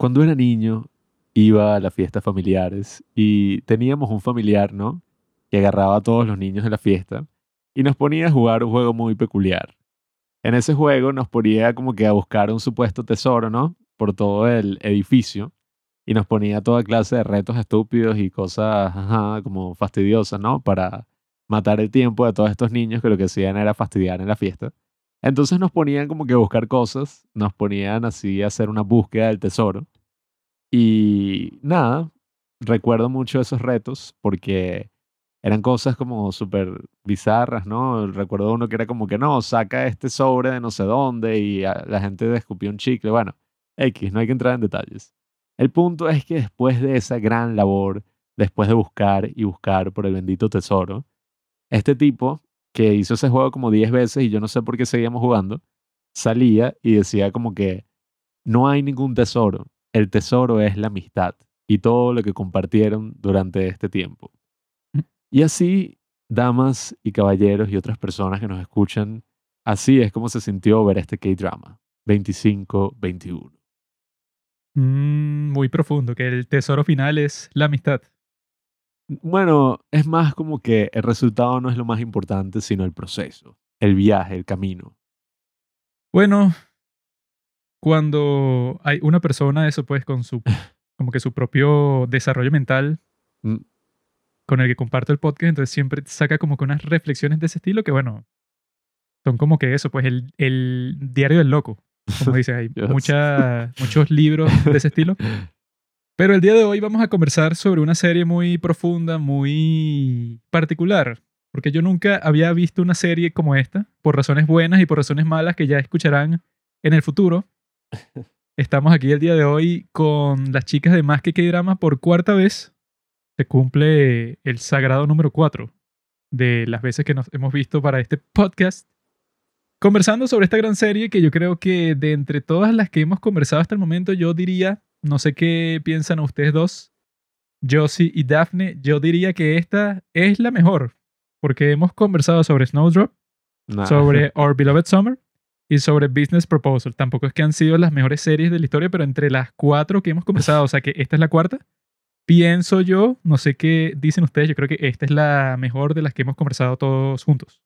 cuando era niño iba a las fiestas familiares y teníamos un familiar, ¿no? Que agarraba a todos los niños de la fiesta y nos ponía a jugar un juego muy peculiar. En ese juego nos ponía como que a buscar un supuesto tesoro, ¿no? Por todo el edificio y nos ponía toda clase de retos estúpidos y cosas como fastidiosas, ¿no? Para matar el tiempo de todos estos niños que lo que hacían era fastidiar en la fiesta. Entonces nos ponían como que buscar cosas, nos ponían así a hacer una búsqueda del tesoro. Y nada, recuerdo mucho esos retos porque eran cosas como súper bizarras, ¿no? Recuerdo uno que era como que no, saca este sobre de no sé dónde y la gente escupió un chicle. Bueno, X, no hay que entrar en detalles. El punto es que después de esa gran labor, después de buscar y buscar por el bendito tesoro, este tipo que hizo ese juego como 10 veces y yo no sé por qué seguíamos jugando, salía y decía como que no hay ningún tesoro, el tesoro es la amistad y todo lo que compartieron durante este tiempo. Y así, damas y caballeros y otras personas que nos escuchan, así es como se sintió ver este K-drama, 25-21. Mm, muy profundo, que el tesoro final es la amistad. Bueno, es más como que el resultado no es lo más importante, sino el proceso, el viaje, el camino. Bueno, cuando hay una persona, eso pues, con su, como que su propio desarrollo mental, mm. con el que comparto el podcast, entonces siempre saca como que unas reflexiones de ese estilo que, bueno, son como que eso, pues, el, el diario del loco. Como dice, hay muchos libros de ese estilo. Pero el día de hoy vamos a conversar sobre una serie muy profunda, muy particular, porque yo nunca había visto una serie como esta, por razones buenas y por razones malas que ya escucharán en el futuro. Estamos aquí el día de hoy con las chicas de Más que K-Drama por cuarta vez. Se cumple el sagrado número cuatro de las veces que nos hemos visto para este podcast. Conversando sobre esta gran serie que yo creo que de entre todas las que hemos conversado hasta el momento, yo diría no sé qué piensan ustedes dos, Josie y Daphne. Yo diría que esta es la mejor, porque hemos conversado sobre Snowdrop, sobre Our Beloved Summer y sobre Business Proposal. Tampoco es que han sido las mejores series de la historia, pero entre las cuatro que hemos conversado, o sea que esta es la cuarta, pienso yo, no sé qué dicen ustedes, yo creo que esta es la mejor de las que hemos conversado todos juntos.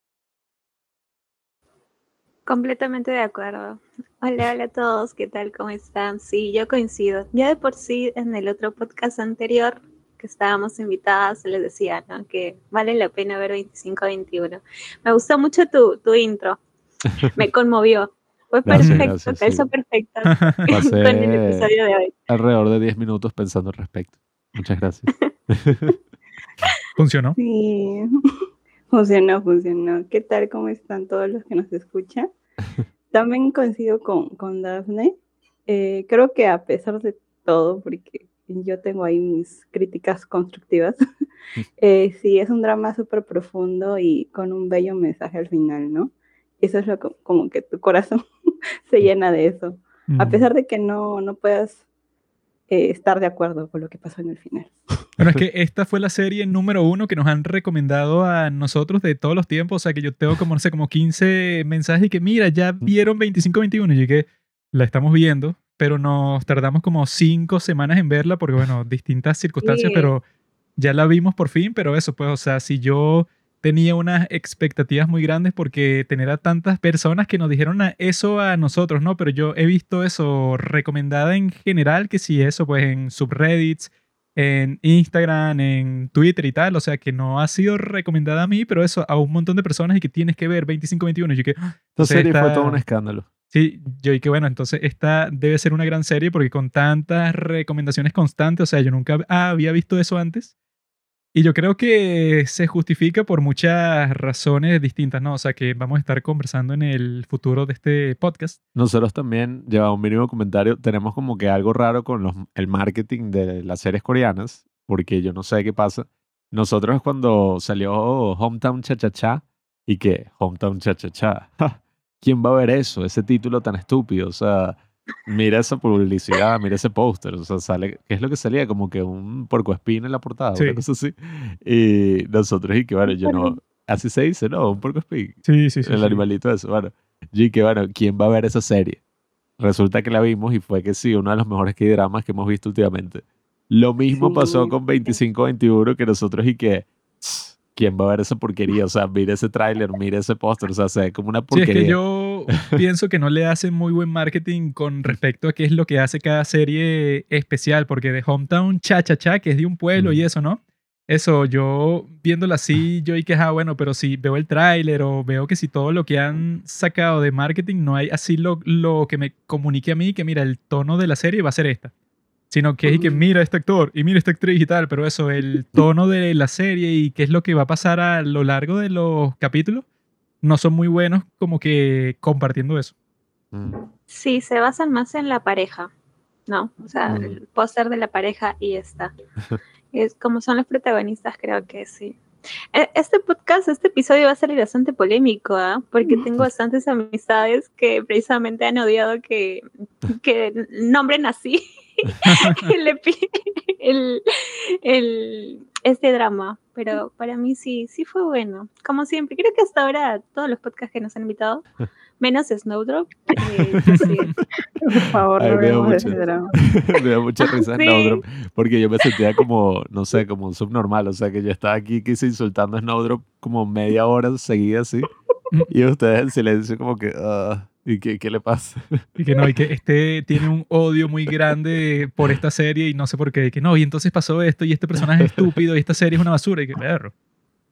Completamente de acuerdo. Hola, hola a todos, ¿qué tal? ¿Cómo están? Sí, yo coincido. Ya de por sí, en el otro podcast anterior que estábamos invitadas, les decía, ¿no? Que vale la pena ver 25-21. Me gustó mucho tu, tu intro. Me conmovió. Fue perfecto, gracias, perfecto con el episodio de hoy. Alrededor de 10 minutos pensando al respecto. Muchas gracias. ¿Funcionó? Sí. Funcionó, funcionó. ¿Qué tal? ¿Cómo están todos los que nos escuchan? También coincido con, con Daphne. Eh, creo que a pesar de todo, porque yo tengo ahí mis críticas constructivas, eh, sí, es un drama súper profundo y con un bello mensaje al final, ¿no? Eso es lo como que tu corazón se llena de eso. A pesar de que no, no puedas eh, estar de acuerdo con lo que pasó en el final. Bueno, es que esta fue la serie número uno que nos han recomendado a nosotros de todos los tiempos. O sea, que yo tengo como, no sé, como 15 mensajes y que, mira, ya vieron 25-21. Y que la estamos viendo, pero nos tardamos como 5 semanas en verla porque, bueno, distintas circunstancias, pero ya la vimos por fin. Pero eso, pues, o sea, si yo tenía unas expectativas muy grandes porque tener a tantas personas que nos dijeron eso a nosotros, ¿no? Pero yo he visto eso recomendada en general, que si eso, pues en subreddits, en Instagram, en Twitter y tal, o sea que no ha sido recomendada a mí, pero eso a un montón de personas y que tienes que ver 25-21. Yo que... Ah, entonces serie fue todo un escándalo. Sí, yo y que bueno, entonces esta debe ser una gran serie porque con tantas recomendaciones constantes, o sea, yo nunca había visto eso antes. Y yo creo que se justifica por muchas razones distintas, ¿no? O sea, que vamos a estar conversando en el futuro de este podcast. Nosotros también, lleva un mínimo comentario, tenemos como que algo raro con los, el marketing de las series coreanas, porque yo no sé qué pasa. Nosotros cuando salió Hometown Cha Cha Cha, y que Hometown Cha Cha Cha, ¿quién va a ver eso? Ese título tan estúpido, o sea mira esa publicidad, mira ese póster, o sea, sale, ¿qué es lo que salía? Como que un puercoespín en la portada, una cosa así. Y nosotros, y que bueno, yo no, así se dice, ¿no? Un puercoespín. Sí, sí, sí. El animalito eso, bueno. Y que bueno, ¿quién va a ver esa serie? resulta que la vimos y fue que sí, uno de los mejores K-dramas que hemos visto últimamente. Lo mismo pasó con 2521 que nosotros y que ¿quién va a ver esa porquería? O sea, mire ese tráiler, mire ese póster, o sea, se ve como una porquería. Sí, es que yo pienso que no le hacen muy buen marketing con respecto a qué es lo que hace cada serie especial, porque de Hometown Cha Cha Cha, que es de un pueblo y eso, ¿no? Eso, yo viéndolo así, yo y que, ah, bueno, pero si veo el tráiler o veo que si todo lo que han sacado de marketing no hay así lo, lo que me comunique a mí, que mira, el tono de la serie va a ser esta sino que es que mira este actor y mira esta actriz y tal, pero eso, el tono de la serie y qué es lo que va a pasar a lo largo de los capítulos, no son muy buenos como que compartiendo eso. Mm. Sí, se basan más en la pareja, ¿no? O sea, mm. el póster de la pareja y está. es como son los protagonistas, creo que sí. E, este podcast, este episodio va a ser bastante polémico, ¿ah? porque tengo bastantes amistades que precisamente han odiado que, que nombren así el, el, este drama. Pero para mí sí, sí fue bueno. Como siempre, creo que hasta ahora todos los podcasts que nos han invitado, menos Snowdrop. Eh, Por favor, no veamos ese drama. me da mucha risa Snowdrop, porque yo me sentía como, no sé, como un subnormal. O sea, que yo estaba aquí quise insultando a Snowdrop como media hora seguida así. Y ustedes en silencio como que... Uh, ¿Y qué, qué, le pasa? Y que no, y que este tiene un odio muy grande por esta serie y no sé por qué. Y que no, y entonces pasó esto y este personaje es estúpido y esta serie es una basura y que perro.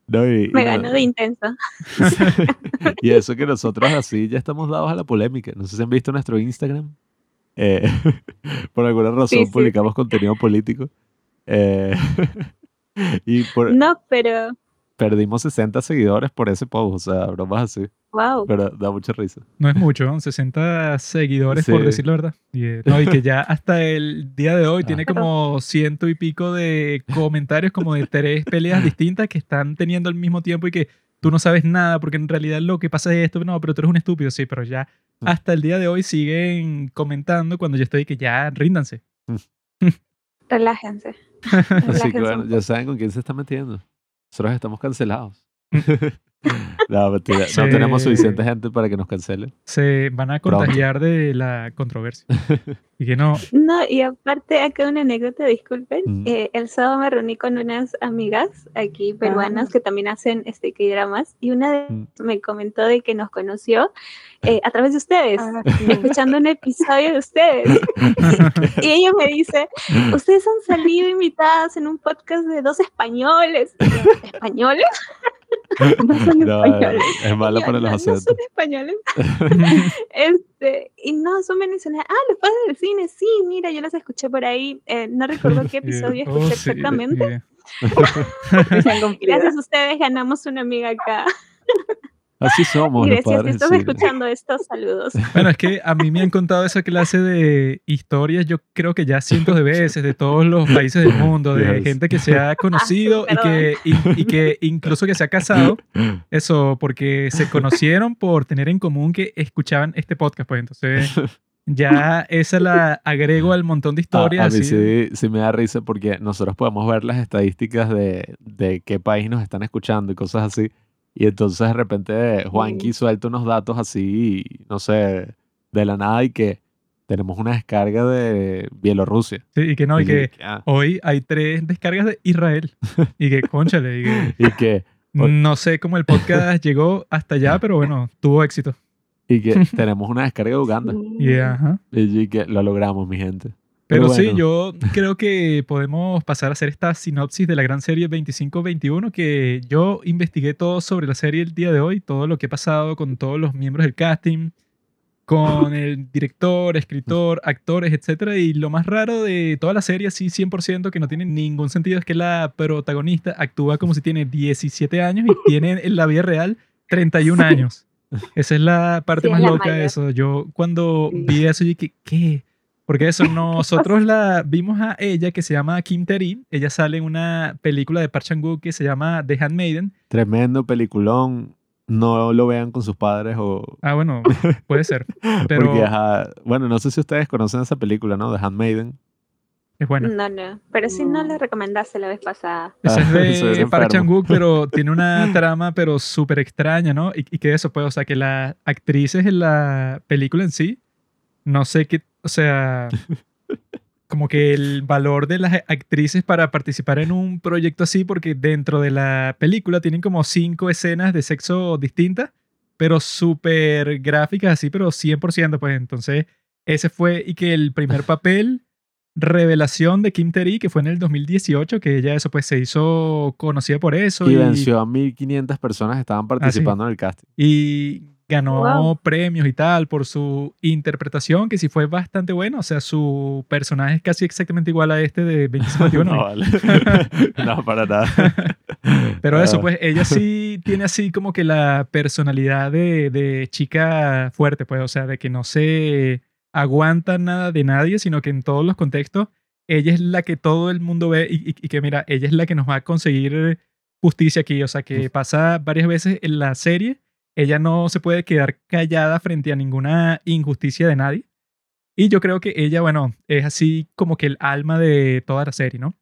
No, y, Me ganó de intensa. y eso que nosotros así ya estamos dados a la polémica. No sé si han visto nuestro Instagram. Eh, por alguna razón publicamos contenido político. Eh, y por, no, pero perdimos 60 seguidores por ese post, o sea, bromas así. Wow. Pero da mucha risa. No es mucho, 60 seguidores por decir la verdad. Y, eh, no, y que ya hasta el día de hoy tiene como ciento y pico de comentarios como de tres peleas distintas que están teniendo al mismo tiempo y que tú no sabes nada porque en realidad lo que pasa es esto, no, pero tú eres un estúpido, sí, pero ya mm. hasta el día de hoy siguen comentando cuando yo estoy que ya ríndanse. Mm. Relájense. Así que bueno, ya saben con quién se está metiendo. Nosotros estamos cancelados. no, no tenemos suficiente gente para que nos cancelen. Se van a contagiar de la controversia. y que no. No, y aparte, acá una anécdota, disculpen. Mm. Eh, el sábado me reuní con unas amigas aquí peruanas ah. que también hacen este dramas y una de mm. me comentó de que nos conoció eh, a través de ustedes, ah, escuchando un episodio de ustedes. y ella me dice, ustedes han salido invitadas en un podcast de dos españoles. ¿Españoles? no son españoles. Es malo para los acentos. No son españoles. este, y no, son venezolanos. Ah, los padres del cine, sí, mira, yo los escuché por ahí. Eh, no recuerdo qué episodio escuché oh, exactamente. Gracias a ustedes ganamos una amiga acá. Así somos. Gracias, si estás escuchando estos saludos. Bueno, es que a mí me han contado esa clase de historias, yo creo que ya cientos de veces, de todos los países del mundo, de gente que se ha ah, conocido y, que, y, que incluso que se ha casado, eso, porque se conocieron por tener en común que escuchaban este podcast, pues entonces ya esa la agrego al montón de historias. A, mí sí, sí, me da risa porque nosotros podemos ver las estadísticas de, de qué país nos están escuchando y cosas así. Y entonces de repente Juanqui suelta unos datos así, no sé, de la nada y que tenemos una descarga de Bielorrusia. Sí, y que no, y, que, ah. hoy hay tres descargas de Israel. Y que, conchale, y que, y que no sé cómo el podcast llegó hasta allá, pero bueno, tuvo éxito. Y que tenemos una descarga de Uganda. Y, ajá. y que lo logramos, mi gente. Pero, sí, yo creo que podemos pasar a hacer esta sinopsis de la gran serie 25-21, que yo investigué todo sobre la serie el día de hoy, todo lo que ha pasado con todos los miembros del casting, con el director, escritor, actores, etc. Y lo más raro de toda la serie, sí, 100%, que no tiene ningún sentido, es que la protagonista actúa como si tiene 17 años y tiene en la vida real 31 años. Esa es la parte más loca de eso. Yo cuando vi eso, dije, ¿qué? Porque eso, nosotros la vimos a ella que se llama Kim Terin. Ella sale en una película de Park Chan-wook que se llama The Handmaiden. Tremendo peliculón. No lo vean con sus padres o... Ah, bueno, puede ser. Pero... Porque, bueno, no sé si ustedes conocen esa película, ¿no? The Handmaiden. Es buena. No, no. Pero si no la recomendaste la vez pasada. Esa es de Park Chan-wook, pero tiene una trama pero súper extraña, ¿no? Y, y que eso, pues, o sea, que las actrices en la película en sí no sé qué, o sea, como que el valor de las actrices para participar en un proyecto así, porque dentro de la película tienen como cinco escenas de sexo distintas, pero súper gráficas así, pero 100%, pues entonces ese fue y que el primer papel revelación de Kim Terry, que fue en el 2018, que ella eso pues se hizo conocida por eso. Y, venció a 1500 personas que estaban participando en el casting. Y ganó premios y tal por su interpretación, que sí fue bastante bueno. O sea, su personaje es casi exactamente igual a este de 2051. no, vale. no, para nada. Pero eso, pues ella sí tiene así como que la personalidad de, de chica fuerte, pues, o sea, de que no se aguanta nada de nadie, sino que en todos los contextos ella es la que todo el mundo ve y, y, que mira, ella es la que nos va a conseguir justicia aquí, o sea, que pasa varias veces en la serie ella no se puede quedar callada frente a ninguna injusticia de nadie. Y yo creo que ella, bueno, es así como que el alma de toda la serie, ¿no?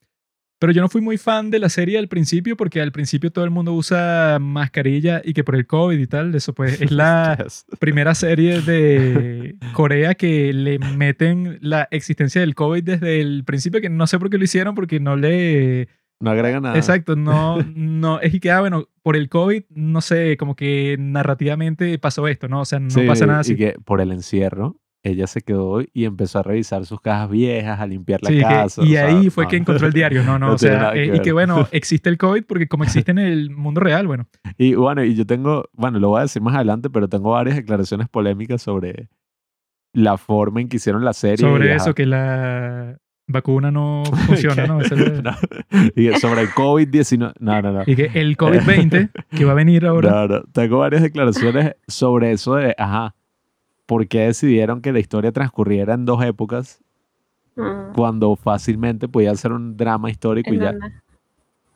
Pero yo no fui muy fan de la serie al principio porque al principio todo el mundo usa mascarilla y que por el COVID y tal, eso pues es la primera serie de Corea que le meten la existencia del COVID desde el principio, que no sé por qué lo hicieron porque no le no agrega nada. Exacto, no, no, es que, ah, bueno, por el COVID, no sé, como que narrativamente pasó esto, ¿no? O sea, no pasa nada así. Y que por el encierro, ella se quedó y empezó a revisar sus cajas viejas, a limpiar la casa. y ahí fue que encontró el diario, no, no, o sea, eh, y que bueno, existe el COVID porque como existe en el mundo real, bueno. Y bueno, y yo tengo, bueno, lo voy a decir más adelante, pero tengo varias declaraciones polémicas sobre la forma en que hicieron la serie. Sobre eso, que la, vacuna no funciona, ¿no? Y sobre el COVID-19. No, no, no. Y que el COVID-20 que va a venir ahora. No, no. Tengo varias declaraciones sobre eso de, ajá, ¿por qué decidieron que la historia transcurriera en dos épocas mm. cuando fácilmente podía ser un drama histórico y ya?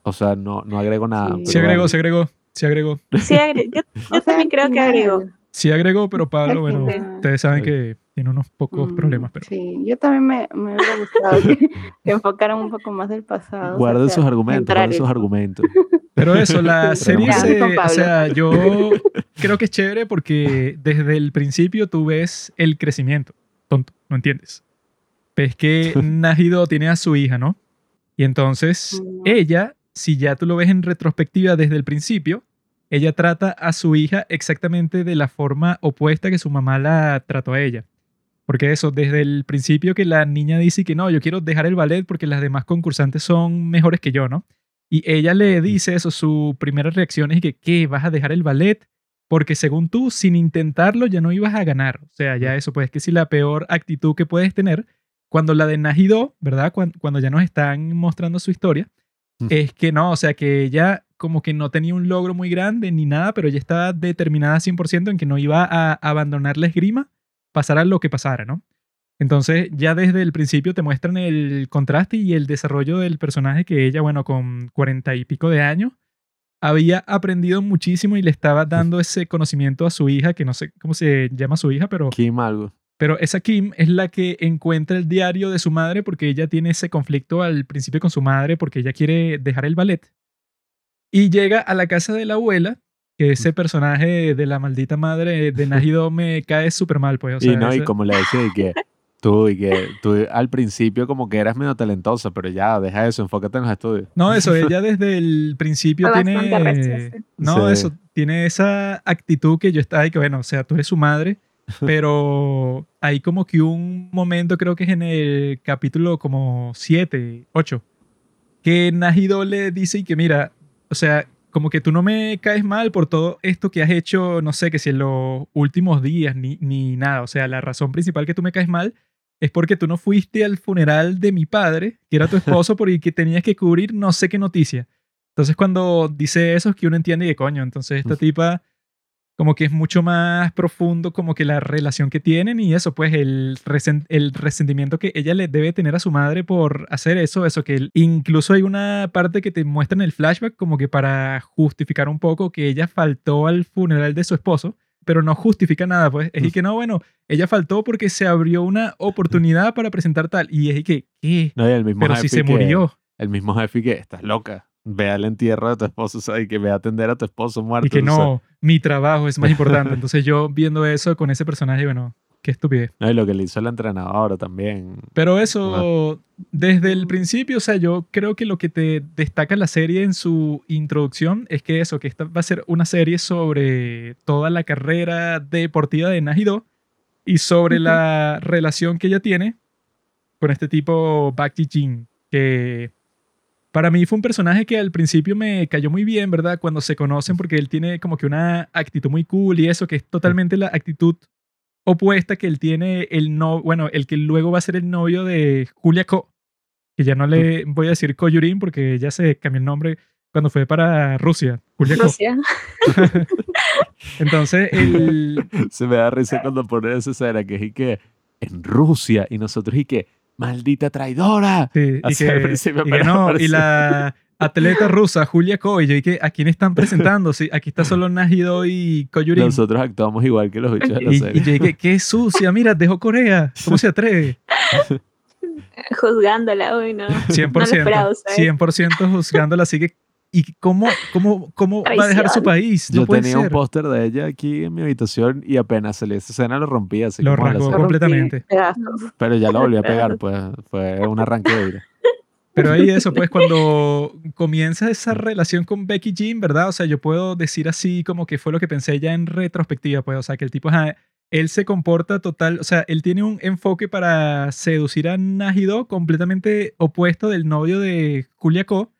O sea, no, no agrego nada. Sí, agregó, se agregó, se agregó. Sí, agregó. Yo, también creo que agregó. Sí agregó, pero Pablo, bueno, ustedes saben que tiene unos pocos mm, problemas. Pero... Sí, yo también me, me hubiera gustado que, enfocaran un poco más del pasado. Guarden sus argumentos, guarden sus argumentos. Pero eso, la serie se, o sea, yo creo que es chévere porque desde el principio tú ves el crecimiento. Tonto, no entiendes. Ves que Najido tiene a su hija, ¿no? Y entonces ella, si ya tú lo ves en retrospectiva desde el principio, ella trata a su hija exactamente de la forma opuesta que su mamá la trató a ella. Porque eso, desde el principio que la niña dice que no, yo quiero dejar el ballet porque las demás concursantes son mejores que yo, ¿no? Y ella le dice eso, su primera reacción es que, ¿qué? ¿Vas a dejar el ballet? Porque según tú, sin intentarlo ya no ibas a ganar. O sea, ya eso, pues que si la peor actitud que puedes tener cuando la de Najido, ¿verdad? Cuando, ya nos están mostrando su historia, es que no, o sea, que ella como que no tenía un logro muy grande ni nada, pero ella estaba determinada 100% en que no iba a abandonar la esgrima pasara lo que pasara, ¿no? Entonces ya desde el principio te muestran el contraste y el desarrollo del personaje que ella, bueno, con cuarenta y pico de años, había aprendido muchísimo y le estaba dando ese conocimiento a su hija, que no sé cómo se llama su hija, pero... Kim algo. Pero esa Kim es la que encuentra el diario de su madre porque ella tiene ese conflicto al principio con su madre porque ella quiere dejar el ballet. Y llega a la casa de la abuela que ese personaje de la maldita madre de Najido me cae súper mal, pues. y no, y como le decía, y que tú, y que tú al principio como que eras medio talentosa, pero ya, deja eso, enfócate en los estudios. No, eso, ella desde el principio tiene... No, eso, tiene esa actitud que yo estaba ahí, que bueno, o sea, tú eres su madre, pero hay como que un momento, creo que es en el capítulo como 7, 8, que Najido le dice y que mira, o sea, como que tú no me caes mal por todo esto que has hecho, no sé, que si en los últimos días ni, ni nada. O sea, la razón principal que tú me caes mal es porque tú no fuiste al funeral de mi padre, que era tu esposo, porque tenías que cubrir no sé qué noticia. Entonces, cuando dice eso, es que uno entiende que coño, entonces esta tipa como que es mucho más profundo como que la relación que tienen y eso, pues el, el resentimiento que ella le debe tener a su madre por hacer eso, eso que incluso hay una parte que te muestra en el flashback como que para justificar un poco que ella faltó al funeral de su esposo, pero no justifica nada, pues es y que no, bueno, ella faltó porque se abrió una oportunidad para presentar tal y es y que, ¿qué? No, el mismo pero si se murió. El mismo jefe que estás loca ve al entierro de tu esposo o y que ve a atender a tu esposo muerto. Y que no, mi trabajo es más importante. Entonces yo viendo eso con ese personaje, bueno, qué estupidez. No, y lo que le hizo el entrenador también. Pero eso, desde el principio, o sea, yo creo que lo que te destaca la serie en su introducción es que eso, que esta va a ser una serie sobre toda la carrera deportiva de Najido y sobre la relación que ella tiene con este tipo Bakti Jin, que para mí fue un personaje que al principio me cayó muy bien, ¿verdad? Cuando se conocen, porque él tiene como que una actitud muy cool y eso, que es totalmente la actitud opuesta que él tiene el no, bueno, el que luego va a ser el novio de Julia Ko, que ya no le voy a decir Koyurin porque ya se cambió el nombre cuando fue para Rusia, Julia Ko. Rusia. Entonces, el... Se me da risa cuando pone esa escena que es y que en Rusia y nosotros y que maldita traidora. Sí, y que, principio, y que pero no, y la atleta rusa Julia Ko, y yo dije, ¿a quién están presentando? Sí, aquí está solo Najido y Koyurin. Nosotros actuamos igual que los bichos de la Y, y dije, qué sucia, mira, dejó Corea. ¿Cómo se atreve? Juzgándola, uy, no. 100%. No lo esperaba, ¿sabes? 100% juzgándola. Así que, ¿y cómo, cómo, cómo va a dejar su país? No Yo puede tenía un ser. póster de ella aquí en mi habitación y apenas salí esa escena lo rompí, así Lo serie. completamente. Pero ya lo volví a pegar, pues fue un arranque de ira. Pero ahí eso, pues cuando comienza esa relación con Becky Jean, ¿verdad? O sea, yo puedo decir así como que fue lo que pensé ya en retrospectiva, pues, o sea, que el tipo, ajá, él se comporta total, o sea, él tiene un enfoque para seducir a Najido completamente opuesto del novio de Julia Ko,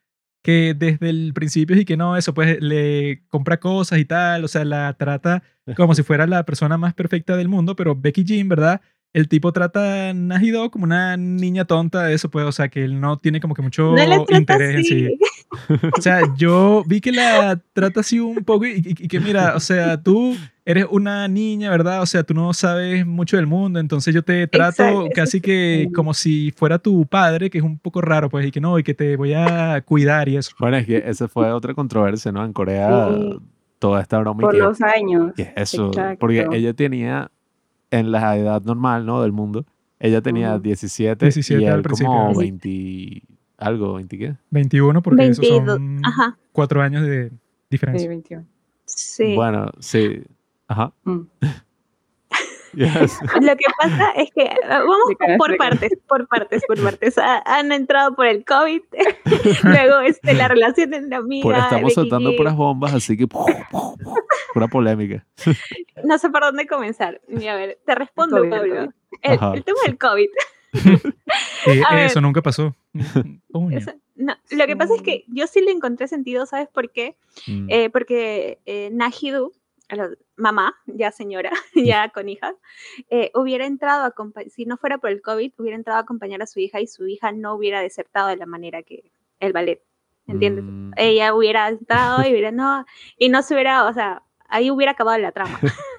que desde el principio y que no, eso, pues le compra cosas y tal, o sea, la trata como si fuera la persona más perfecta del mundo, pero Becky Jean, ¿verdad? El tipo trata a Najido como una niña tonta, eso pues, o sea, que él no tiene como que mucho No interés en sí. así. O sea, yo vi que la trata así un poco y, y- y que mira, o sea, tú eres una niña, ¿verdad? O sea, tú no sabes mucho del mundo, entonces yo te trato Exacto, casi eso que sí. como si fuera tu padre, que es un poco raro, pues, y que no, y que te voy a cuidar y eso. Bueno, es que esa fue otra controversia, ¿no? En Corea, Sí. toda esta broma y Por que- los años. ¿Qué es eso? Exacto. Porque ella tenía, en la edad normal, ¿no? Del mundo, ella tenía Ujú. 17, 17 y al él como principio. 20, algo, 20 qué. 21, porque esos 22. son Ajá. cuatro años de Sí, diferencia. 21. Sí. Bueno, sí. Ajá. Mm. Yes. Lo que pasa es que eh, vamos por partes, por partes, por partes. Ha- han entrado por el COVID, luego este, la relación entre amiga. Por- estamos soltando G. puras bombas, así que pura polémica. No sé por dónde comenzar. Y a ver, te respondo, COVID, Pablo. El, el tema del COVID. Eh, ver. eso nunca pasó. Eso- no, lo que pasa es que yo sí le encontré sentido, ¿sabes por qué? Mm. Eh, porque eh, Najidu, mamá, ya señora, ya con hijas, eh, hubiera entrado a si no fuera por el COVID, hubiera entrado a acompañar a su hija y su hija no hubiera desertado de la manera que el ballet, ¿entiendes? Mm. Ella hubiera entrado y hubiera, no, y no se hubiera, o sea, ahí hubiera acabado la trama.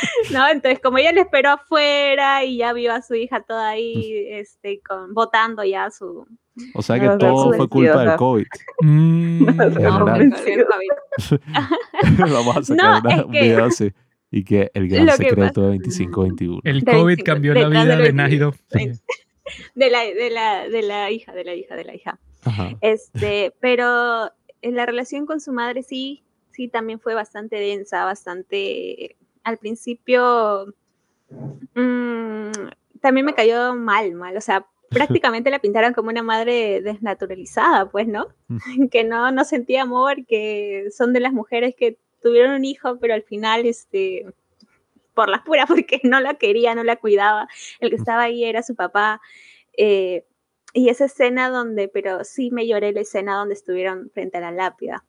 ¿No? Entonces, como ella le esperó afuera y ya vio a su hija toda ahí, este, con, votando ya su... O sea que No, todo fue culpa del COVID. Mm, No. Vamos a sacar No, un que- video así. Y que el gran secreto de 25-21. el COVID cambió de- la vida del de Nájido. De la, de la, de la hija, de la hija, de la hija. Ajá. Este, pero en la relación con su madre sí, sí también fue bastante densa, bastante, al principio, mm, también me cayó mal, mal, o sea, prácticamente la pintaron como una madre desnaturalizada, pues, ¿no? que no, no sentía amor, que son de las mujeres que tuvieron un hijo, pero al final, este, por las puras, porque no la quería, no la cuidaba, el que estaba ahí era su papá. eh, y esa escena donde, pero sí me lloré la escena donde estuvieron frente a la lápida.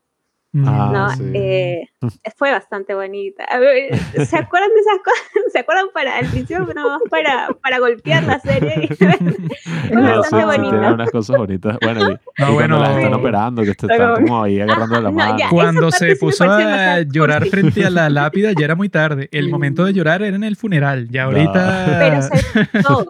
Ah, ¿no? sí. Eh, fue bastante bonita. A ver, ¿Se acuerdan de esas cosas? ¿Se acuerdan para al principio más para, para golpear la serie? Fue No, sí, bastante sí, bonita. tiene unas cosas bonitas. Bueno, y, No, y cuando bueno. las están Sí. operando, que te están como- ahí agarrando la no, mano. ya. Cuando se sí puso a llorar frente a la lápida ya era muy tarde. El Sí. momento de llorar era en el funeral. Ya No. ahorita... Pero se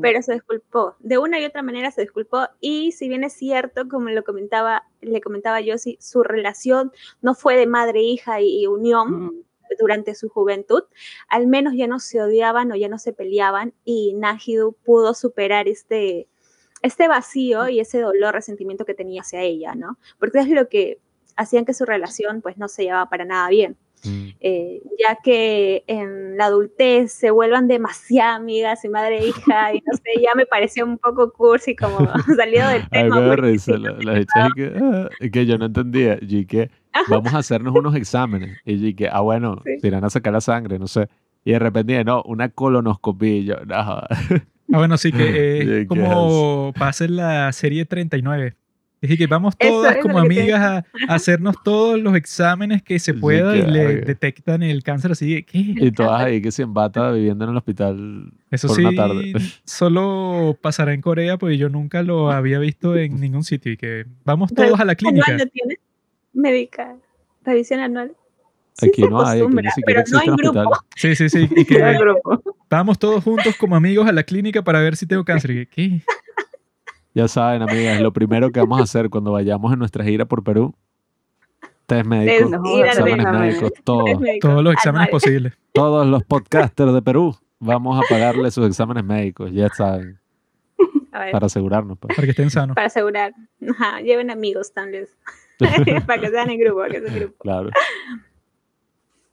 pero se disculpó. De una y otra manera se disculpó. Y si bien es cierto, como lo comentaba, le comentaba yo, si su relación no fue de madre-hija y, y unión, Mm. durante su juventud, al menos ya no se odiaban o ya no se peleaban y Najidu pudo superar este, este vacío y ese dolor, resentimiento que tenía hacia ella, ¿no? Porque es lo que hacían que su relación pues no se llevaba para nada bien. Mm. Eh, ya que en la adultez se vuelvan demasiado amigas y madre e hija, y no sé, ya me pareció un poco cursi como salido del tema. Ay, me risa, la, la que, ah, que yo no entendía, y que vamos a hacernos unos exámenes, y que, ah, bueno, sí. irán a sacar la sangre, no sé, y de repente, no, una colonoscopia, y yo, no. Ah, bueno, sí, que es como pasa en la serie 39 es que vamos todas como amigas a, hacernos todos los exámenes que se pueda y le detectan el cáncer así. ¿qué? Y todas ahí que se embata viviendo en el hospital Eso por sí, una tarde. solo pasará en Corea porque yo nunca lo había visto en ningún sitio y que vamos todos a la clínica. ¿Anual no tiene? Médica, revisión anual. Sí aquí no hay, aquí ni siquiera pero no hay grupo. Sí, sí, sí. Y que vamos todos juntos como amigos a la clínica para ver si tengo cáncer. Y ¿qué? Ya saben, amigas, lo primero que vamos a hacer cuando vayamos en nuestra gira por Perú, test médicos, exámenes médicos, todos. Todos los exámenes posibles. Todos los podcasters de Perú vamos a pagarle sus exámenes médicos, ya saben. Para asegurarnos. Pues. Para que estén sanos. Para asegurar. Ajá, lleven amigos también. para que sean en grupo, que sean grupo. Claro.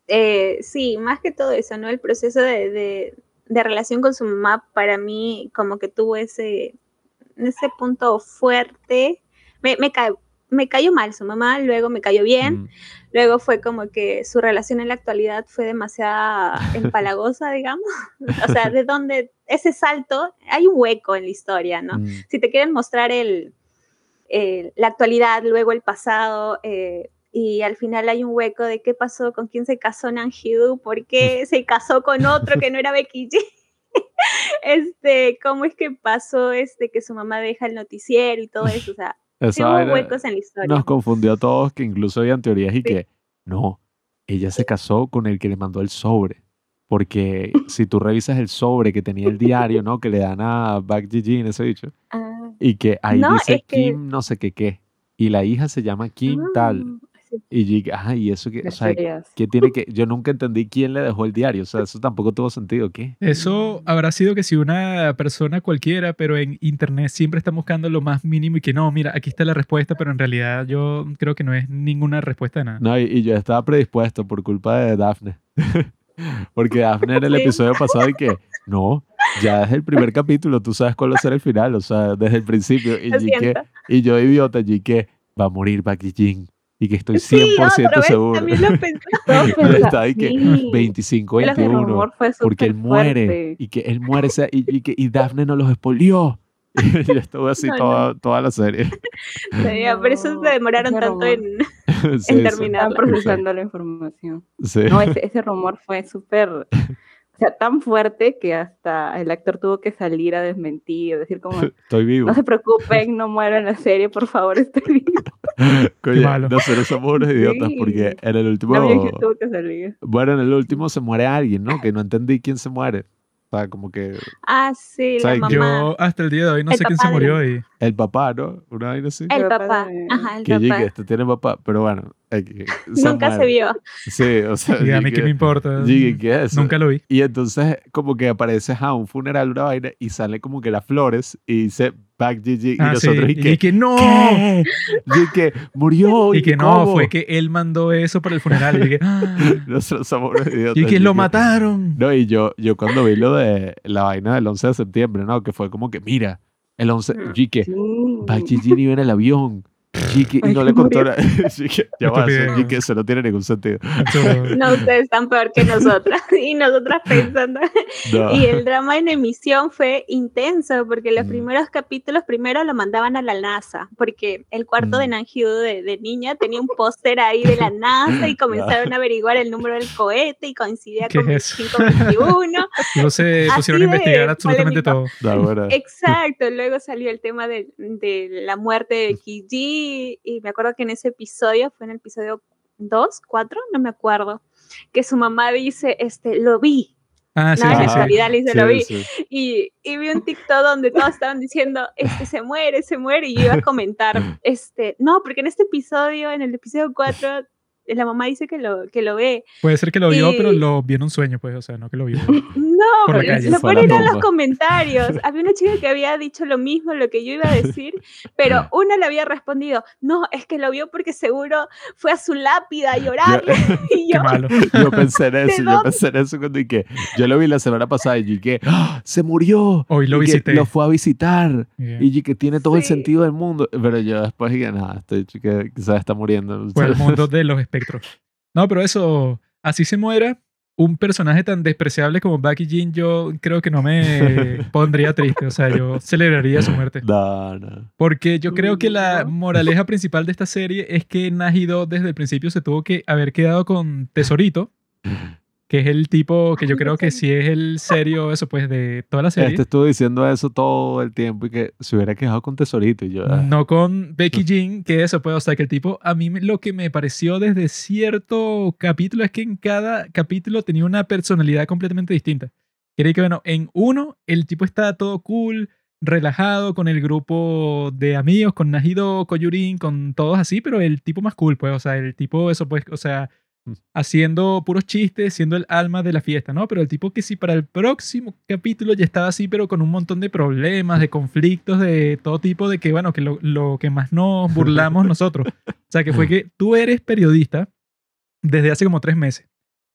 Eh, sí, más que todo eso, ¿no? El proceso de, de, de relación con su mamá para mí como que tuvo ese ese punto fuerte. Me, me, me cayó mal su mamá, luego me cayó bien, mm. luego fue como que su relación en la actualidad fue demasiado empalagosa, digamos. o sea, de donde ese salto, hay un hueco en la historia, ¿no? Mm. Si te quieren mostrar el, la actualidad, luego el pasado, eh, y al final hay un hueco de qué pasó, con quién se casó Nanjidu, por qué se casó con otro que no era Becky G este, cómo es que pasó este que su mamá deja el noticiero y todo eso, o sea, hubo huecos en la historia. Nos confundió a todos que incluso habían teorías y que no, ella se casó con el que le mandó el sobre. Porque si tú revisas el sobre que tenía el diario, ¿no? Que le dan a Back en ese dicho. Ah. y que ahí dice Kim no sé qué qué. Y la hija se llama Kim tal. Y yo, y eso que, o sea, que tiene que, yo nunca entendí quién le dejó el diario, o sea, eso tampoco tuvo sentido, ¿qué? Eso habrá sido que si una persona cualquiera, pero en internet siempre está buscando lo más mínimo y que no, mira, aquí está la respuesta, pero en realidad yo creo que no es ninguna respuesta de nada. No, y, yo estaba predispuesto por culpa de Daphne. Porque Daphne en el episodio pasado y que, no, ya desde el primer capítulo tú sabes cuál va a ser el final, o sea, desde el principio. Y, yo, y yo idiota, y que va a morir Jing y que estoy 100% sí, seguro. También lo pensé. Está ahí que 25, 21, porque él muere y que él muere y, y, que, y Daphne nos los expolió. y estuvo así toda, toda la serie. Sí, por eso se demoraron tanto en, en terminar procesando la información. No, ese, ese rumor fue súper o sea, tan fuerte que hasta el actor tuvo que salir a desmentir, decir como, estoy vivo. No se preocupen, no muero en la serie, por favor, estoy vivo. Coño, nosotros somos unos idiotas porque en el último... tuvo que salir. Bueno, en el último se muere alguien, ¿no? Que no entendí quién se muere como que... Ah, sí, la mamá. Yo hasta el día de hoy no sé quién se murió y... El papá, ¿no? Una vaina así. El papá, ajá, el que papá. Que este tiene papá, pero bueno. Nunca se vio. Sí, o sea... Y a mí qué me importa. ¿qué es? Nunca lo vi. Y entonces como que aparece a un funeral, una vaina, y sale como que las flores y dice Back GG ah, y nosotros y, que, y que no y que murió y, que no fue que él mandó eso para el funeral y que ah. nosotros somos unos idiotas y que lo mataron. No y yo yo cuando vi lo de la vaina del 11 de septiembre no que fue como que mira el 11 y que Back GG iba en el avión y no le contó nada. ya va, que eso no tiene ningún sentido. No, ustedes están peor que nosotras. Y nosotras pensando. Y el drama en emisión fue intenso, porque los mm. primeros capítulos primero lo mandaban a la NASA, porque el cuarto de mm. Nanjiu de, de, niña tenía un póster ahí de la NASA y comenzaron a averiguar el número del cohete y coincidía con el 521. No se pusieron a investigar absolutamente todo. Exacto. Luego salió el tema de, de la muerte de Kiji y, me acuerdo que en ese episodio, fue en el episodio 2, 4, no me acuerdo, que su mamá dice, este, lo vi. Ah, sí, le dice, lo vi. Y, y, vi un TikTok donde todos estaban diciendo, este, se muere, se muere, y yo iba a comentar, este, no, porque en este episodio, en el episodio 4, la mamá dice que lo, que lo ve. Puede ser que lo vio, pero lo vio en un sueño, pues, o sea, no que lo vio. No, lo ponen en los comentarios. Había una chica que había dicho lo mismo, lo que yo iba a decir, pero una le había respondido, no, es que lo vio porque seguro fue a su lápida a llorar. y yo, yo pensé en eso, yo pensé en eso cuando dije, yo lo vi la semana pasada y dije, ¡Ah! se murió. Hoy lo visité. Lo fue a visitar. Y que tiene todo el sentido del mundo. Pero yo después dije, nada, este chica quizás está muriendo. Fue el mundo de los No, pero eso, así se muera, un personaje tan despreciable como Bucky Jean, yo creo que no me pondría triste. O sea, yo celebraría su muerte. No, no. Porque yo creo que la moraleja principal de esta serie es que Najido desde el principio se tuvo que haber quedado con Tesorito. que es el tipo que yo creo que sí es el serio, eso pues, de toda la serie. Este estuvo diciendo eso todo el tiempo y que se hubiera quejado con Tesorito y yo... Ah. No con Becky Jean, que eso pues, o sea, que el tipo, a mí lo que me pareció desde cierto capítulo es que en cada capítulo tenía una personalidad completamente distinta. Quería que, bueno, en uno el tipo está todo cool, relajado con el grupo de amigos, con Najido, Koyurin, con todos así, pero el tipo más cool, pues, o sea, el tipo, eso pues, o sea haciendo puros chistes, siendo el alma de la fiesta, ¿no? Pero el tipo que sí para el próximo capítulo ya estaba así, pero con un montón de problemas, de conflictos, de todo tipo, de que, bueno, que lo, que más nos burlamos nosotros. O sea, que fue que tú eres periodista desde hace como tres meses.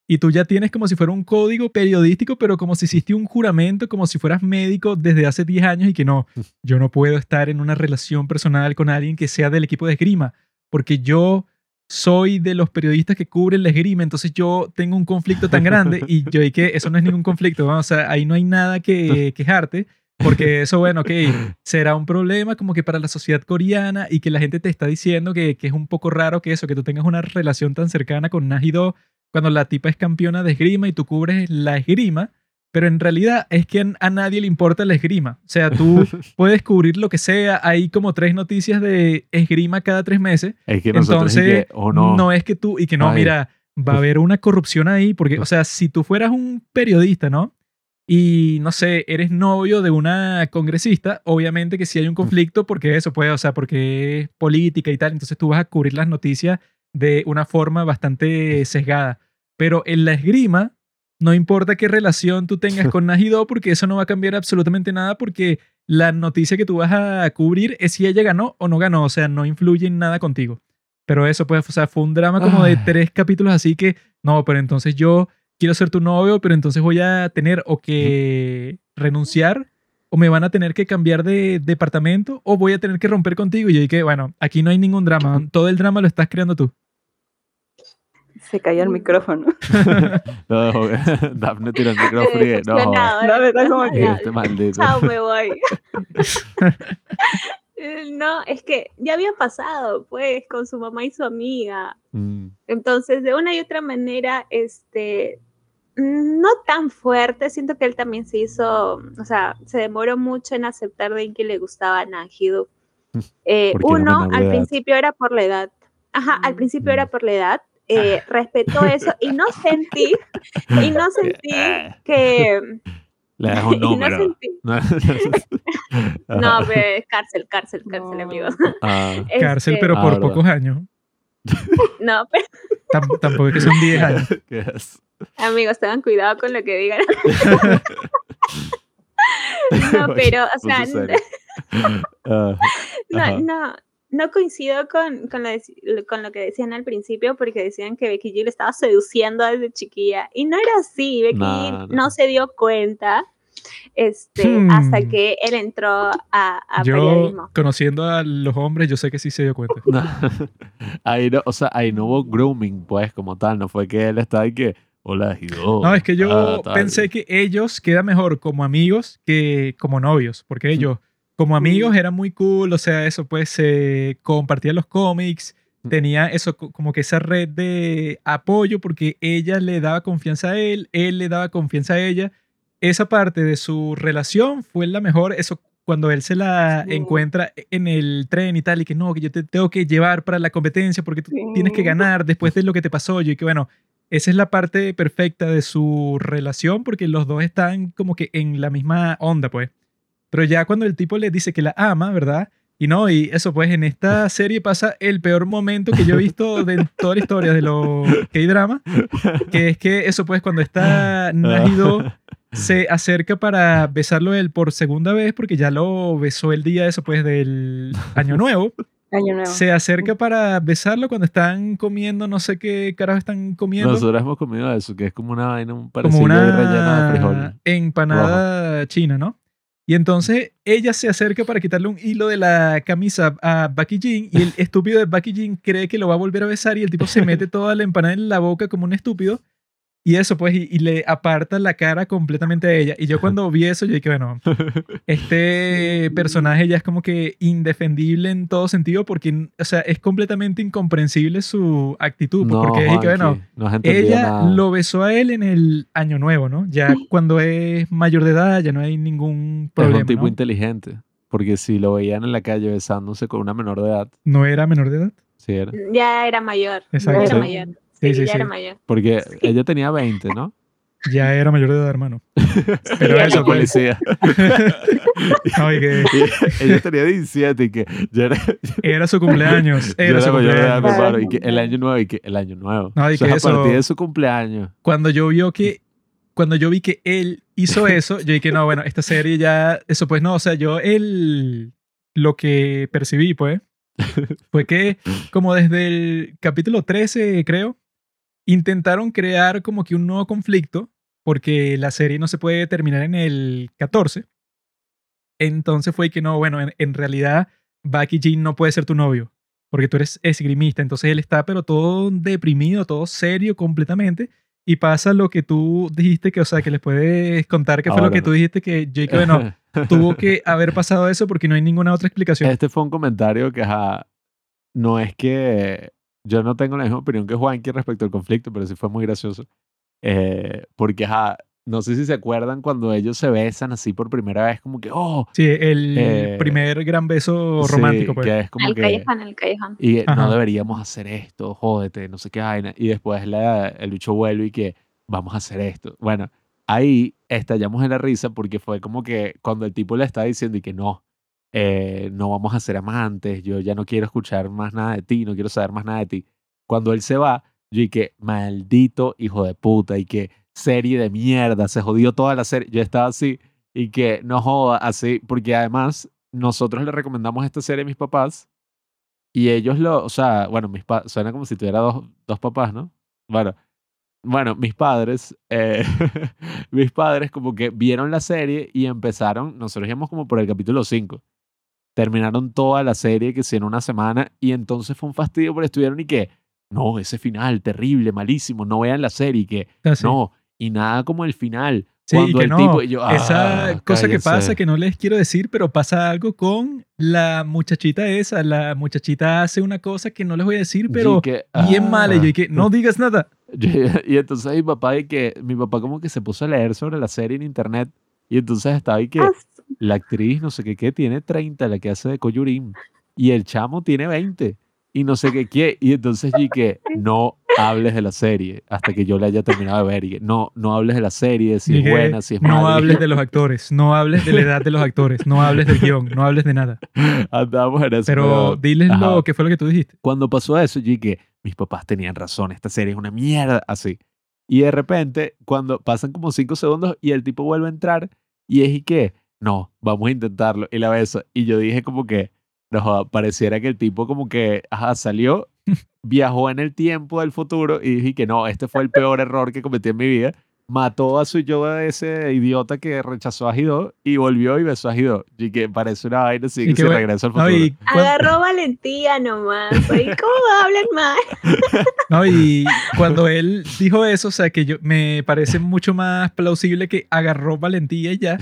Y tú ya tienes como si fuera un código periodístico, pero como si hiciste un juramento, como si fueras médico desde hace 10 años y que no, yo no puedo estar en una relación personal con alguien que sea del equipo de esgrima, porque yo soy de los periodistas que cubren la esgrima, entonces yo tengo un conflicto tan grande y yo y que eso no es ningún conflicto, o sea, ahí no hay nada que quejarte, porque eso, bueno, ok, será un problema como que para la sociedad coreana y que la gente te está diciendo que, que es un poco raro que eso, que tú tengas una relación tan cercana con Najido cuando la tipa es campeona de esgrima y tú cubres la esgrima, pero en realidad es que a nadie le importa la esgrima. O sea, tú puedes cubrir lo que sea. Hay como tres noticias de esgrima cada tres meses. Es que Entonces, o no. no es que tú, y que no, mira, va a haber una corrupción ahí, porque, o sea, si tú fueras un periodista, ¿no? Y no sé, eres novio de una congresista, obviamente que sí hay un conflicto, porque eso puede, o sea, porque es política y tal, entonces tú vas a cubrir las noticias de una forma bastante sesgada. Pero en la esgrima, no importa qué relación tú tengas con Najido, porque eso no va a cambiar absolutamente nada, porque la noticia que tú vas a cubrir es si ella ganó o no ganó, o sea, no influye en nada contigo. Pero eso, pues, o sea, fue un drama como de tres capítulos así que, no, pero entonces yo quiero ser tu novio, pero entonces voy a tener o que renunciar o me van a tener que cambiar de departamento o voy a tener que romper contigo. Y yo dije, bueno, aquí no hay ningún drama, todo el drama lo estás creando tú. Se cayó el micrófono. no, Dafne tiró el micrófono y no. No, está como que. Este maldito. Chao, me voy. No, es que ya había pasado, pues, con su mamá y su amiga. Mm. Entonces, de una y otra manera, este, no tan fuerte, siento que él también se hizo, o sea, se demoró mucho en aceptar de que le gustaba a Najidu. Eh, uno, al principio era por la edad. Ajá, al principio era mm. por la edad, eh, respetó eso y no sentí, y no sentí que... Le das un número. no, sentí... no, pero cárcel, cárcel, cárcel, amigos. Ah. Cárcel, pero por ah, pocos años. No, pero... tampoco es que son 10 años. Amigos, tengan cuidado con lo que digan. no, pero, o sea, uh, no, no, no coincido con, con, lo, que decían al principio, porque decían que Becky G le estaba seduciendo desde chiquilla. Y no era así, Becky no, no. se dio cuenta este, hasta hmm. que él entró a, a yo, Conociendo a los hombres, yo sé que sí se dio cuenta. ahí no, o sea, ahí no hubo grooming, pues, como tal. No fue que él estaba ahí que. Hola, Hido. No, es que yo ah, pensé que ellos quedan mejor como amigos que como novios, porque ellos como amigos era muy cool, o sea, eso pues se compartía los cómics, mm. tenía eso como que esa red de apoyo porque ella le daba confianza a él, él le daba confianza a ella. Esa parte de su relación fue la mejor, eso cuando él se la encuentra en el tren y tal, y que no, que yo te tengo que llevar para la competencia porque tú tienes que ganar después de lo que te pasó. Yo y que bueno, esa es la parte perfecta de su relación porque los dos están como que en la misma onda, pues. Pero ya cuando el tipo le dice que la ama, ¿verdad? Y no, y eso, pues en esta serie pasa el peor momento que yo he visto de toda la historia de los K-drama, que es que eso, pues cuando está Najido se acerca para besarlo él por segunda vez, porque ya lo besó el día eso, pues del Año Nuevo. Año nuevo. Se acerca para besarlo cuando están comiendo, no sé qué carajo están comiendo. Nosotros hemos comido eso, que es como una vaina, un como parecido una relleno de frijol. empanada china, ¿no? Y entonces ella se acerca para quitarle un hilo de la camisa a Bucky Jean y el estúpido de Bucky Jean cree que lo va a volver a besar y el tipo se mete toda la empanada en la boca como un estúpido y eso pues y, y le aparta la cara completamente a ella. Y yo cuando vi eso yo dije, bueno, este personaje ya es como que indefendible en todo sentido porque, o sea, es completamente incomprensible su actitud. pues, No, porque es que, bueno, no ella nada. lo besó a él en el año nuevo, ¿no? Ya cuando es mayor de edad ya no hay ningún es problema. un tipo ¿no? inteligente. Porque si lo veían en la calle besándose con una menor de edad, ¿No era menor de edad? sí era. Ya era mayor. Exacto. Ya era mayor. Sí, Sí, sí, ya sí. era mayor. Porque ella tenía 20, ¿no? Ya era mayor de edad, hermano. Pero Ya eso, policía. Que Y ella tenía 17 y que ya era, era su cumpleaños. ya Era era su mayor de edad, mi cumpleaños. hermano, Y que el año nuevo, y que el año nuevo. No, y O sea, que a eso- partir de su cumpleaños. Cuando yo vio que cuando yo vi que él hizo eso, yo dije, no, bueno, esta serie ya, eso pues no, o sea, yo él, lo que percibí, pues, fue que como desde el capítulo 13, creo, intentaron crear como que un nuevo conflicto, porque la serie no se puede terminar en el 14. Entonces fue que no, bueno, en, en realidad Bucky Jean no puede ser tu novio, porque tú eres esgrimista, entonces él está pero todo deprimido, todo serio completamente. Y pasa lo que tú dijiste, que, o sea, que les puedes contar que fue lo que no. tú dijiste, que Jake, bueno, tuvo que haber pasado eso porque no hay ninguna otra explicación. Este fue un comentario que, ajá, no es que yo no tengo la misma opinión que Juanqui respecto al conflicto, pero sí fue muy gracioso. Eh, porque, ajá, no sé si se acuerdan cuando ellos se besan así por primera vez, como que, oh, Sí, el Eh, primer gran beso sí, romántico, pues. que es como que, callejón, al callejón. y no Ajá. deberíamos hacer esto, jódete, no sé qué vaina. Y después la, el bicho vuelve y que vamos a hacer esto. Bueno, ahí estallamos en la risa porque fue como que cuando el tipo le está diciendo y que no, eh, no vamos a ser amantes, yo ya no quiero escuchar más nada de ti, no quiero saber más nada de ti. Cuando él se va, yo y que maldito hijo de puta y que serie de mierda, se jodió toda la serie. Yo estaba así y que no joda así, porque además nosotros le recomendamos esta serie a mis papás y ellos lo, o sea, bueno, mis pa- suena como si tuviera dos, dos papás, ¿no? Bueno, bueno, mis padres, eh, mis padres como que vieron la serie y empezaron, nosotros íbamos como por el capítulo 5. Terminaron toda la serie que sí en una semana y entonces fue un fastidio porque estuvieron y que, no, ese final terrible, malísimo, no vean la serie y que, Así. no, y nada como el final. Sí, cuando que el no. tipo, y yo, Esa "Ah, cosa que pasa cállense". que no les quiero decir, pero pasa algo con la muchachita esa. La muchachita hace una cosa que no les voy a decir, pero que, bien mala. Y yo "Ah". dije, no digas nada. y entonces mi papá y que mi papá como que se puso a leer sobre la serie en internet y entonces estaba ahí que Ah, la actriz no sé qué qué tiene 30 la que hace de Koyurim y el chamo tiene 20 y no sé qué qué y entonces y que no hables de la serie hasta que yo la haya terminado de ver y que no no hables de la serie si es que buena si es no mala hables de los actores, no hables de la edad de los actores, no hables del guion, no hables de nada. andamos en eso Pero diles ajá. lo que fue lo que tú dijiste. cuando pasó eso, yo dije, mis papás tenían razón, esta serie es una mierda, así. Y de repente, cuando pasan como cinco segundos y el tipo vuelve a entrar y es y que, no, vamos a intentarlo. Y la beso. Y yo dije como que, no, joda, pareciera que el tipo como que, ajá, salió, viajó en el tiempo del futuro y dije que no, este fue el peor error que cometí en mi vida. Mató a su yo de ese idiota que rechazó a Hideo y volvió y besó a Hideo. Y que parece una vaina así Y que se bueno, regresa al No, futuro. y, cuan- Agarró valentía nomás. Ay, ¿Cómo hablan mal? no, y cuando él dijo eso, o sea, que yo me parece mucho más plausible que agarró valentía y ya,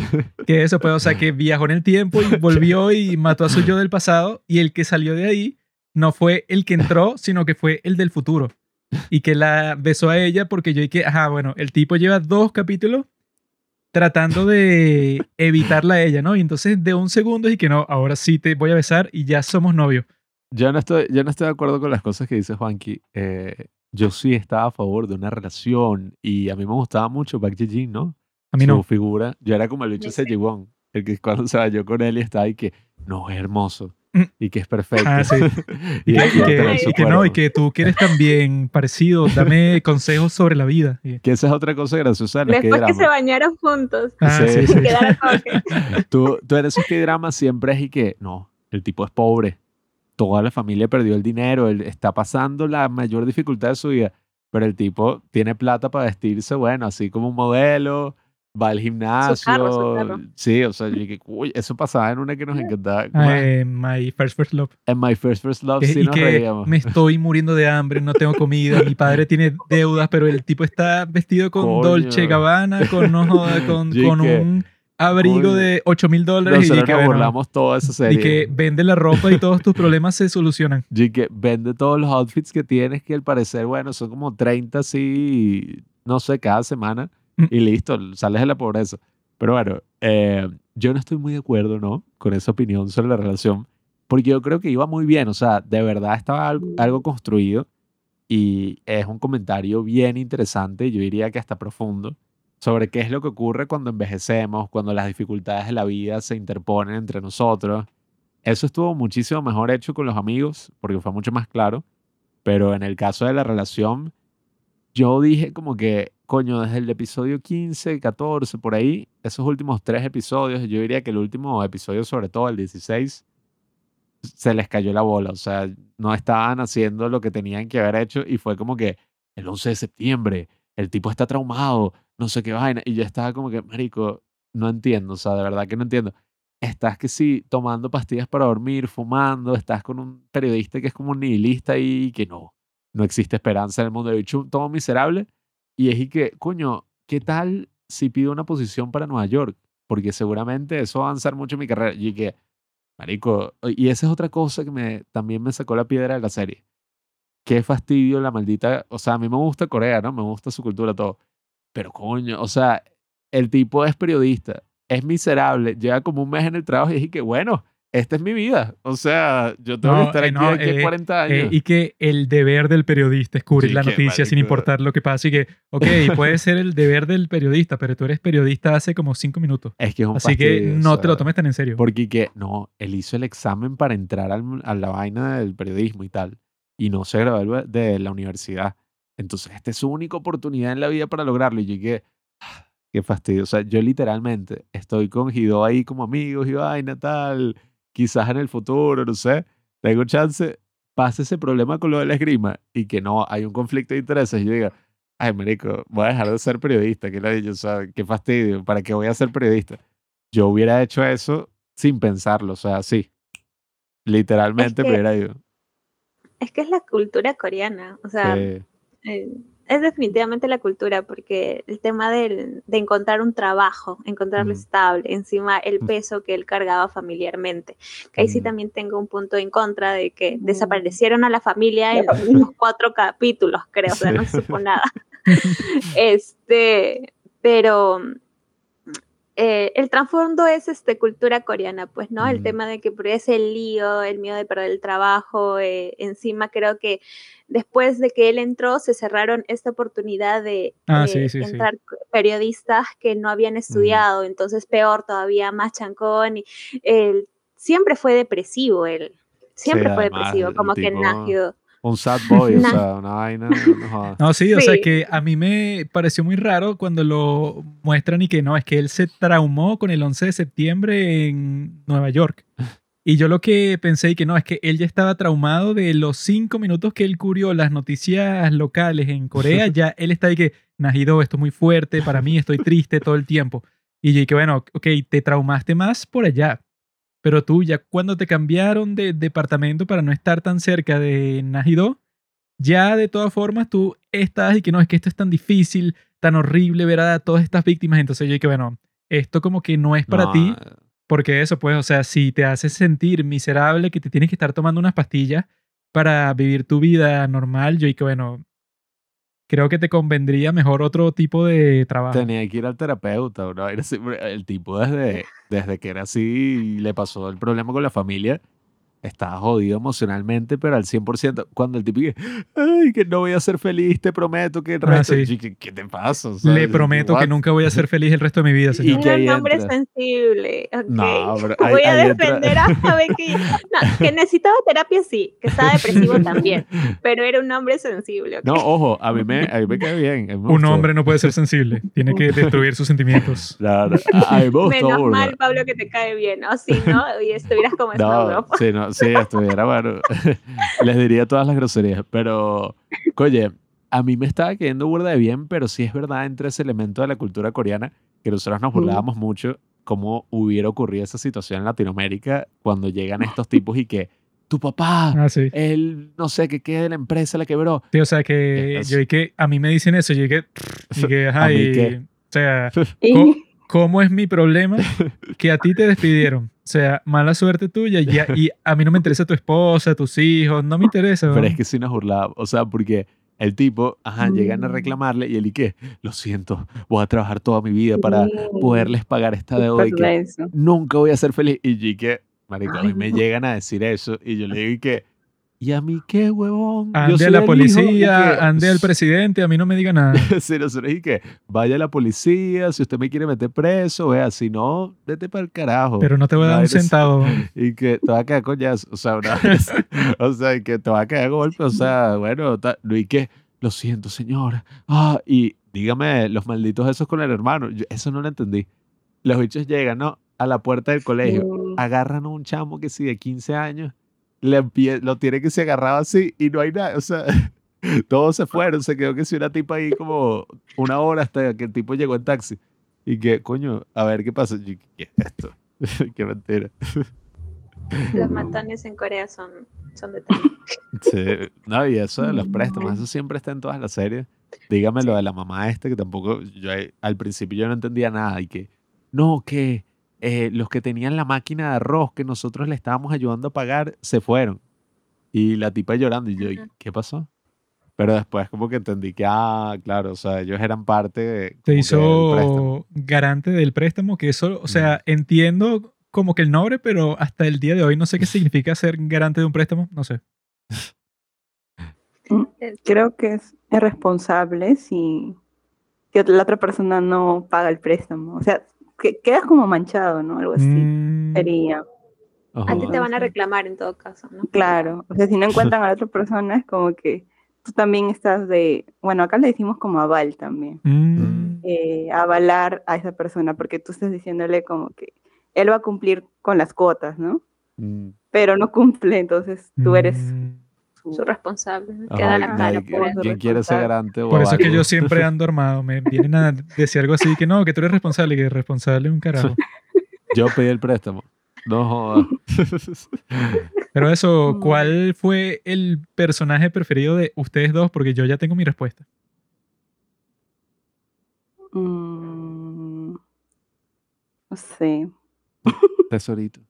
que eso, pues, o sea, que viajó en el tiempo y volvió y mató a su yo del pasado y el que salió de ahí no fue el que entró, sino que fue el del futuro. Y que la besó a ella porque yo dije, ajá, bueno, el tipo lleva dos capítulos tratando de evitarla a ella, ¿no? Y entonces de un segundo y que no, ahora sí te voy a besar y ya somos novios. Yo no estoy, yo no estoy de acuerdo con las cosas que dice Juanqui. Eh, yo sí estaba a favor de una relación y a mí me gustaba mucho Park Ji-jin, ¿no? A mí Su no. figura. Yo era como el bicho. Ji-won, el que cuando se bañó con él y estaba ahí que, no, es hermoso. Mm. y que es perfecto. Ah, sí. y, que, no, y que tú quieres también parecido, dame consejos sobre la vida. Que esa es otra cosa graciosa. Después que se bañaron juntos. Ah, sí, sí. tú, tú en esos que dramas siempre es y que, no, el tipo es pobre. Toda la familia perdió el dinero, él está pasando la mayor dificultad de su vida, pero el tipo tiene plata para vestirse, bueno, así como un modelo, va al gimnasio. Sí, o sea, eso pasaba en una que nos encantaba. Uh, my First First Love. En My First First Love sí nos que Me estoy muriendo de hambre, no tengo comida, mi padre tiene deudas, pero el tipo está vestido con Dolce Gabbana, con, no, con, con un abrigo de 8 mil dólares. y que burlamos toda esa serie. Y que vende la ropa y todos tus problemas se solucionan. Y que vende todos los outfits que tienes, que al parecer, bueno, son como 30 así, no sé, cada semana. Y listo, sales de la pobreza. Pero bueno, eh, yo no estoy muy de acuerdo, ¿no? Con esa opinión sobre la relación. Porque yo creo que iba muy bien. O sea, de verdad estaba algo, algo construido. Y es un comentario bien interesante. Yo diría que hasta profundo sobre qué es lo que ocurre cuando envejecemos, cuando las dificultades de la vida se interponen entre nosotros. Eso estuvo muchísimo mejor hecho con los amigos, porque fue mucho más claro. Pero en el caso de la relación, yo dije como que, coño, desde el episodio 15, 14, por ahí, esos últimos tres episodios, yo diría que el último episodio, sobre todo el 16, se les cayó la bola. O sea, no estaban haciendo lo que tenían que haber hecho y fue como que el 11 de septiembre, el tipo está traumado, no sé qué vaina. Y yo estaba como que, marico, no entiendo, o sea, de verdad que no entiendo. Estás que sí, tomando pastillas para dormir, fumando, estás con un periodista que es como un nihilista y que no, no existe esperanza en el mundo. De hecho, todo miserable. Y es y que, coño, ¿qué tal si pido una posición para Nueva York? Porque seguramente eso va a avanzar mucho en mi carrera. Y que, marico, y esa es otra cosa que me, también me sacó la piedra de la serie. Qué fastidio la maldita, o sea, a mí me gusta Corea, ¿no? Me gusta su cultura, todo pero coño, o sea, el tipo es periodista, es miserable, lleva como un mes en el trabajo y dije que bueno, esta es mi vida. O sea, yo tengo que estar eh, aquí de 40 eh, años. Eh, y que el deber del periodista es cubrir la noticia sin importar lo que pase. Y que, ok, puede ser el deber del periodista, pero tú eres periodista hace como cinco minutos. Es que es un Así que no te lo tomes tan en serio. Porque que, no, él hizo el examen para entrar a la vaina del periodismo y tal. Y no se graduó de la universidad. Entonces, esta es su única oportunidad en la vida para lograrlo. Y yo ah, qué fastidio. O sea, yo literalmente estoy con Gido ahí como amigos y vaina, tal. Quizás en el futuro, no sé. Tengo chance, pase ese problema con lo de la esgrima y que no hay un conflicto de intereses. Y yo diga, ay, marico, voy a dejar de ser periodista. ¿Qué le dicho? O sea, qué fastidio. ¿Para qué voy a ser periodista? Yo hubiera hecho eso sin pensarlo. O sea, sí. Literalmente es hubiera ido. Es que es la cultura coreana. O sea, eh, es definitivamente la cultura, porque el tema de encontrar un trabajo, encontrarlo estable, encima el peso que él cargaba familiarmente. Que ahí sí también tengo un punto en contra de que desaparecieron a la familia en los cuatro capítulos, creo, o sea, no supo nada. este, pero eh, el trasfondo es este, cultura coreana, pues, ¿no? El tema de que ese el lío, el miedo de perder el trabajo, eh, encima creo que después de que él entró se cerraron esta oportunidad de ah, entrar periodistas que no habían estudiado, entonces peor todavía, más chancón, y él siempre fue depresivo, él, siempre fue depresivo, como que Nágido un sad boy, o sea, una vaina. No, sí, o sea que a mí me pareció muy raro cuando lo muestran y que no, es que él se traumó con el 11 de septiembre en Nueva York. Y yo lo que pensé y que no, es que él ya estaba traumado de los cinco minutos que él cubrió las noticias locales en Corea, ya él está ahí que, Najido, esto es muy fuerte, para mí estoy triste todo el tiempo. Y yo que bueno, ok, te traumaste más por allá, pero tú ya cuando te cambiaron de departamento para no estar tan cerca de Najido, ya de todas formas tú estás y que no, es que esto es tan difícil, tan horrible ver a todas estas víctimas. Entonces yo dije, bueno, esto como que no es para ti, eh. porque eso pues, o sea, si te hace sentir miserable que te tienes que estar tomando unas pastillas para vivir tu vida normal, yo dije, bueno, creo que te convendría mejor otro tipo de trabajo. Tenía que ir al terapeuta, bro. El tipo desde, desde que era así le pasó el problema con la familia, estaba jodido emocionalmente, pero al 100%. Cuando el tipo dice, ay, que no voy a ser feliz, te prometo que el Ah, resto... sí. ¿Qué, qué te pasa? O sea, Le prometo que nunca voy a ser feliz el resto de mi vida, Y señor. un hombre entra- sensible. ok. No, pero ahí- Voy a entra- defender a Javier que, no, que necesitaba terapia, sí, que estaba depresivo también, pero era un hombre sensible. ok. No, ojo, a mí me, a mí me cae bien. me Un hombre no puede ser sensible, tiene que destruir sus sentimientos. Claro, Menos mal, Pablo, que te cae bien, ¿no? Si no, y estuvieras como ¿no? sí, no, sí, estuviera bueno. Les diría todas las groserías, pero, oye, a mí me estaba cayendo burda de bien, pero sí es verdad entre ese elemento de la cultura coreana que nosotros nos Mm. burlábamos mucho cómo hubiera ocurrido esa situación en Latinoamérica cuando llegan estos tipos y que tu papá, Ah, sí. él, no sé, que quede la empresa, la quebró. Sí, o sea que Es- yo y que a mí me dicen eso, yo y que, y que, ajá, ¿A mí y- qué? o sea, Y- ¿cómo es mi problema que a ti te despidieron? O sea, mala suerte tuya y a, y a mí no me interesa tu esposa, tus hijos, no me interesa. Pero weón. es que sí nos burlábamos, o sea, porque el tipo, ajá, llegan a Mm. reclamarle y él y que, lo siento, voy a trabajar toda mi vida para Sí, poderles pagar esta deuda y que nunca voy a ser feliz. Y yo y que, marico, a mí me no. llegan a decir eso y yo le digo y que, ¿y a mí qué, huevón? Ande a la el hijo", y policía, que, ande al presidente, a mí no me diga nada. Sí, nosotros y que, vaya a la policía, si usted me quiere meter preso, vea, si no, vete para el carajo. Pero no te voy a dar un centavo. Y que te va a quedar coñazo, o sea, una vez, o sea, y que te va a quedar golpe, o sea, bueno, ta- y que, lo siento, señora, ah, y dígame, los malditos esos con el hermano, yo eso no lo entendí. Los bichos llegan, ¿no? A la puerta del colegio, agarran a un chamo que sí, de 15 años, le lo tiene que se agarraba así y no hay nada, o sea, todos se fueron, se quedó que si una tipa ahí como una hora hasta que el tipo llegó en taxi. Y que, coño, a ver qué pasa. Yo, ¿Qué es esto? qué mentira. Los matones en Corea son, son de tal. Sí, no, y eso de los préstamos, No. eso siempre está en todas las series. Dígame lo de la mamá esta, que tampoco, yo ahí- al principio yo no entendía nada, y que, no, que eh, los que tenían la máquina de arroz que nosotros le estábamos ayudando a pagar, se fueron. Y la tipa llorando, y yo, ¿y Ujú. ¿qué pasó? Pero después como que entendí que, ah, claro, o sea, ellos eran parte de, Te que del préstamo. hizo garante del préstamo, que eso, o sea, entiendo como que el nombre, pero hasta el día de hoy no sé qué significa ser garante de un préstamo, no sé. Creo que es, es responsable si, si la otra persona no paga el préstamo. O sea, que quedas como manchado, ¿no? Algo así Mm, sería. Ajá. A ti te van a reclamar en todo caso, ¿no? Claro. O sea, si no encuentran a la otra persona, es como que tú también estás de. Bueno, acá le decimos como aval también. mm, eh, avalar a esa persona, porque tú estás diciéndole como que él va a cumplir con las cuotas, ¿no? Mm, Pero no cumple, entonces tú eres mm. Su- Su responsable, ¿no? ajá, que da la nadie- cara ¿quién- por eso. ¿Quién quiere ser garante Por eso es que yo siempre ando armado. Me vienen a decir algo así que no, que tú eres responsable, que responsable es un carajo. Yo pedí el préstamo. No jodas. Pero eso. ¿cuál fue el personaje preferido de ustedes dos? Porque yo ya tengo mi respuesta. Mm, no sé. Tesorito.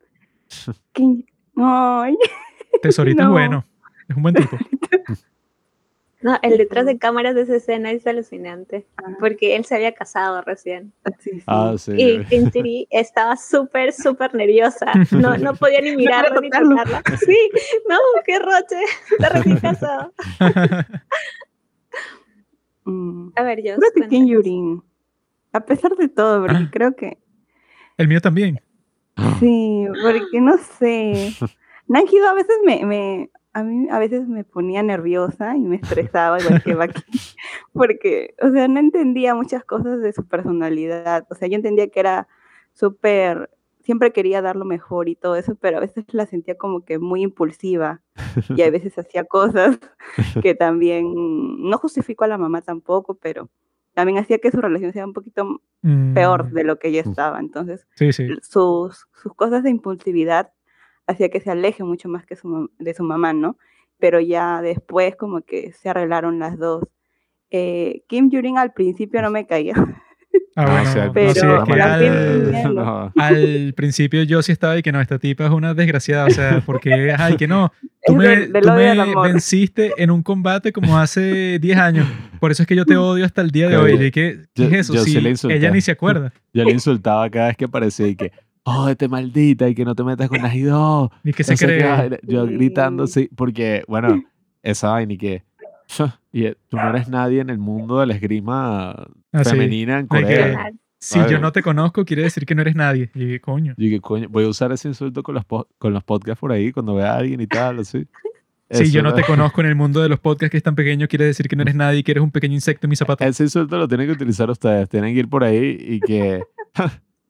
Ay, Tesorito es No. bueno. Es un buen tipo. No, el detrás de cámaras de esa escena es alucinante, ah, porque él se había casado recién. sí, sí. Ah, sí. Y Kintiri estaba súper, súper nerviosa. No, no podía ni mirarlo ni tocarlo. tocarla. Sí, no, qué roche. Está recién casado. Mm, A ver, yo. creo que Kim Yurin. A pesar de todo, porque Ah. creo que El mío también. Sí, porque no sé. Nanjido a veces me, me, a mí a veces me ponía nerviosa y me estresaba igual que Baki, porque, o sea, no entendía muchas cosas de su personalidad. O sea, yo entendía que era súper, siempre quería dar lo mejor y todo eso, pero a veces la sentía como que muy impulsiva y a veces hacía cosas que también, no justifico a la mamá tampoco, pero también hacía que su relación sea un poquito Mm, peor de lo que ella estaba. Entonces, Sí, sí. sus, sus cosas de impulsividad hacía que se aleje mucho más que su, de su mamá, ¿no? Pero ya después como que se arreglaron las dos. Eh, Kim Yurin al principio no me caía. Ah, No, bueno, o sea, no, pero sí, es que al, piel- No. al principio yo sí estaba y que no, esta tipa es una desgraciada, o sea, porque, ay, que no, tú me, tú venciste en un combate como hace 10 años, por eso es que yo te odio hasta el día de hoy, ¿y qué, qué es eso? yo sí ella ni se acuerda. Yo le insultaba cada vez que aparecía y que, jódete maldita y que no te metas con Najido. Y que se no cree. Yo Sí. gritando, sí, porque, bueno, esa vaina y que. Y eh, tú no eres nadie en el mundo de la esgrima Así. femenina en Ay, que- Corea. Si yo no te conozco, quiere decir que no eres nadie. Y dije, coño. Y que coño, voy a usar ese insulto con los, con los podcasts por ahí cuando vea a alguien y tal, así. Si Eso yo no te conozco en el mundo de los podcasts que es tan pequeño, quiere decir que no eres nadie y que eres un pequeño insecto en mi zapato. Ese insulto lo tienen que utilizar ustedes. Tienen que ir por ahí y que.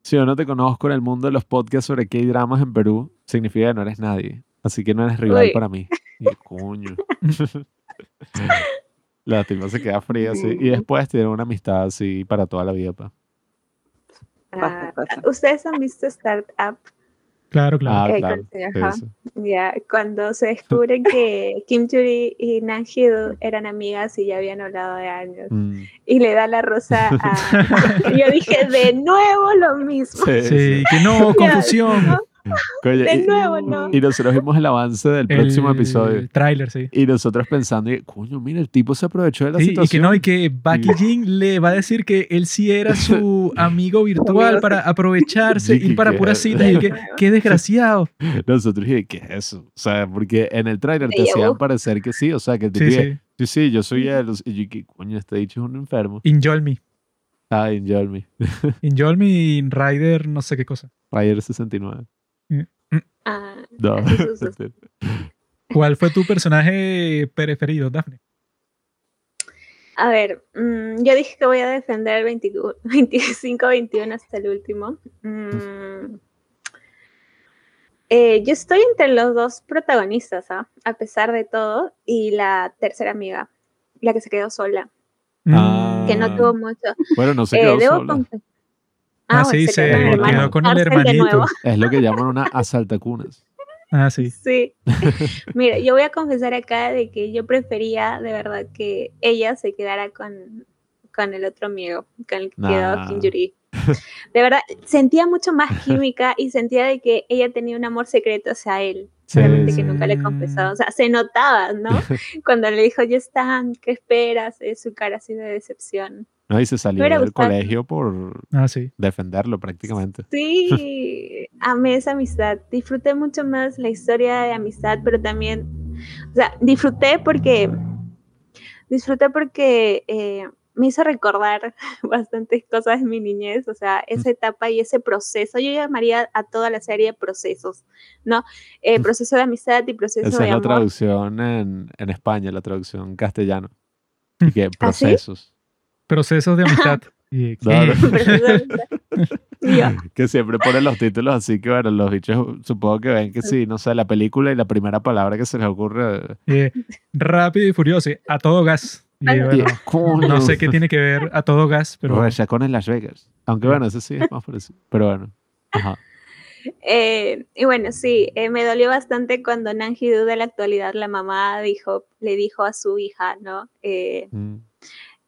Si yo no te conozco en el mundo de los podcasts sobre qué hay dramas en Perú, significa que no eres nadie. Así que no eres rival Uy. para mí. Y coño. La tipa se queda fría así. Y después tienen una amistad así para toda la vida. Pa. Ah, pasa. ¿Ustedes han visto Startup? Claro, claro. Ah, claro. ajá. Ya, cuando se descubre que Kim Juri y Nan eran amigas y ya habían hablado de años. Mm, Y le da la rosa a... Yo dije, de nuevo lo mismo. sí, Sí, sí. que no, confusión. Coño, De y- nuevo, no. Y nosotros vimos el avance del próximo El episodio. tráiler, sí. Y nosotros pensando, y, coño, mira, el tipo se aprovechó de la Sí, y que situación. no, y que Baki Jin le va a decir que él sí era su amigo virtual para aprovecharse, Sí, ir para puras citas y que qué desgraciado. Nosotros dije, ¿qué es eso? O sea, porque en el tráiler te hacían parecer que sí, o sea, que el tipo Sí, dije, sí. sí, sí, yo soy él. Y yo, ¿qué coño, este dicho es un enfermo. Enjoy me. Ah, enjoy me. Enjoy me y Rider no sé qué cosa. Ryder 69. Ah, No. Así sucede. ¿Cuál fue tu personaje preferido, Daphne? A ver, mm, yo dije que voy a defender el 25-21 hasta el último. Mm, eh, yo estoy entre los dos protagonistas, ¿ah? a pesar de todo, y la tercera amiga, la que se quedó sola, Ah. que no Ah. tuvo mucho. Bueno, no se Eh, quedó debo sola. Ah, bueno, sí, se se quedó con el hermanito. Es lo que llaman una asaltacunas. Ah, sí. Sí. Mira, yo voy a confesar acá de que yo prefería de verdad que ella se quedara con, con el otro amigo, con el que Nah. quedó Kim Yuri. De verdad, sentía mucho más química y sentía de que ella tenía un amor secreto hacia él. Sí, Solamente sí. que nunca le he confesado. O sea, se notaba, ¿no? Cuando le dijo, ya están, ¿qué esperas? Es su cara así de decepción. No, y se salió del colegio por Ah, sí. defenderlo prácticamente. Sí, amé esa amistad. Disfruté mucho más la historia de amistad, pero también, o sea, disfruté porque, disfruté porque eh, me hizo recordar bastantes cosas de mi niñez, o sea, esa etapa y ese proceso. Yo llamaría a toda la serie procesos, ¿no? Eh, proceso de amistad y proceso Esa de es la amor. traducción en, en España, la traducción castellano. Y que ¿Ah, sí? procesos. De amistad. Y, Claro. que siempre ponen los títulos así que, bueno, los bichos supongo que ven que sí, no sé, la película y la primera palabra que se les ocurre. Eh, rápido y furioso, a todo gas. Y, bueno, no sé qué tiene que ver a todo gas, pero Rechacón en Las Vegas. Aunque bueno, ese sí es más parecido. Pero bueno. Ajá. Eh, y bueno, sí, eh, me dolió bastante cuando Nanji Du de la actualidad, la mamá dijo, le dijo a su hija, ¿no? Eh, Mm.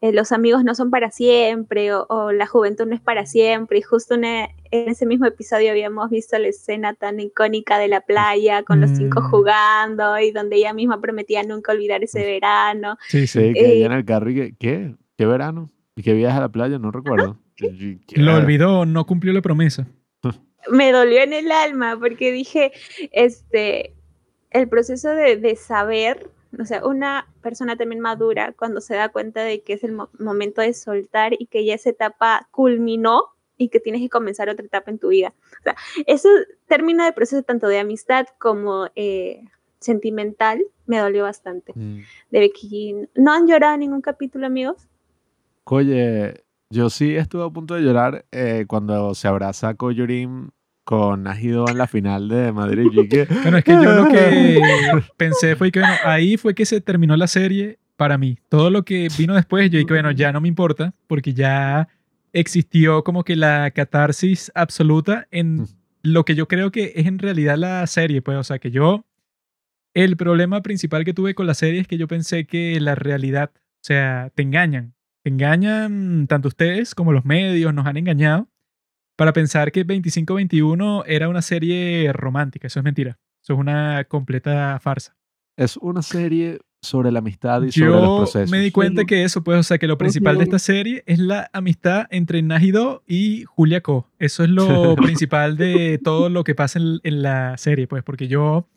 Eh, los amigos no son para siempre o, o la juventud no es para siempre. Y justo una- en ese mismo episodio habíamos visto la escena tan icónica de la playa con los cinco Mm. jugando y donde ella misma prometía nunca olvidar ese verano. sí, sí. Que Eh, en el carro y que, ¿qué? ¿Qué verano? ¿Y qué viaje a la playa? No recuerdo. Lo olvidó, no cumplió la promesa. me dolió en el alma porque dije, este, el proceso de, de saber, o sea, una persona también madura cuando se da cuenta de que es el mo- momento de soltar y que ya esa etapa culminó y que tienes que comenzar otra etapa en tu vida. O sea, ese término de proceso tanto de amistad como eh, sentimental me dolió bastante. Mm. De Becky. ¿No han llorado en ningún capítulo, amigos? Oye, yo sí estuve a punto de llorar eh, cuando se abraza Koyorim con Najido en la final de Madrid. Y que, Bueno, es que yo lo que pensé fue que, bueno, ahí fue que se terminó la serie para mí. Todo lo que vino después, yo dije, bueno, ya no me importa, porque ya existió como que la catarsis absoluta en lo que yo creo que es en realidad la serie, pues, o sea, que yo, el problema principal que tuve con la serie es que yo pensé que la realidad, o sea, te engañan, te engañan tanto ustedes como los medios, nos han engañado para pensar que 2521 era una serie romántica, eso es mentira, eso es una completa farsa. es una serie sobre la amistad y sobre los procesos. me di cuenta que eso, pues, o sea, que lo principal de esta serie es la amistad entre Najido y Julia Ko. Eso es lo principal de todo lo que pasa en, en, la serie, pues, porque yo,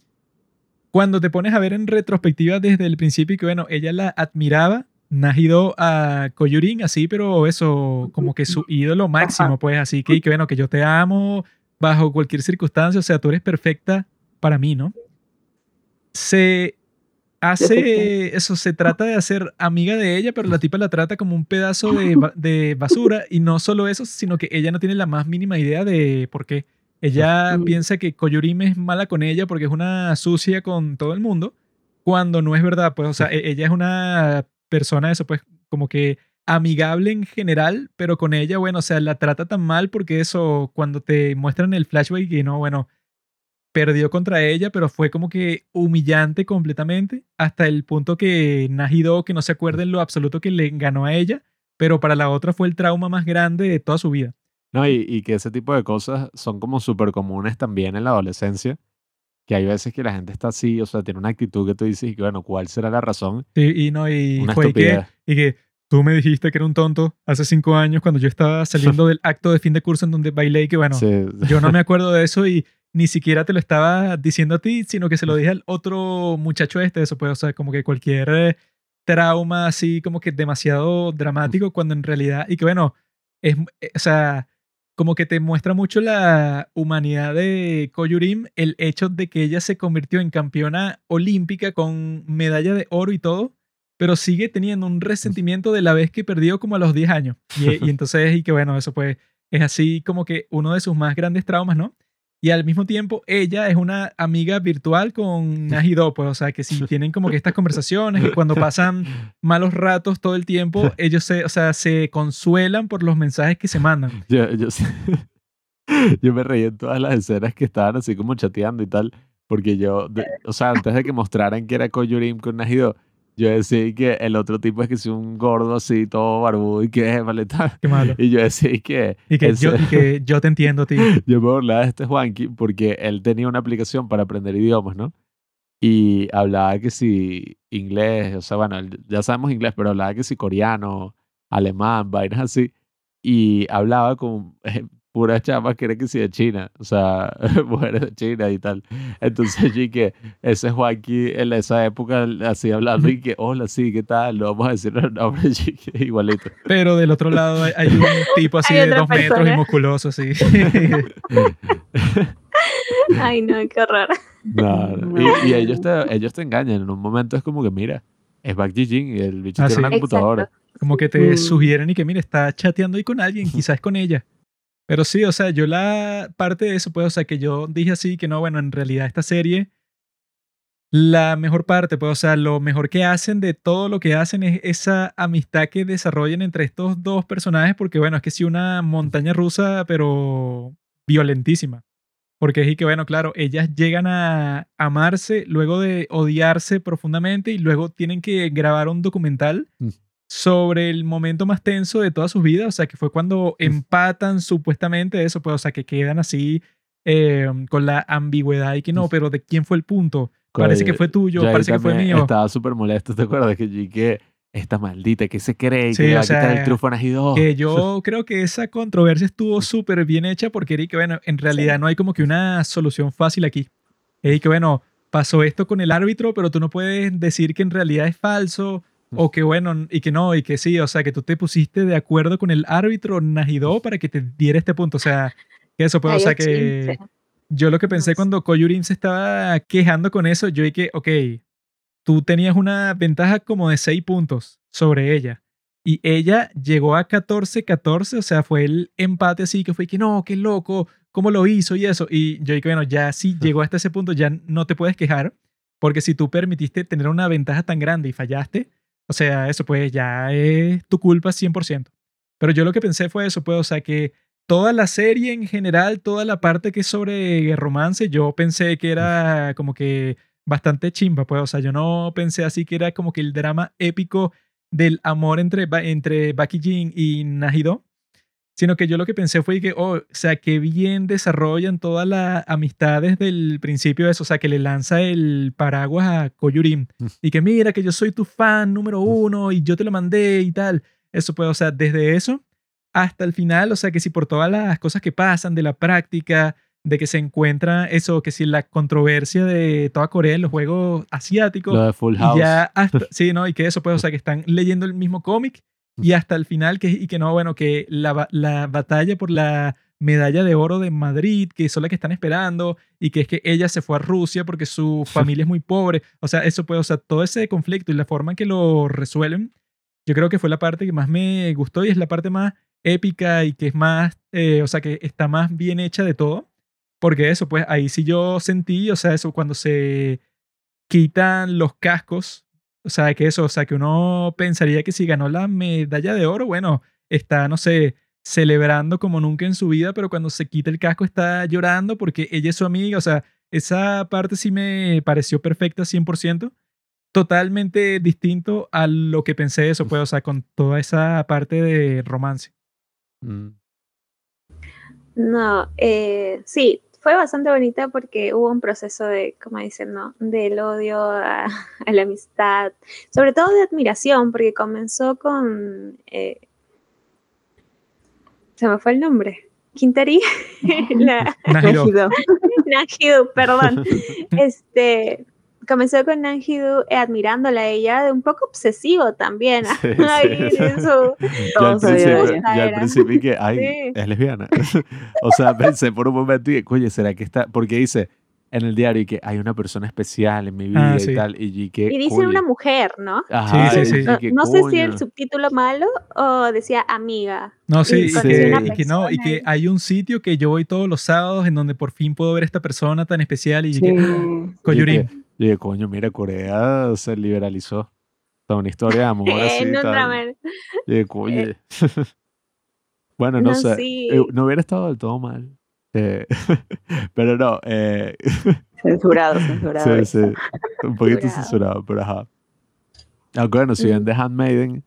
cuando te pones a ver en retrospectiva desde el principio, que bueno, ella la admiraba, Najido a Koyurin, así, pero eso, como que su ídolo máximo, pues, así que, que bueno, que yo te amo bajo cualquier circunstancia, o sea, tú eres perfecta para mí, ¿no? Se hace eso, se trata de hacer amiga de ella, pero la tipa la trata como un pedazo de, basura y no solo eso, sino que ella no tiene la más mínima idea de por qué. Ella piensa que Koyurime es mala con ella porque es una sucia con todo el mundo, cuando no es verdad, pues, o sea, e, ella es una persona, eso, pues, como que amigable en general, pero con ella, bueno, o sea, la trata tan mal porque eso, cuando te muestran el flashback y no, bueno, perdió contra ella, pero fue como que humillante completamente, hasta el punto que Najido, que no se acuerda en lo absoluto que le ganó a ella, pero para la otra fue el trauma más grande de toda su vida. No, y, que ese tipo de cosas son como súper comunes también en la adolescencia, que hay veces que la gente está así, o sea, tiene una actitud que tú dices, y que bueno, ¿cuál será la razón? Sí, y no, y fue que, y que tú me dijiste que era un tonto hace cinco años cuando yo estaba saliendo del acto de fin de curso en donde bailé y que bueno, yo no me acuerdo de eso y ni siquiera te lo estaba diciendo a ti, sino que se lo dije al otro muchacho este, eso puede, o sea, como que cualquier eh, trauma así como que demasiado dramático cuando en realidad, y que bueno, es, eh, o sea, como que te muestra mucho la humanidad de Koyurim, el hecho de que ella se convirtió en campeona olímpica con medalla de oro y todo, pero sigue teniendo un resentimiento de la vez que perdió como a los 10 años. Y, y entonces, y que bueno, eso pues es así como que uno de sus más grandes traumas, ¿no? Y al mismo tiempo, ella es una amiga virtual con Najido, pues, o sea, que si tienen como que estas conversaciones y cuando pasan malos ratos todo el tiempo, ellos se, o sea, se consuelan por los mensajes que se mandan. Yo, yo, yo me reí en todas las escenas que estaban así como chateando y tal, porque yo, o sea, antes de que mostraran que era Koyurim con Najido, yo decía que el otro tipo es que es un gordo así, todo barbudo y que es maleta. Qué malo. Y yo decía que... Y que, yo, y que yo te entiendo, tío. Yo me burlaba de este Juanqui porque él tenía una aplicación para aprender idiomas, ¿no? Y hablaba que si inglés, o sea, bueno, ya sabemos inglés, pero hablaba que si coreano, alemán, vainas así. Y hablaba con pura chama que era que sí de China, o sea, mujeres de China y tal. Entonces yo que ese Juanqui en esa época así hablando y que, hola, sí, ¿qué tal? Lo vamos a decir el nombre, igualito. Pero del otro lado hay, un tipo así de dos metros y musculoso, así. Ay, no, qué horror. No, y, ellos, te, ellos te engañan. En un momento es como que, mira, es Back Jin y el bicho ah, tiene una computadora. Como que te mm. sugieren y que, mira, está chateando ahí con alguien, quizás con ella. Pero sí, o sea, yo la parte de eso, pues, o sea, que yo dije así, que no, bueno, en realidad esta serie, la mejor parte, pues, o sea, lo mejor que hacen de todo lo que hacen es esa amistad que desarrollan entre estos dos personajes, porque, bueno, es que sí, una montaña rusa, pero violentísima. Porque es que, bueno, claro, ellas llegan a amarse luego de odiarse profundamente y luego tienen que grabar un documental mm sobre el momento más tenso de todas sus vidas, o sea, que fue cuando empatan supuestamente eso, pues, o sea, que quedan así eh, con la ambigüedad y que no, pero ¿de quién fue el punto? Parece que fue tuyo, parece que fue mío. Estaba súper molesto, ¿te acuerdas? Que, que esta maldita, que se cree que va a quitar el trufo a Que yo creo que esa controversia estuvo súper bien hecha porque que, bueno, en realidad no hay como que una solución fácil aquí. Y que, bueno, pasó esto con el árbitro, pero tú no puedes decir que en realidad es falso o que bueno, y que no, y que sí, o sea, que tú te pusiste de acuerdo con el árbitro Najido para que te diera este punto. O sea, que eso puede, o sea, que yo lo que pensé cuando Koyurin se estaba quejando con eso, yo dije, ok, tú tenías una ventaja como de 6 puntos sobre ella. Y ella llegó a 14-14, o sea, fue el empate así que fue que no, qué loco, cómo lo hizo y eso. Y yo dije, bueno, ya sí llegó hasta ese punto, ya no te puedes quejar, porque si tú permitiste tener una ventaja tan grande y fallaste, o sea, eso pues ya es tu culpa 100%. Pero yo lo que pensé fue eso, pues, o sea, que toda la serie en general, toda la parte que es sobre romance, yo pensé que era como que bastante chimba, pues, o sea, yo no pensé así que era como que el drama épico del amor entre, entre Baki Jin y Najido. Sino que yo lo que pensé fue que, oh, o sea, que bien desarrollan todas las amistades del principio de eso, o sea, que le lanza el paraguas a Koyurim Mm. y que mira que yo soy tu fan número uno y yo te lo mandé y tal. Eso puede, o sea, desde eso hasta el final, o sea, que si por todas las cosas que pasan de la práctica, de que se encuentra eso, que si la controversia de toda Corea en los juegos asiáticos, Lo de Full y House. ya hasta, sí, ¿no? Y que eso, pues, o sea, que están leyendo el mismo cómic y hasta el final, que, y que no, bueno, que la, la batalla por la medalla de oro de Madrid, que son las que están esperando, y que es que ella se fue a Rusia porque su familia es muy pobre. O sea, eso puede, o sea, todo ese conflicto y la forma en que lo resuelven, yo creo que fue la parte que más me gustó y es la parte más épica y que es más, eh, o sea, que está más bien hecha de todo. Porque eso, pues ahí sí yo sentí, o sea, eso cuando se quitan los cascos, o sea, que eso, o sea, que uno pensaría que si ganó la medalla de oro, bueno, está, no sé, celebrando como nunca en su vida, pero cuando se quita el casco está llorando porque ella es su amiga, o sea, esa parte sí me pareció perfecta 100%, totalmente distinto a lo que pensé eso, pues, o sea, con toda esa parte de romance. Mm. No, eh, sí, fue bastante bonita porque hubo un proceso de, como dicen, ¿no? Del odio a, a la amistad, sobre todo de admiración, porque comenzó con... eh, se me fue el nombre. Quintari, la. Nanjidu, perdón. Este, comenzó con Nanjidu eh, admirándola a ella, de un poco obsesivo también. Sí, sí. Yo al principio, yo al principio que, ay, Sí. es lesbiana. o sea, pensé por un momento y oye, ¿será que está? Porque dice en el diario y que hay una persona especial en mi vida Ah, y sí. tal. Y, y que, Y dice coño. una mujer, ¿no? Ajá, Sí, sí, sí. No, que, no sé si el subtítulo malo o decía amiga. No, sí, Y conocí que, y que no, y que hay un sitio que yo voy todos los sábados en donde por fin puedo ver a esta persona tan especial y Sí. que Koyurim. Y que- y que, coño, mira, Corea se liberalizó. Toda una historia de amor así. En un tal. drama. Y de, oye. bueno, no, No, sé. sí. eh, no hubiera estado del todo mal. Eh, pero no, eh, Censurado, censurado. sí, sí, un poquito Censurado. pero ajá. Aunque bueno, si ven Mm. The Handmaiden,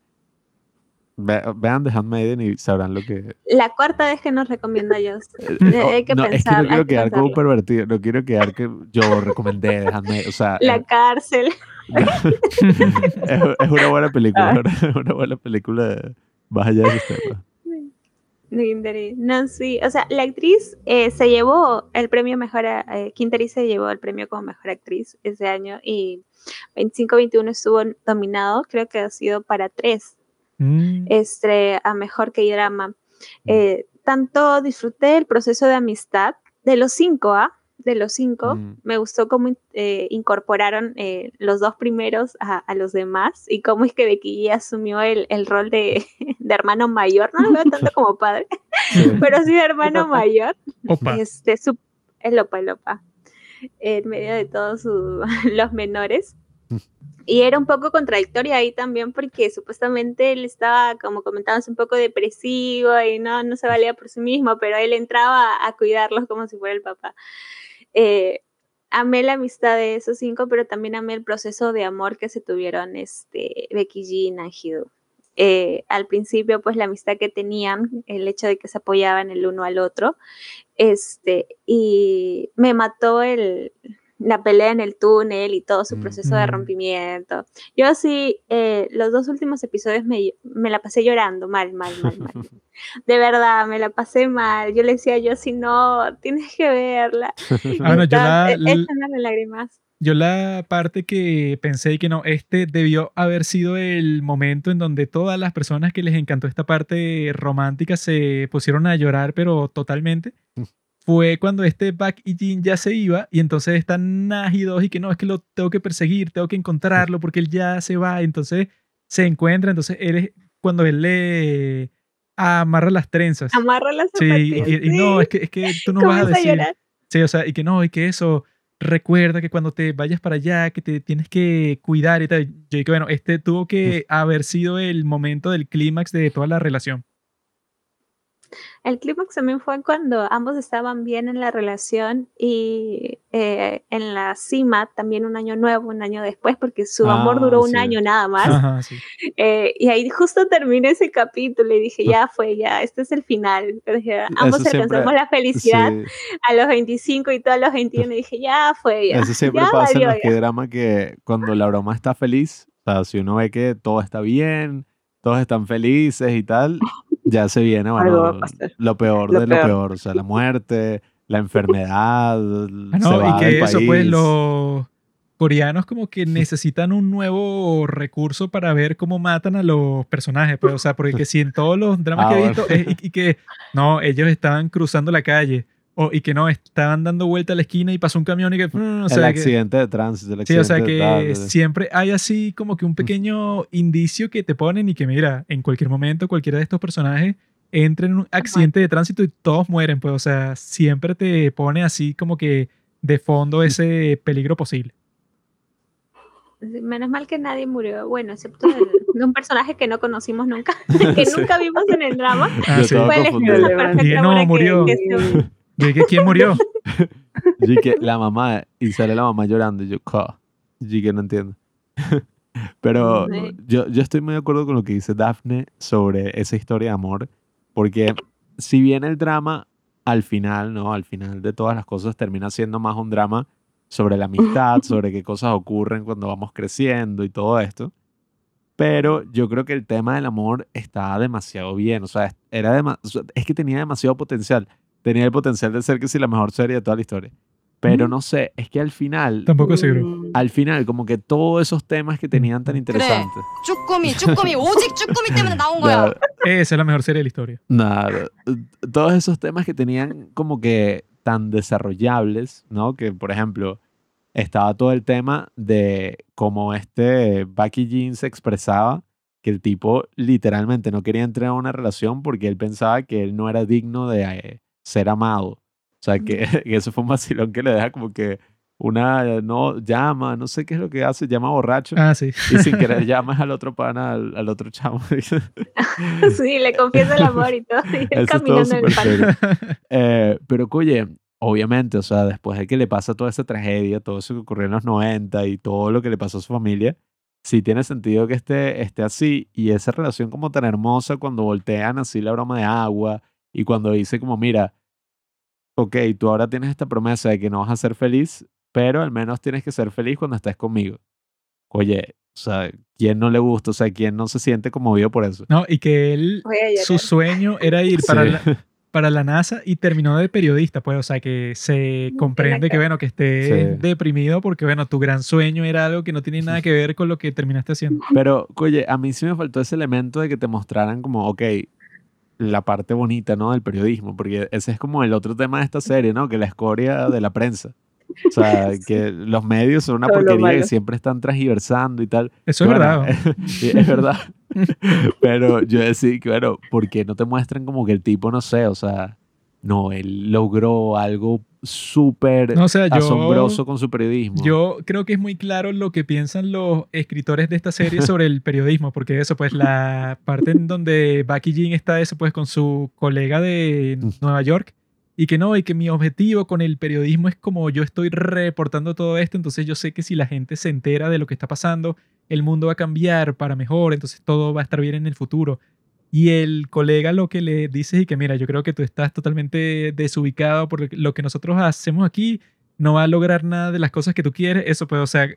ve- vean The Handmaiden y sabrán lo que... La cuarta vez que nos recomienda yo. eh, Eh, hay que no, es que pensar, no quiero que quedar como pervertido, no quiero quedar que yo recomendé The Handmaiden, o sea, La es, cárcel. es- es una buena película, Ah. es una buena película más allá de temas. Quinteri. No, sí. O sea, la actriz eh, se llevó el premio mejor. Eh, Quinteri se llevó el premio como mejor actriz ese año y 25-21 estuvo nominado. Creo que ha sido para tres Mm, este, a mejor que drama. Eh, tanto disfruté el proceso de amistad de los cinco, ¿ah? De los cinco, Mm. me gustó cómo eh, incorporaron eh, los dos primeros a, a los demás y cómo es que Becky asumió el, el rol de, de hermano mayor, no lo veo tanto como padre, pero sí de hermano mayor, opa. este, su, el opa, el opa, en medio de todos los menores. Y era un poco contradictorio ahí también porque supuestamente él estaba, como comentábamos, un poco depresivo y no, no se valía por sí mismo, pero él entraba a cuidarlos como si fuera el papá. Eh, amé la amistad de esos cinco, pero también amé el proceso de amor que se tuvieron este, Becky G y Nanjidu. Eh, al principio, pues la amistad que tenían, el hecho de que se apoyaban el uno al otro, este, y me mató el, la pelea en el túnel y todo su proceso de Mm. rompimiento. Yo sí, eh, los dos últimos episodios me, me la pasé llorando, mal, mal, mal, mal. De verdad, me la pasé mal. Yo le decía yo, si no, tienes que verla. Ah, bueno, yo la- lágrimas. Yo la parte que pensé que no, este debió haber sido el momento en donde todas las personas que les encantó esta parte romántica se pusieron a llorar, pero totalmente. Fue cuando este Back y Jin ya se iba y entonces están Naji dos y que no, es que lo tengo que perseguir, tengo que encontrarlo porque él ya se va. Entonces se encuentra, entonces él es cuando él le amarra las trenzas. Amarra las Sí, y, y no, es que, es que tú no vas a a decir. llorar. Sí, o sea, y que no, y que eso, recuerda que cuando te vayas para allá, que te tienes que cuidar y tal. Yo dije, bueno, este tuvo que haber sido el momento del clímax de toda la relación. El clímax también fue cuando ambos estaban bien en la relación y eh, en la cima, también un año nuevo, un año después, porque su amor Ah, duró un sí. año nada más. Ajá, sí. Eh, y ahí justo terminé ese capítulo y dije, ya fue, ya, este es el final. Dije, ambos Eso siempre- alcanzamos la felicidad Sí, a los 25 y todos los 21. Y dije, ya fue, ya. eso siempre ya pasa en valió, los ya. que drama que cuando la broma está feliz, o sea, si uno ve que todo está bien, todos están felices y tal, ya se viene, Algo va a bueno, pasar. lo peor Lo de lo peor. peor, o sea, la muerte, la enfermedad, Ah, se no, va y que del eso, pues país. los coreanos como que necesitan un nuevo recurso para ver cómo matan a los personajes, pues, o sea, porque que si en todos los dramas Ah, que he bueno. visto, es- y, y que, no, ellos estaban cruzando la calle, o, y que no, estaban dando vuelta a la esquina y pasó un camión y que, mm, o el sea, que, accidente de tránsito, el sí, o accidente sea, que tal, siempre hay así como que un pequeño indicio que te ponen y que mira, en cualquier momento cualquiera de estos personajes entra en un accidente de tránsito y todos mueren, pues, o sea, siempre te pone así como que de fondo ese peligro posible. Menos mal que nadie murió, bueno, excepto el- de un personaje que no conocimos nunca, que Sí. nunca vimos en el drama. Ah, sí. Fue perfecta Dije, no, que- murió. que se- Yo dije, ¿quién murió? Yo dije, la mamá, y sale la mamá llorando, y yo, "Ca". Yo dije, no entiendo. Pero Sí. yo, yo estoy muy de acuerdo con lo que dice Daphne sobre esa historia de amor, porque si bien el drama al final, ¿no? Al final de todas las cosas termina siendo más un drama sobre la amistad, sobre qué cosas ocurren cuando vamos creciendo y todo esto. Pero yo creo que el tema del amor está demasiado bien, o sea, era o sea, es que tenía demasiado potencial tenía el potencial de ser que sí la mejor serie de toda la historia. Pero mm. no sé, es que al final. Tampoco es seguro. Al final, como que todos esos temas que tenían tan interesantes. Esa es la mejor serie de la historia. Nada. Todos esos temas que tenían como que tan desarrollables, ¿no? Que, por ejemplo, estaba todo el tema de cómo este Bucky Jean se expresaba que el tipo literalmente no quería entrar a una relación porque él pensaba que él no era digno de, eh, ser amado. O sea, que, que eso fue un vacilón que le deja como que una, no, llama, no sé qué es lo que hace, llama borracho. Ah, sí. Y sin querer llamas al otro pana, al, al otro chamo. Sí, le confieso el amor y todo, y él caminando en el parque. Eh, pero, oye, obviamente, o sea, después de que le pasa toda esa tragedia, todo eso que ocurrió en los 90 y todo lo que le pasó a su familia, sí tiene sentido que esté, esté así. Y esa relación como tan hermosa cuando voltean así la broma de agua y cuando dice como, mira, ok, tú ahora tienes esta promesa de que no vas a ser feliz, pero al menos tienes que ser feliz cuando estés conmigo. Oye, o sea, ¿quién no le gusta? O sea, ¿quién no se siente conmovido por eso? No, y que él, su sueño era ir para, Sí. la, para la NASA y terminó de periodista, pues, o sea, que se comprende que, bueno, que esté Sí. deprimido porque, bueno, tu gran sueño era algo que no tiene nada que ver con lo que terminaste haciendo. Pero, oye, a mí sí me faltó ese elemento de que te mostraran como, ok, la parte bonita, ¿no? Del periodismo, porque ese es como el otro tema de esta serie, ¿no? Que la escoria de la prensa. O sea, que los medios son una Todo porquería que malo. siempre están transgiversando y tal. Eso es Bueno, verdad. sí, es verdad. Pero yo decía que, bueno, ¿por qué no te muestran como que el tipo, no sé, o sea, no, él logró algo súper No, o sea, yo, asombroso con su periodismo? yo creo que es muy claro lo que piensan los escritores de esta serie sobre el periodismo, porque eso, pues, la parte en donde Bucky Jean está eso, pues, con su colega de Nueva York, y que no, y que mi objetivo con el periodismo es como yo estoy reportando todo esto, entonces yo sé que si la gente se entera de lo que está pasando, el mundo va a cambiar para mejor, entonces todo va a estar bien en el futuro. Y el colega lo que le dice es que mira, yo creo que tú estás totalmente desubicado por lo que nosotros hacemos aquí, no va a lograr nada de las cosas que tú quieres, eso pues, o sea,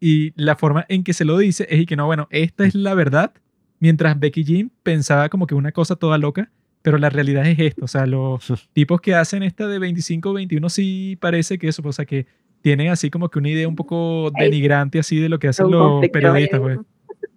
y la forma en que se lo dice es y que no, bueno, esta es la verdad, mientras Becky Jean pensaba como que una cosa toda loca, pero la realidad es esto, o sea, los tipos que hacen esta de 25 21 sí parece que eso, pues, o sea, que tienen así como que una idea un poco denigrante así de lo que hacen los periodistas, pues.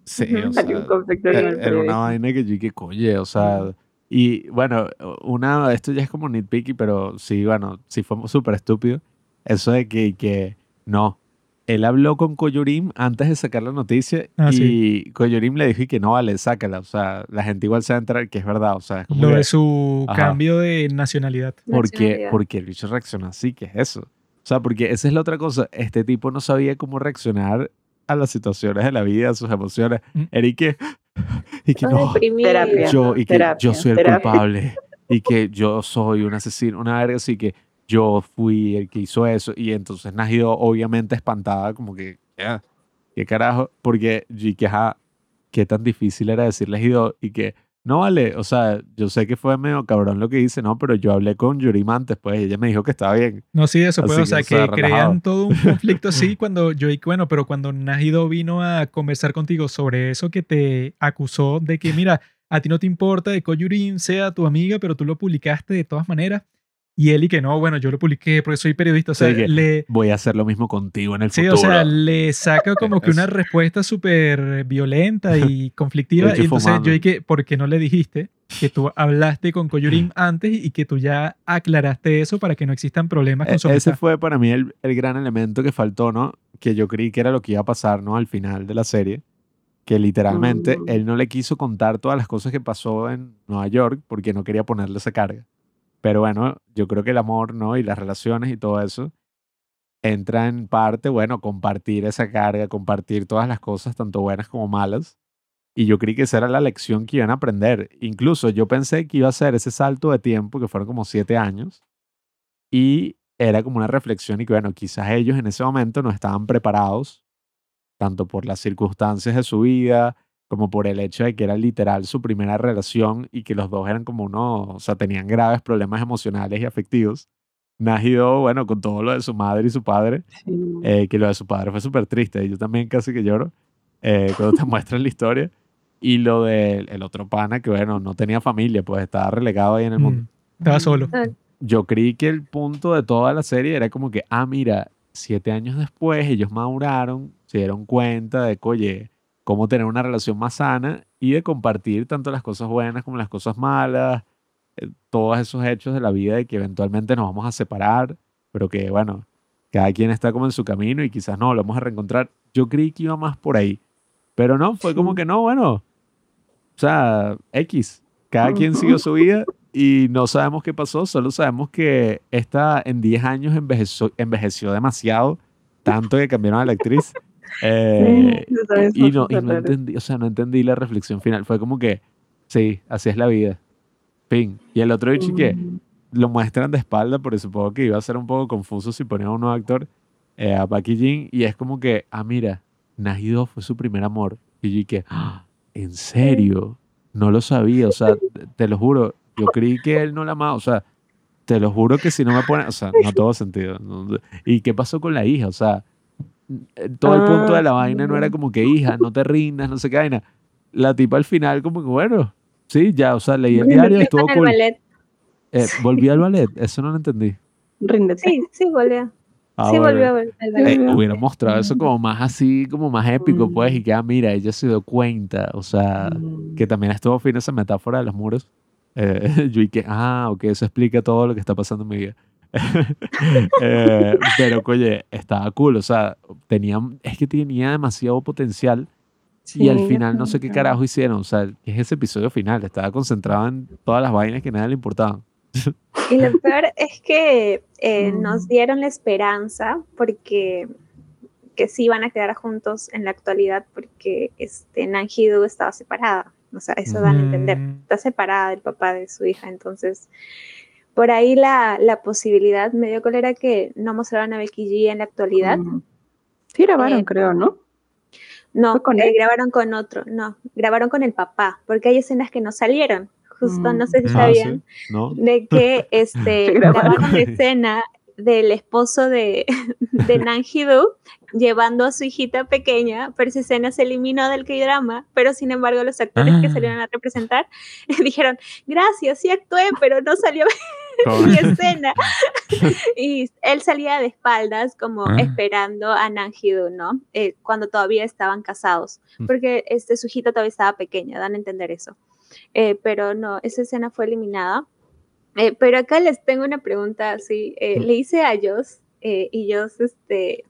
Sí, o sea, Hay un conflicto con Era una vaina que yo dije, coye, o sea, y bueno, una, esto ya es como nitpicky, pero sí, bueno, sí fue súper estúpido, eso de que, que no, él habló con Koyorim antes de sacar la noticia Ah, y sí. Koyorim le dijo y que no, vale, sácala, o sea, la gente igual se va a enterar que es verdad, o sea, es como Lo que, de su Ajá. cambio de nacionalidad. ¿por qué, Nacionalidad. por qué el bicho reacciona así? ¿Qué es eso? O sea, porque esa es la otra cosa, este tipo no sabía cómo reaccionar a las situaciones de la vida, a sus emociones, Mm. Eric, y que no. Terapia. yo, y que terapia, yo soy el terapia. culpable. y que yo soy un asesino, una verga así que yo fui el que hizo eso. Y entonces Najido obviamente espantada, como que, ya, qué carajo, porque y que, ajá, qué tan difícil era decirle Hido y que, no vale, o sea, yo sé que fue medio cabrón lo que hice, no, pero yo hablé con Yurim antes, pues ella me dijo que estaba bien. No, sí, eso pues, o sea, que, crean todo un conflicto así cuando yo, bueno, pero cuando Najido vino a conversar contigo sobre eso que te acusó de que, mira, a ti no te importa de que Yurim sea tu amiga, pero tú lo publicaste de todas maneras. Y él y que no, bueno, yo lo publiqué porque soy periodista. O sea, le, voy a hacer lo mismo contigo en el futuro. Sí, o sea, le saca como que una respuesta súper violenta y conflictiva. y entonces yo dije, ¿por qué no le dijiste que tú hablaste con Koyurim antes y que tú ya aclaraste eso para que no existan problemas con su Ese fue para mí el, el, gran elemento que faltó, ¿no? Que yo creí que era lo que iba a pasar, ¿no? Al final de la serie. Que literalmente mm. él no le quiso contar todas las cosas que pasó en Nueva York porque no quería ponerle esa carga. Pero bueno, yo creo que el amor, ¿no? Y las relaciones y todo eso entra en parte, bueno, compartir esa carga, compartir todas las cosas, tanto buenas como malas. Y yo creí que esa era la lección que iban a aprender. Incluso yo pensé que iba a ser ese salto de tiempo, que fueron como siete años, y era como una reflexión y que, bueno, quizás ellos en ese momento no estaban preparados, tanto por las circunstancias de su vida, como por el hecho de que era literal su primera relación y que los dos eran como uno, o sea, tenían graves problemas emocionales y afectivos. Najido, bueno, con todo lo de su madre y su padre, eh, que lo de su padre fue súper triste, y yo también casi que lloro eh, cuando te muestran la historia. Y lo del el otro pana, que bueno, no tenía familia, pues estaba relegado ahí en el mundo. Mm, estaba solo. Yo creí que el punto de toda la serie era como que, ah, mira, siete años después ellos maduraron, se dieron cuenta de que, oye, cómo tener una relación más sana y de compartir tanto las cosas buenas como las cosas malas, eh, todos esos hechos de la vida de que eventualmente nos vamos a separar, pero que bueno, cada quien está como en su camino y quizás no, lo vamos a reencontrar. Yo creí que iba más por ahí, pero no, fue como que no, bueno, o sea, X, cada quien siguió su vida y no sabemos qué pasó, solo sabemos que esta en 10 años envejeció, envejeció demasiado, tanto que cambiaron a la actriz. Eh, y, no, entendí, o sea, no entendí la reflexión final. Fue como que, sí, así es la vida. Fin. Y el otro dicho que mm. lo muestran de espalda, porque supongo que iba a ser un poco confuso si ponía un nuevo actor eh, a Paki Jin. Y es como que, ah, mira, Najido fue su primer amor. Y yo que, ah, ¿en serio? No lo sabía, o sea, te, lo juro, yo creí que él no la amaba, o sea, te lo juro que si no me pone, o sea, no todo sentido. ¿Y qué pasó con la hija? O sea, todo el punto de la ah, vaina no era como que hija, no te rindas, no sé qué vaina. La tipa al final como que bueno, sí, ya, o sea, leí el diario, estuvo cool. Eh, volví al ballet, eso no lo entendí. Sí, sí, volvió. Ah, sí, volvió al ballet. Eh, hubiera mostrado eso como más así, como más épico, pues, y que, ah, mira, ella se dio cuenta, o sea, mm. que también estuvo fin esa metáfora de los muros. yo y que, ah, ok, eso explica todo lo que está pasando en mi vida. Eh, pero, oye, estaba cool. O sea, tenía, es que tenía demasiado potencial. y al final no sé qué carajo hicieron. O sea, es ese episodio final. Estaba concentrado en todas las vainas que nada le importaban. Y lo peor es que eh, nos mm. dieron la esperanza porque que sí iban a quedar juntos en la actualidad porque este, Nanjidu estaba separada. O sea, eso dan a entender. Mm. Está separada del papá de su hija. Entonces, por ahí la, la posibilidad me dio cólera que no mostraron a Becky G en la actualidad. Sí, grabaron, eh, creo, ¿no? No, eh, grabaron con otro, no, grabaron con el papá, porque hay escenas que no salieron. Justo, no sé si mm. ah, sabían, de que este, grabaron la escena del esposo de, de Nanjidu llevando a su hijita pequeña, pero esa escena se eliminó del K-drama, pero sin embargo los actores que ah. salieron a representar dijeron, gracias, sí actué, pero no salió mi escena. y él salía de espaldas como ah. esperando a Nanjidu, ¿no? Eh, cuando todavía estaban casados, mm. porque este, su hijita todavía estaba pequeña, dan a entender eso. Eh, pero no, esa escena fue eliminada. Eh, pero acá les tengo una pregunta así. Mm. Le hice a ellos y ellos, este,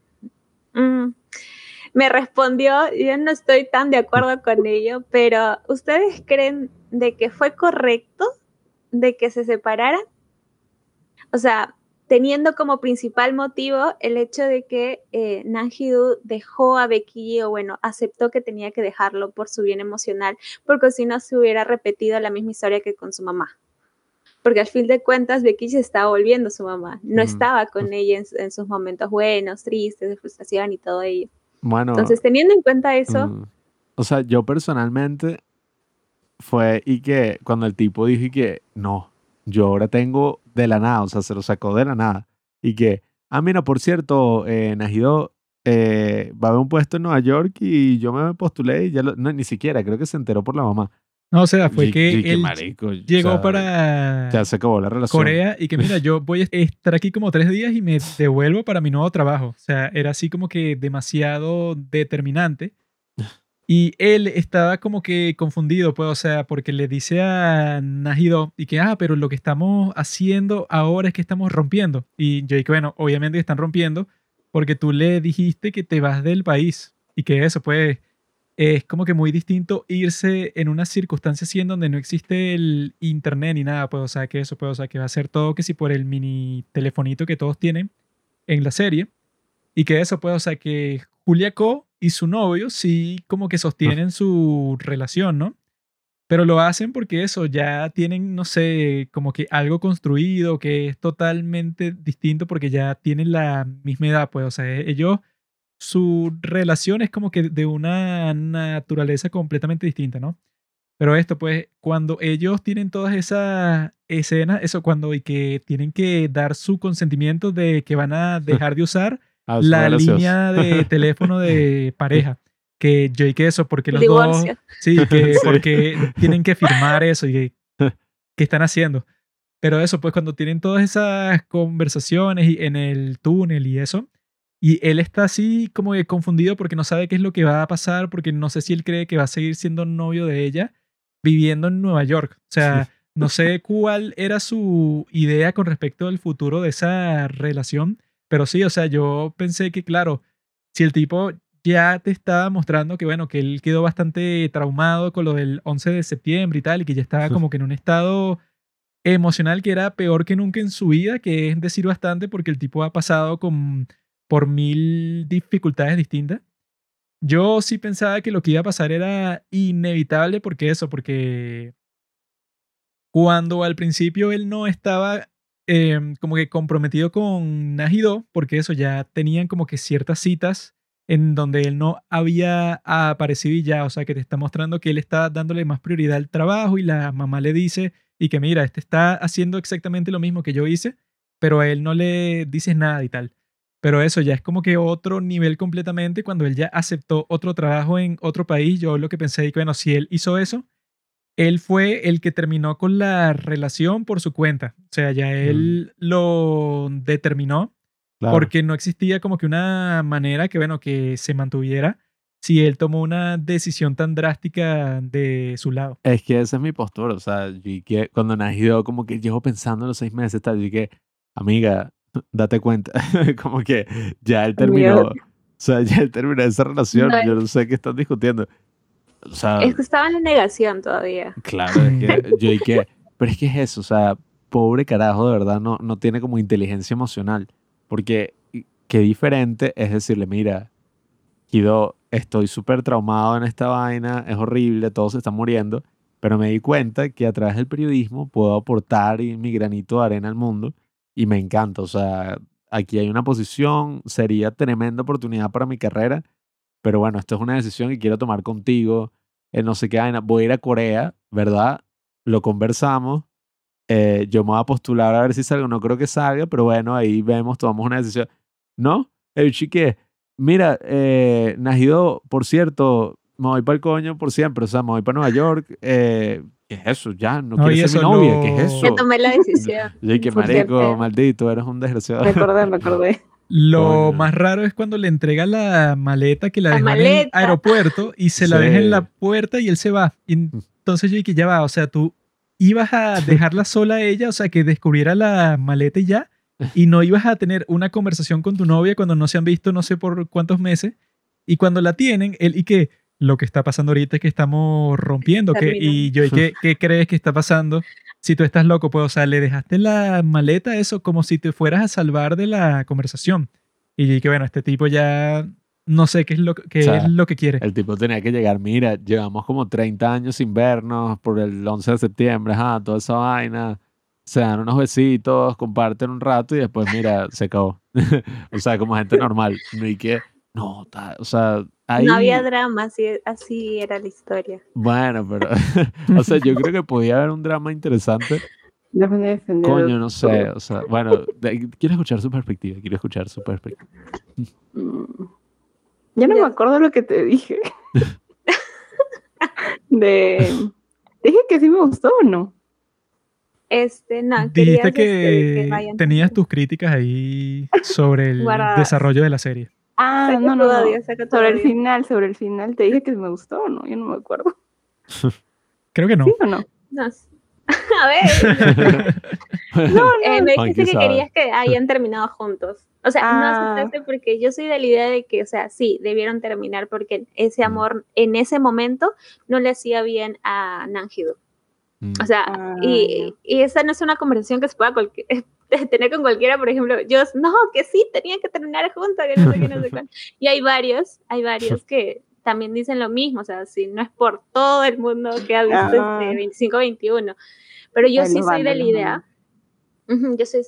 Mm. Me respondió, yo no estoy tan de acuerdo con ello, pero ¿ustedes creen de que fue correcto de que se separaran? O sea, teniendo como principal motivo el hecho de que eh, Nanjidu dejó a Becky o bueno, aceptó que tenía que dejarlo por su bien emocional, porque si no se hubiera repetido la misma historia que con su mamá. porque al fin de cuentas Becky se estaba volviendo su mamá, no estaba con ella en, sus momentos buenos, tristes, de frustración y todo ello. Bueno. Entonces, teniendo en cuenta eso... Mm, o sea, yo personalmente fue y que cuando el tipo dije que no, yo ahora tengo de la nada, o sea, se lo sacó de la nada. Y que, ah, mira, por cierto, eh, Najido eh, va a haber un puesto en Nueva York y yo me postulé y ya no, ni siquiera, creo que se enteró por la mamá. No, o sea, fue que él llegó para ya se acabó la relación. Corea y que mira, yo voy a estar aquí como tres días y me devuelvo para mi nuevo trabajo. O sea, era así como que demasiado determinante. Y él estaba como que confundido, pues, o sea, porque le dice a Najido y que, ah, pero lo que estamos haciendo ahora es que estamos rompiendo. Y yo dije, bueno, obviamente están rompiendo porque tú le dijiste que te vas del país y que eso, pues, es como que muy distinto irse en una circunstancia así en donde no existe el internet ni nada, pues, o sea, que eso, pues, o sea, que va a ser todo que si por el mini telefonito que todos tienen en la serie y que eso, pues, o sea, que Julia Co y su novio sí como que sostienen su relación, ¿no? Pero lo hacen porque eso, ya tienen, no sé, como que algo construido que es totalmente distinto porque ya tienen la misma edad, pues, o sea, e-, ellos, su relación es como que de una naturaleza completamente distinta, ¿no? Pero esto, pues, cuando ellos tienen todas esas escenas, eso cuando y que tienen que dar su consentimiento de que van a dejar de usar Ah, la línea de teléfono de pareja. Que yo y que eso, porque los dos. Sí, que porque tienen que firmar eso y que, ¿qué están haciendo. Pero eso, pues cuando tienen todas esas conversaciones y en el túnel y eso, y él está así como que confundido porque no sabe qué es lo que va a pasar, porque no sé si él cree que va a seguir siendo novio de ella viviendo en Nueva York. O sea, no sé cuál era su idea con respecto al futuro de esa relación, pero sí, o sea, yo pensé que, claro, si el tipo ya te estaba mostrando que, bueno, que él quedó bastante traumado con lo del 11 de septiembre y tal, y que ya estaba como que en un estado emocional que era peor que nunca en su vida, que es decir bastante porque el tipo ha pasado con, por mil dificultades distintas. Yo sí pensaba que lo que iba a pasar era inevitable porque eso, porque cuando al principio él no estaba Em, como que comprometido con Najido, porque eso ya tenían como que ciertas citas en donde él no había aparecido y ya, o sea, que te está mostrando que él está dándole más prioridad al trabajo y la mamá le dice y que mira, este está haciendo exactamente lo mismo que yo hice, pero a él no le dices nada y tal. Pero eso ya es como que otro nivel completamente cuando él ya aceptó otro trabajo en otro país. Yo lo que pensé, que bueno, si él hizo eso, él fue el que terminó con la relación por su cuenta. O sea, ya él mm. lo determinó porque no existía como que una manera que, bueno, que se mantuviera si él tomó una decisión tan drástica de su lado. Es que esa es mi postura. O sea, que cuando nació, como que llevo pensando los seis meses, tal, y que, amiga, date cuenta, como que ya él terminó. O sea, ya él terminó esa relación. Yo no sé qué están discutiendo es que estaba en la negación todavía. Claro, es que yo y que, pero es que es eso, o sea, pobre carajo, de verdad, no, no tiene como inteligencia emocional. Porque qué diferente es decirle, mira, Kido, estoy súper traumado en esta vaina, es horrible, todos se están muriendo, pero me di cuenta que a través del periodismo puedo aportar mi granito de arena al mundo y me encanta, o sea, aquí hay una posición, sería tremenda oportunidad para mi carrera pero bueno, esto es una decisión que quiero tomar contigo, en eh, no sé qué vaina, voy a ir a Corea, ¿verdad? Lo conversamos, eh, yo me voy a postular a ver si salgo, no creo que salga, pero bueno, ahí vemos, tomamos una decisión. ¿No? El chique, mira, eh, Najido, por cierto, me voy para el coño por siempre, o sea, me voy para Nueva York, eh, ¿qué es eso? Ya, no, no ser mi novia, ¿qué es eso? Que tomé la decisión. Yo que marico, maldito, eres un desgraciado. Me acordé, me acordé. Lo más raro es cuando le entrega la maleta que la, la en el aeropuerto y se la deja en la puerta y él se va. Y mm. entonces yo dije, ya va, o sea, tú ibas a dejarla sola a ella, o sea, que descubriera la maleta y ya, y no ibas a tener una conversación con tu novia cuando no se han visto no sé por cuántos meses, y cuando la tienen, él y que lo que está pasando ahorita es que estamos rompiendo, que, y yo, ¿y qué, qué crees que está pasando? Si tú estás loco, pues, o sea, le dejaste la maleta eso como si te fueras a salvar de la conversación. Y que bueno, este tipo ya no sé qué es lo, qué es lo que quiere. El tipo tenía que llegar, mira, llevamos como 30 años sin vernos por el 11 de septiembre, ajá, toda esa vaina. se dan unos besitos, comparten un rato y después, mira, se acabó. o sea, como gente normal. No hay que, no, o sea, ahí... No había drama, así, así era la historia. Bueno, pero, o sea, yo creo que podía haber un drama interesante. Coño, no sé, o sea, bueno, quiero escuchar su perspectiva, quiero escuchar su perspectiva. Mm. Ya no me acuerdo lo que te dije. de... Dije que sí me gustó o no. Este, no, Dijiste que, tenías tus críticas ahí sobre el desarrollo de la serie. Ah, no, no, sobre el final, sobre el final. ¿Te dije que me gustó o no? Yo no me acuerdo. Creo que no. ¿Sí o no? No. A ver. no, eh, me dijiste que querías que hayan terminado juntos. O sea, no ah. asustaste porque yo soy de la idea de que, o sea, sí, debieron terminar porque ese mm. amor en ese momento no le hacía bien a Nanjido. Mm. O sea, ah, y, y, esa no es una conversación que se pueda tener con cualquiera, por ejemplo, yo, no, que sí, tenían que terminar juntos, que no sé qué, no sé cuál. Y hay varios, hay varios que también dicen lo mismo, o sea, si no es por todo el mundo que ha visto este 25-21, pero yo sí soy de la idea yo, soy,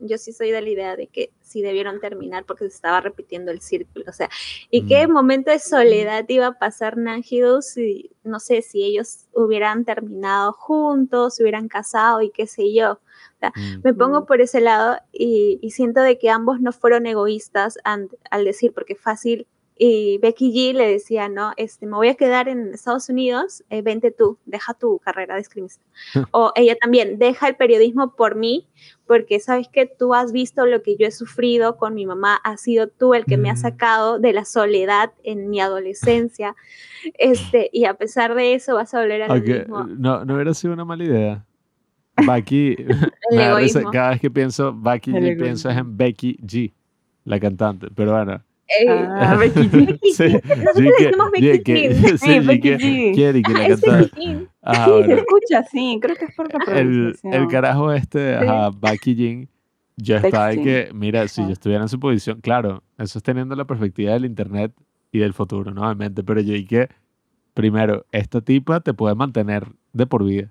yo sí soy de la idea de que sí debieron terminar porque se estaba repitiendo el círculo. O sea, ¿y qué mm. momento de soledad iba a pasar Nanjido si, no sé, si ellos hubieran terminado juntos, se hubieran casado y qué sé yo? Mm. Me pongo por ese lado y, siento de que ambos no fueron egoístas al decir, porque fácil y Becky G le decía, no, este, me voy a quedar en Estados Unidos, eh, vente tú, deja tu carrera de escribista. o ella también, deja el periodismo por mí, porque sabes que tú has visto lo que yo he sufrido con mi mamá, has sido tú el que me ha mm. sacado de la soledad en mi adolescencia, este, y a pesar de eso vas a volver a lo mismo. No, no hubiera sido una mala idea. Becky, cada vez que pienso Becky G, pienso en Becky G, la cantante, pero bueno ah, Becky G. Sí, Nosotros decimos Becky G. Sí, Becky G. Quiere que la canta. Sí, se escucha, sí, creo que es por la el, el carajo este, ajá, Becky G. Yo estaba de que, mira, si yo estuviera en su posición, claro, eso es teniendo la perspectiva del internet y del futuro, nuevamente, pero yo dije, primero, esta tipa te puede mantener de por vida.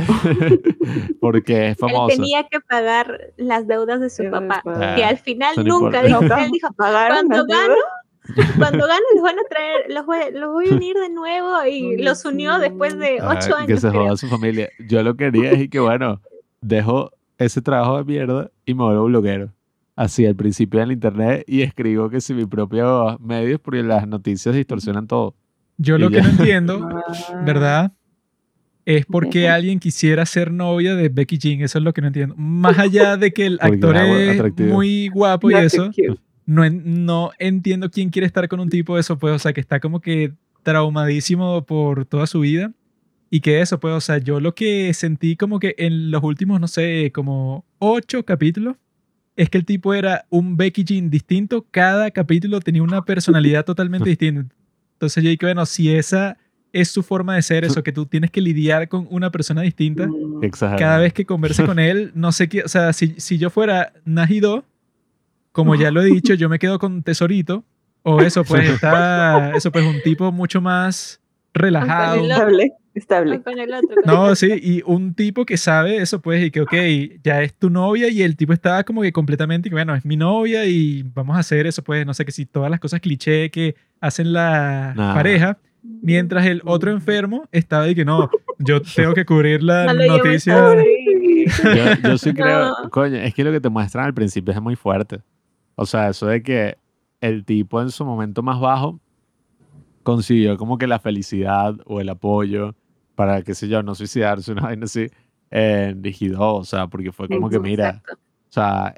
porque es famoso. Él tenía que pagar las deudas de su papá, que al final nunca dijo, él dijo, cuando gano, cuando gano los van a traer, los voy, los voy a unir de nuevo y los unió después de ocho años. Que se joda su familia. Yo lo quería decir que bueno, dejo ese trabajo de mierda y me vuelvo bloguero. Así al principio del internet y escribo que si mis propios medios, porque las noticias distorsionan todo. Yo lo que no entiendo, ah. ¿verdad? Es porque alguien quisiera ser novia de Becky Jean. Eso es lo que no entiendo. Más allá de que el actor es muy guapo y eso, no, no entiendo quién quiere estar con un tipo de eso, pues, o sea, que está como que traumadísimo por toda su vida. Y que eso, pues, o sea, yo lo que sentí como que en los últimos, no sé, como ocho capítulos, es que el tipo era un Becky Jean distinto. Cada capítulo tenía una personalidad totalmente distinta. Entonces yo dije, bueno, si esa es su forma de ser, eso que tú tienes que lidiar con una persona distinta. Cada vez que converse con él, no sé qué, o sea, si, si yo fuera Najido, como ya lo he dicho, yo me quedo con Tesorito, o eso pues está, eso pues un tipo mucho más relajado. Estable, estable. no, sí, y un tipo que sabe eso pues y que, ok, ya es tu novia y el tipo está como que completamente, bueno, es mi novia y vamos a hacer eso pues, no sé, que si todas las cosas cliché que hacen la pareja mientras el otro enfermo estaba de que no, yo tengo que cubrir la noticia. Yo, sí creo, coño, es que lo que te muestran al principio es muy fuerte. O sea, eso de que el tipo en su momento más bajo consiguió como que la felicidad o el apoyo para, qué sé yo, no suicidarse, una vaina así, en Digido, o sea, porque fue como que, mira, o sea,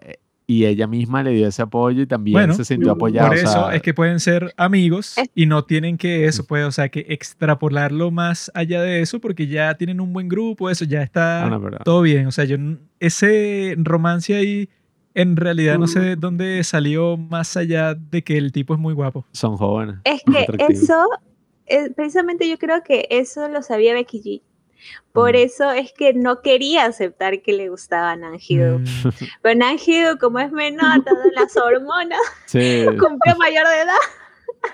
y ella misma le dio ese apoyo y también se sintió apoyada. Por eso es que pueden ser amigos y no tienen que eso, puede, o sea, que extrapolarlo más allá de eso porque ya tienen un buen grupo, eso ya está ah, todo bien. O sea, yo ese romance ahí en realidad no sé de dónde salió más allá de que el tipo es muy guapo. Son jóvenes. Es que eso, eh, precisamente yo creo que eso lo sabía Becky G por mm. eso es que no quería aceptar que le gustaba Nanjido. Mm. Pero Nanjido, como es menor, todas las hormonas, cumplió mayor de edad.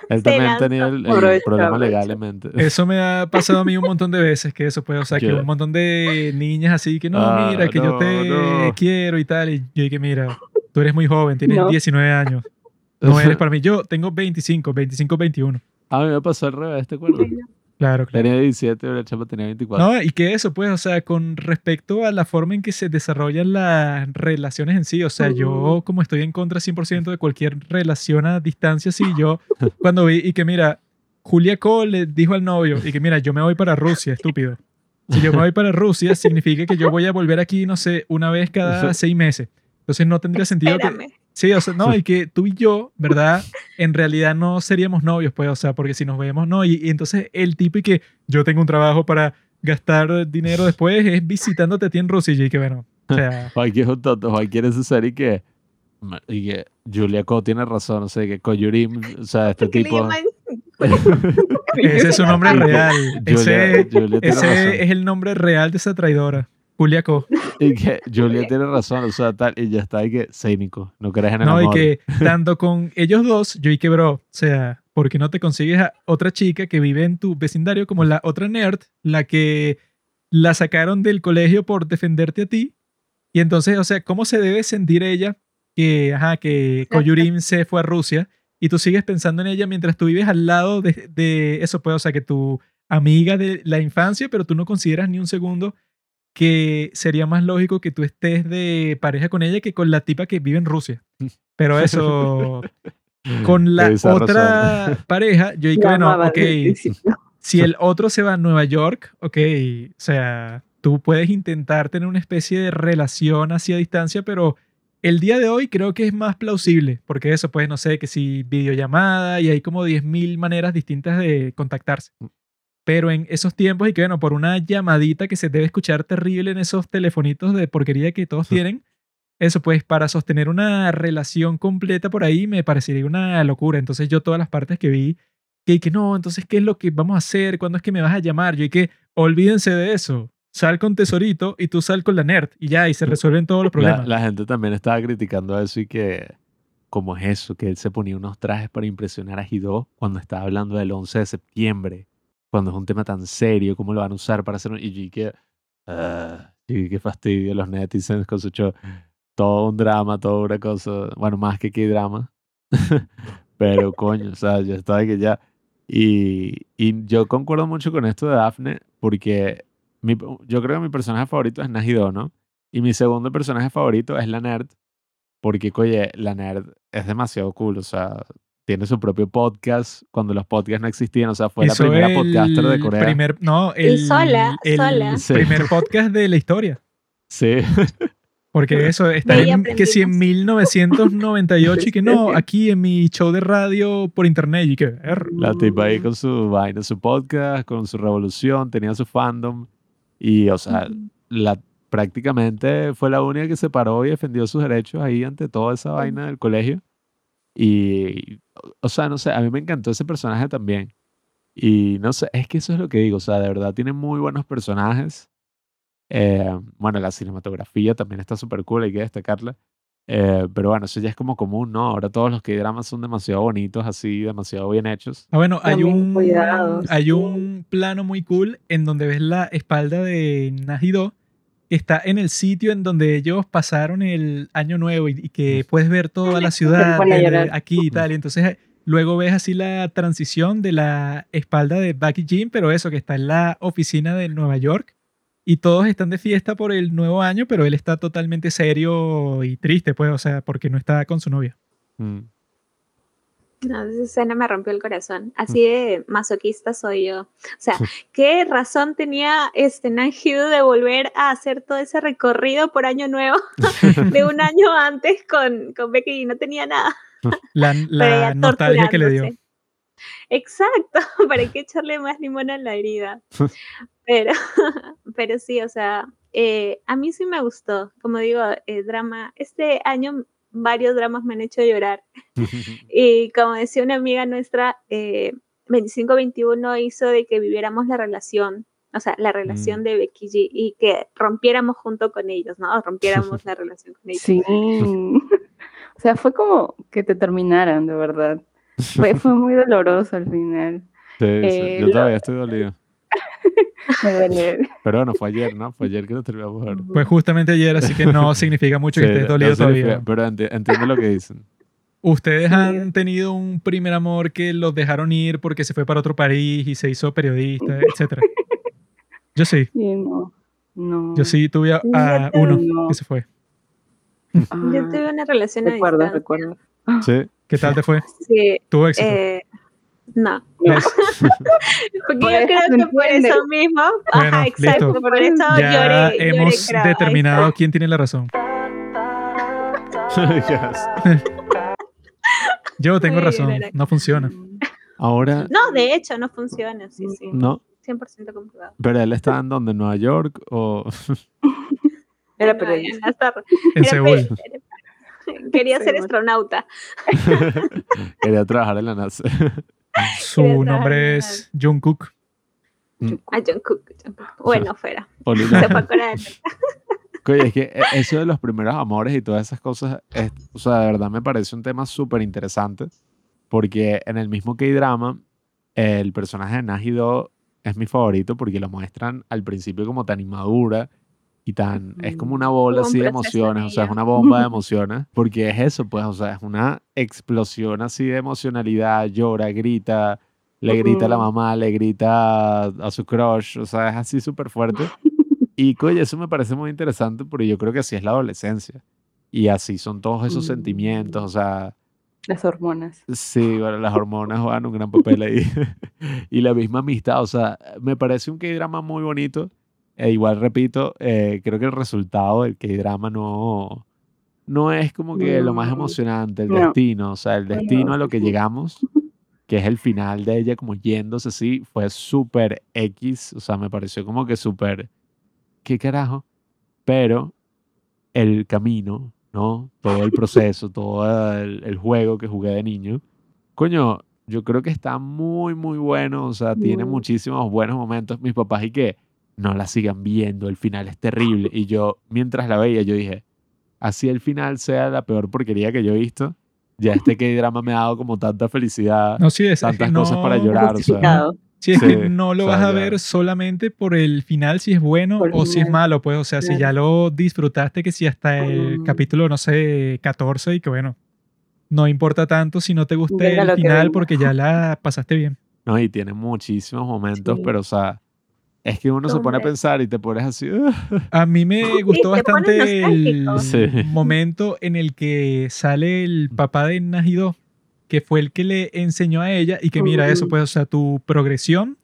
Él también tenía el, el problema legalmente. Eso me ha pasado a mí un montón de veces, que eso puede, o sea, que ¿Qué? un montón de niñas así que no, Ah, mira, que yo no, te no. quiero y tal, y yo dije, mira, tú eres muy joven, tienes No. 19 años, no eres para mí, yo tengo 25, 25, 21. A mí me pasó al revés, ¿te acuerdas? Claro, claro. Tenía 17 y la chapa tenía 24. No, y que eso, pues, o sea, con respecto a la forma en que se desarrollan las relaciones en sí, o sea, yo como estoy en contra 100% de cualquier relación a distancia, sí, yo cuando vi y que mira, Julia Cole le dijo al novio y que mira, yo me voy para Rusia, estúpido. Si yo me voy para Rusia, significa que yo voy a volver aquí, no sé, una vez cada seis meses. Entonces no tendría sentido que... Sí, o sea, no, y que tú y yo, ¿verdad? En realidad no seríamos novios, pues, o sea, porque si nos vemos, no, y, y entonces el tipo y que yo tengo un trabajo para gastar dinero después es visitándote a ti en Rusia y que bueno, o sea, Joaquín es un tonto, Joaquín es ser y que, y que Julia Co tiene razón, o sea, que Koyurim, o sea, este ¿Por qué le tipo... ese es su nombre real. Julia, Ese, Julia ese es el nombre real de esa traidora, Julia Co. Y que Julia tiene razón, o sea, tal, y ya está, y que cínico, no crees en el No, y amor. que tanto con ellos dos, yo y que bro, o sea, ¿por qué no te consigues a otra chica que vive en tu vecindario como la otra nerd, la que la sacaron del colegio por defenderte a ti? Y entonces, o sea, ¿cómo se debe sentir ella que, ajá, que Koyurim se fue a Rusia y tú sigues pensando en ella mientras tú vives al lado de, de eso, pues, o sea, que tu amiga de la infancia, pero tú no consideras ni un segundo que sería más lógico que tú estés de pareja con ella que con la tipa que vive en Rusia. Pero eso, con la Esa razón. otra pareja, yo dije, bueno, ok, si el otro se va a Nueva York, ok, o sea, tú puedes intentar tener una especie de relación hacia distancia, pero el día de hoy creo que es más plausible, porque eso, pues, no sé, que si videollamada y hay como 10.000 maneras distintas de contactarse. Pero en esos tiempos, y que bueno, por una llamadita que se debe escuchar terrible en esos telefonitos de porquería que todos tienen, eso pues para sostener una relación completa por ahí me parecería una locura. Entonces yo todas las partes que vi, que, que no, entonces ¿qué es lo que vamos a hacer? ¿Cuándo es que me vas a llamar? Yo y que olvídense de eso. Sal con Tesorito y tú sal con la nerd y ya, y se resuelven todos los La, problemas. la gente también estaba criticando eso y que, ¿cómo es eso? Que él se ponía unos trajes para impresionar a Hidó cuando estaba hablando del 11 de septiembre, cuando es un tema tan serio, ¿cómo lo van a usar para hacer un... Y yo que, ah, y qué fastidio los netizens con su show. Todo un drama, toda una cosa, bueno, más que qué drama. Pero coño, o sea, yo estaba que ya... Y, y yo concuerdo mucho con esto de Daphne porque mi- yo creo que mi personaje favorito es Najido, ¿no? Y mi segundo personaje favorito es la nerd, porque, oye, la nerd es demasiado cool, o sea, tiene su propio podcast cuando los podcasts no existían, o sea, fue Hizo la primera el podcaster de Corea. Primer, no, el, sola, el sola. Sí. primer podcast de la historia. Sí, Porque eso está ahí en, que si en aprendimos. 1998 y que no, aquí en mi show de radio por internet y que er, la tipa ahí con su vaina, su podcast, con su revolución, tenía su fandom, y, o sea, la, prácticamente fue la única que se paró y defendió sus derechos ahí ante toda esa vaina del colegio. Y, o sea, no sé, a mí me encantó ese personaje también. Y no sé, es que eso es lo que digo, o sea, de verdad tiene muy buenos personajes. Eh, bueno, la cinematografía también está súper cool, hay que destacarla. Eh, pero bueno, eso ya es como común, ¿no? Ahora todos los K-dramas son demasiado bonitos, así, demasiado bien hechos. Ah, bueno, hay un, hay un plano muy cool en donde ves la espalda de Najido, que está en el sitio en donde ellos pasaron el año nuevo y, y que puedes ver toda la ciudad llorar. aquí y tal. Y entonces eh, luego ves así la transición de la espalda de Bucky Jim, pero eso, que está en la oficina de Nueva York. Y todos están de fiesta por el nuevo año, pero él está totalmente serio y triste, pues, o sea, porque no está con su novia. Mm. No, esa escena me rompió el corazón. Así de masoquista soy yo. O sea, ¿qué razón tenía este Nanjidu de volver a hacer todo ese recorrido por Año Nuevo de un año antes con, con Becky? No tenía nada. La, la nostalgia que le dio. Exacto, para qué echarle más limón a la herida. Pero, pero sí, o sea, eh, a mí sí me gustó. Como digo, el drama, este año varios dramas me han hecho llorar. Y como decía una amiga nuestra, eh, 25-21 hizo de que viviéramos la relación, o sea, la relación Mm. de Becky G y que rompiéramos junto con ellos, ¿no? Rompiéramos la relación con ellos. Sí. O sea, fue como que te terminaran, de verdad. Fue, fue muy doloroso al final. Sí, sí, Eh, Yo lo- todavía estoy dolido. Me duele. Pero bueno, fue ayer, ¿no? Fue ayer que nos terminamos de ver. Pues justamente ayer, así que no significa mucho que Sí, estés no dolido significa- todavía. Pero enti- entiendo lo que dicen. ¿Ustedes Sí. han tenido un primer amor que los dejaron ir porque se fue para otro país y se hizo periodista, etcétera? Yo sí. Sí, no. No. Yo sí tuve a, a uno no. que se fue. Ah, Yo tuve una relación a recuerdo, distancia. recuerdo. Sí. ¿Qué tal te fue? Sí, Tuvo éxito. eh, no. ¿Ves? Porque Por yo creo que por eso mismo, Bueno, ajá, exacto, listo. por eso Ya lloré, hemos determinado quién tiene la razón. Yo tengo razón, no funciona. Ahora, No, de hecho, no funciona, sí, sí. no. 100% comprobado. Pero él está en donde, en Nueva York o. Era periodista. En Seúl. Quería ser astronauta. Quería trabajar en la NASA. Su nombre es Jungkook. Ah, Jungkook. Bueno, fuera. Se fue a. Oye, es que e- eso de los primeros amores y todas esas cosas, es- o sea, de verdad me parece un tema súper interesante. Porque en el mismo K-drama, el personaje de Nagido es mi favorito porque lo muestran al principio como tan inmadura y tan. Es como una bola así de emociones, o sea, es una bomba de emociones. Porque es eso, pues, o sea, es una explosión así de emocionalidad, llora, grita. Le grita a la mamá, le grita a su crush, o sea, es así súper fuerte. Y coño, eso me parece muy interesante porque yo creo que así es la adolescencia. Y así son todos esos Mm. sentimientos, o sea, Las hormonas. sí, bueno, las hormonas juegan un gran papel ahí. y la misma amistad, o sea, me parece un K-drama muy bonito. E igual, repito, eh, creo que el resultado del K-drama no, no es como que lo más emocionante, el No. destino, o sea, el destino a lo que llegamos, que es el final de ella como yéndose así, fue súper X, o sea, me pareció como que súper, ¿qué carajo? Pero el camino, ¿no? Todo el proceso, todo el, el juego que jugué de niño, coño, yo creo que está muy, muy bueno, o sea, tiene muchísimos buenos momentos. Mis papás y que no la sigan viendo, el final es terrible. Y yo, mientras la veía, yo dije, así el final sea la peor porquería que yo he visto, ya este que drama me ha dado como tanta felicidad, No, sí, es, es que tantas cosas para no- llorar, o sea. Sí, es Sí, que no lo o sea, vas a ya. ver solamente por el final, si es bueno Por o si es malo, pues. O sea, si ya lo disfrutaste, que si hasta el capítulo, no sé, 14 y que bueno, no importa tanto si no te guste el final porque ya la pasaste bien. ¿no? Y tiene muchísimos momentos, Sí. pero, o sea, es que uno se pone a pensar y te pones así. A mí me gustó bastante el. Sí. momento en el que sale el papá de Najido, que fue el que le enseñó a ella y que mira eso, pues, o sea, tu progresión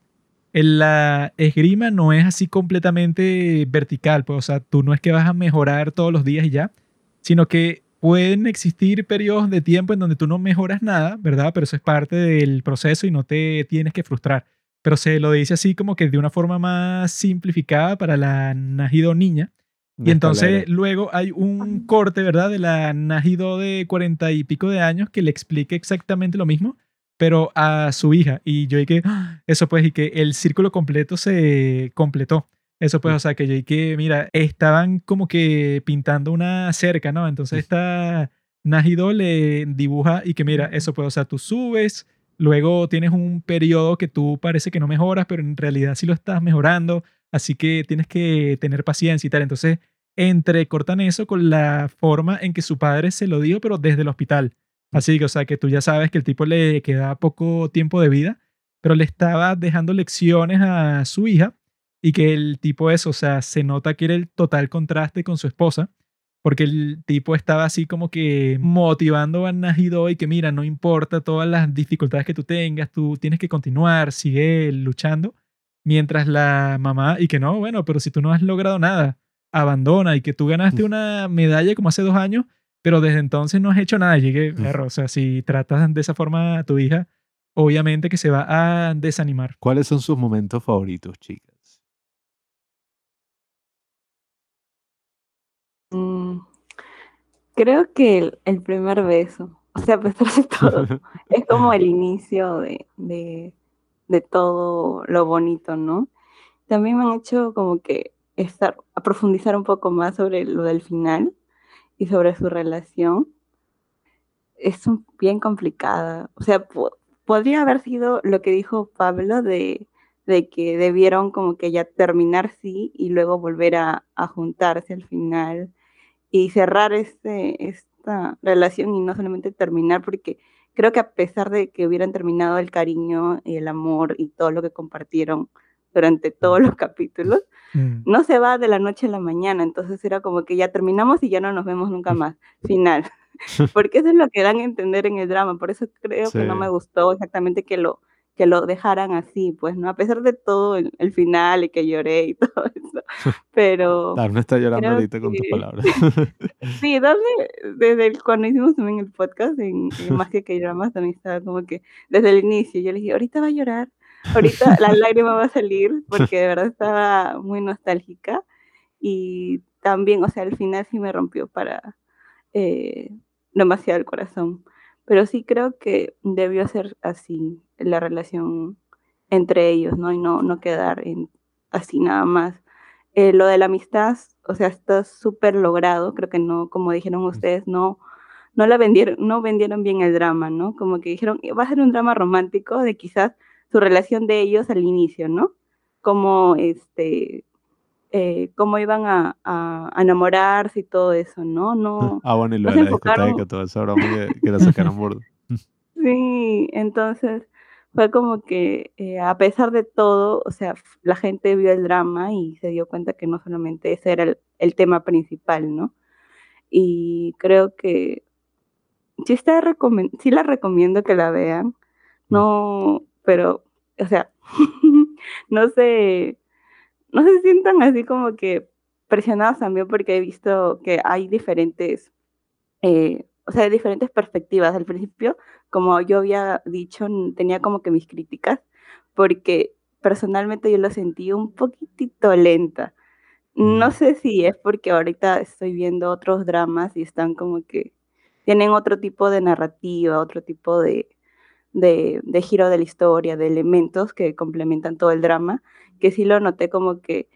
en la esgrima no es así completamente vertical, pues, o sea, tú no es que vas a mejorar todos los días y ya, sino que pueden existir periodos de tiempo en donde tú no mejoras nada, ¿verdad? Pero eso es parte del proceso y no te tienes que frustrar. Pero se lo dice así como que de una forma más simplificada para la Najido niña. Y entonces luego hay un corte, ¿verdad? De la Najido de cuarenta y pico de años que le explica exactamente lo mismo, pero a su hija. Y yo dije, "Ah", eso pues, y que el círculo completo se completó. Eso pues, o sea, que yo dije, mira, estaban como que pintando una cerca, ¿no? Entonces esta Najido le dibuja y que mira, eso pues, o sea, tú subes, luego tienes un periodo que tú parece que no mejoras, pero en realidad sí lo estás mejorando. Así que tienes que tener paciencia y tal. Entonces, entrecortan eso con la forma en que su padre se lo dijo, pero desde el hospital. Así que, o sea, que tú ya sabes que el tipo le queda poco tiempo de vida, pero le estaba dejando lecciones a su hija y que el tipo eso, o sea, se nota que era el total contraste con su esposa, porque el tipo estaba así como que motivando a Najido y que mira, no importa todas las dificultades que tú tengas, tú tienes que continuar, sigue luchando mientras la mamá, y que no, bueno, pero si tú no has logrado nada, abandona, y que tú ganaste una medalla como hace dos años, pero desde entonces no has hecho nada. Llegué, perro, o sea, si tratas de esa forma a tu hija, obviamente que se va a desanimar. ¿Cuáles son sus momentos favoritos, chicas? Mm, creo que el, el primer beso, o sea, a pesar de todo, es como el inicio de, de, de todo lo bonito, ¿no? También me han hecho como que estar, a profundizar un poco más sobre lo del final y sobre su relación. es bien complicada. O sea, podría haber sido lo que dijo Pablo de, de, que debieron como que ya terminar sí y luego volver a, a juntarse al final y cerrar este, esta relación y no solamente terminar, porque creo que a pesar de que hubieran terminado el cariño y el amor y todo lo que compartieron durante todos los capítulos, mm. no se va de la noche a la mañana, entonces era como que ya terminamos y ya no nos vemos nunca más, final. Porque eso es lo que dan a entender en el drama, por eso creo que no me gustó exactamente que lo, que lo dejaran así, pues, ¿no? A pesar de todo el, final y que lloré y todo eso, pero... no está llorando ahorita con tus palabras. sí, desde el, cuando hicimos también el podcast, en, Más que que más también estaba como que desde el inicio, yo le dije, ahorita va a llorar, ahorita la lágrima va a salir, porque de verdad estaba muy nostálgica, y también, o sea, al final sí me rompió para eh, demasiado el corazón. Pero sí creo que debió ser así la relación entre ellos, ¿no? Y no, no quedar en, así nada más. Eh, lo de la amistad, o sea, está súper logrado, creo que no, como dijeron ustedes, no, no la vendieron, no vendieron bien el drama, ¿no? Como que dijeron, va a ser un drama romántico de quizás su relación de ellos al inicio, ¿no? Como este, eh, cómo iban a, enamorarse y todo eso, ¿no? no ah, bueno, y lo de la discoteca, todo eso, broma que, que la sacaron bordo. sí, entonces fue como que eh, a pesar de todo, o sea, la gente vio el drama y se dio cuenta que no solamente ese era el, tema principal, ¿no? Y creo que sí, está sí la recomiendo que la vean, no, pero, o sea, no sé, no se sientan así como que presionados también porque he visto que hay diferentes, eh, o sea, diferentes perspectivas. Al principio, como yo había dicho, tenía como que mis críticas porque personalmente yo lo sentí un poquitito lenta. No mm. sé si es porque ahorita estoy viendo otros dramas y están como que tienen otro tipo de narrativa, otro tipo de, de, de, giro de la historia, de elementos que complementan todo el drama, que sí lo noté como que,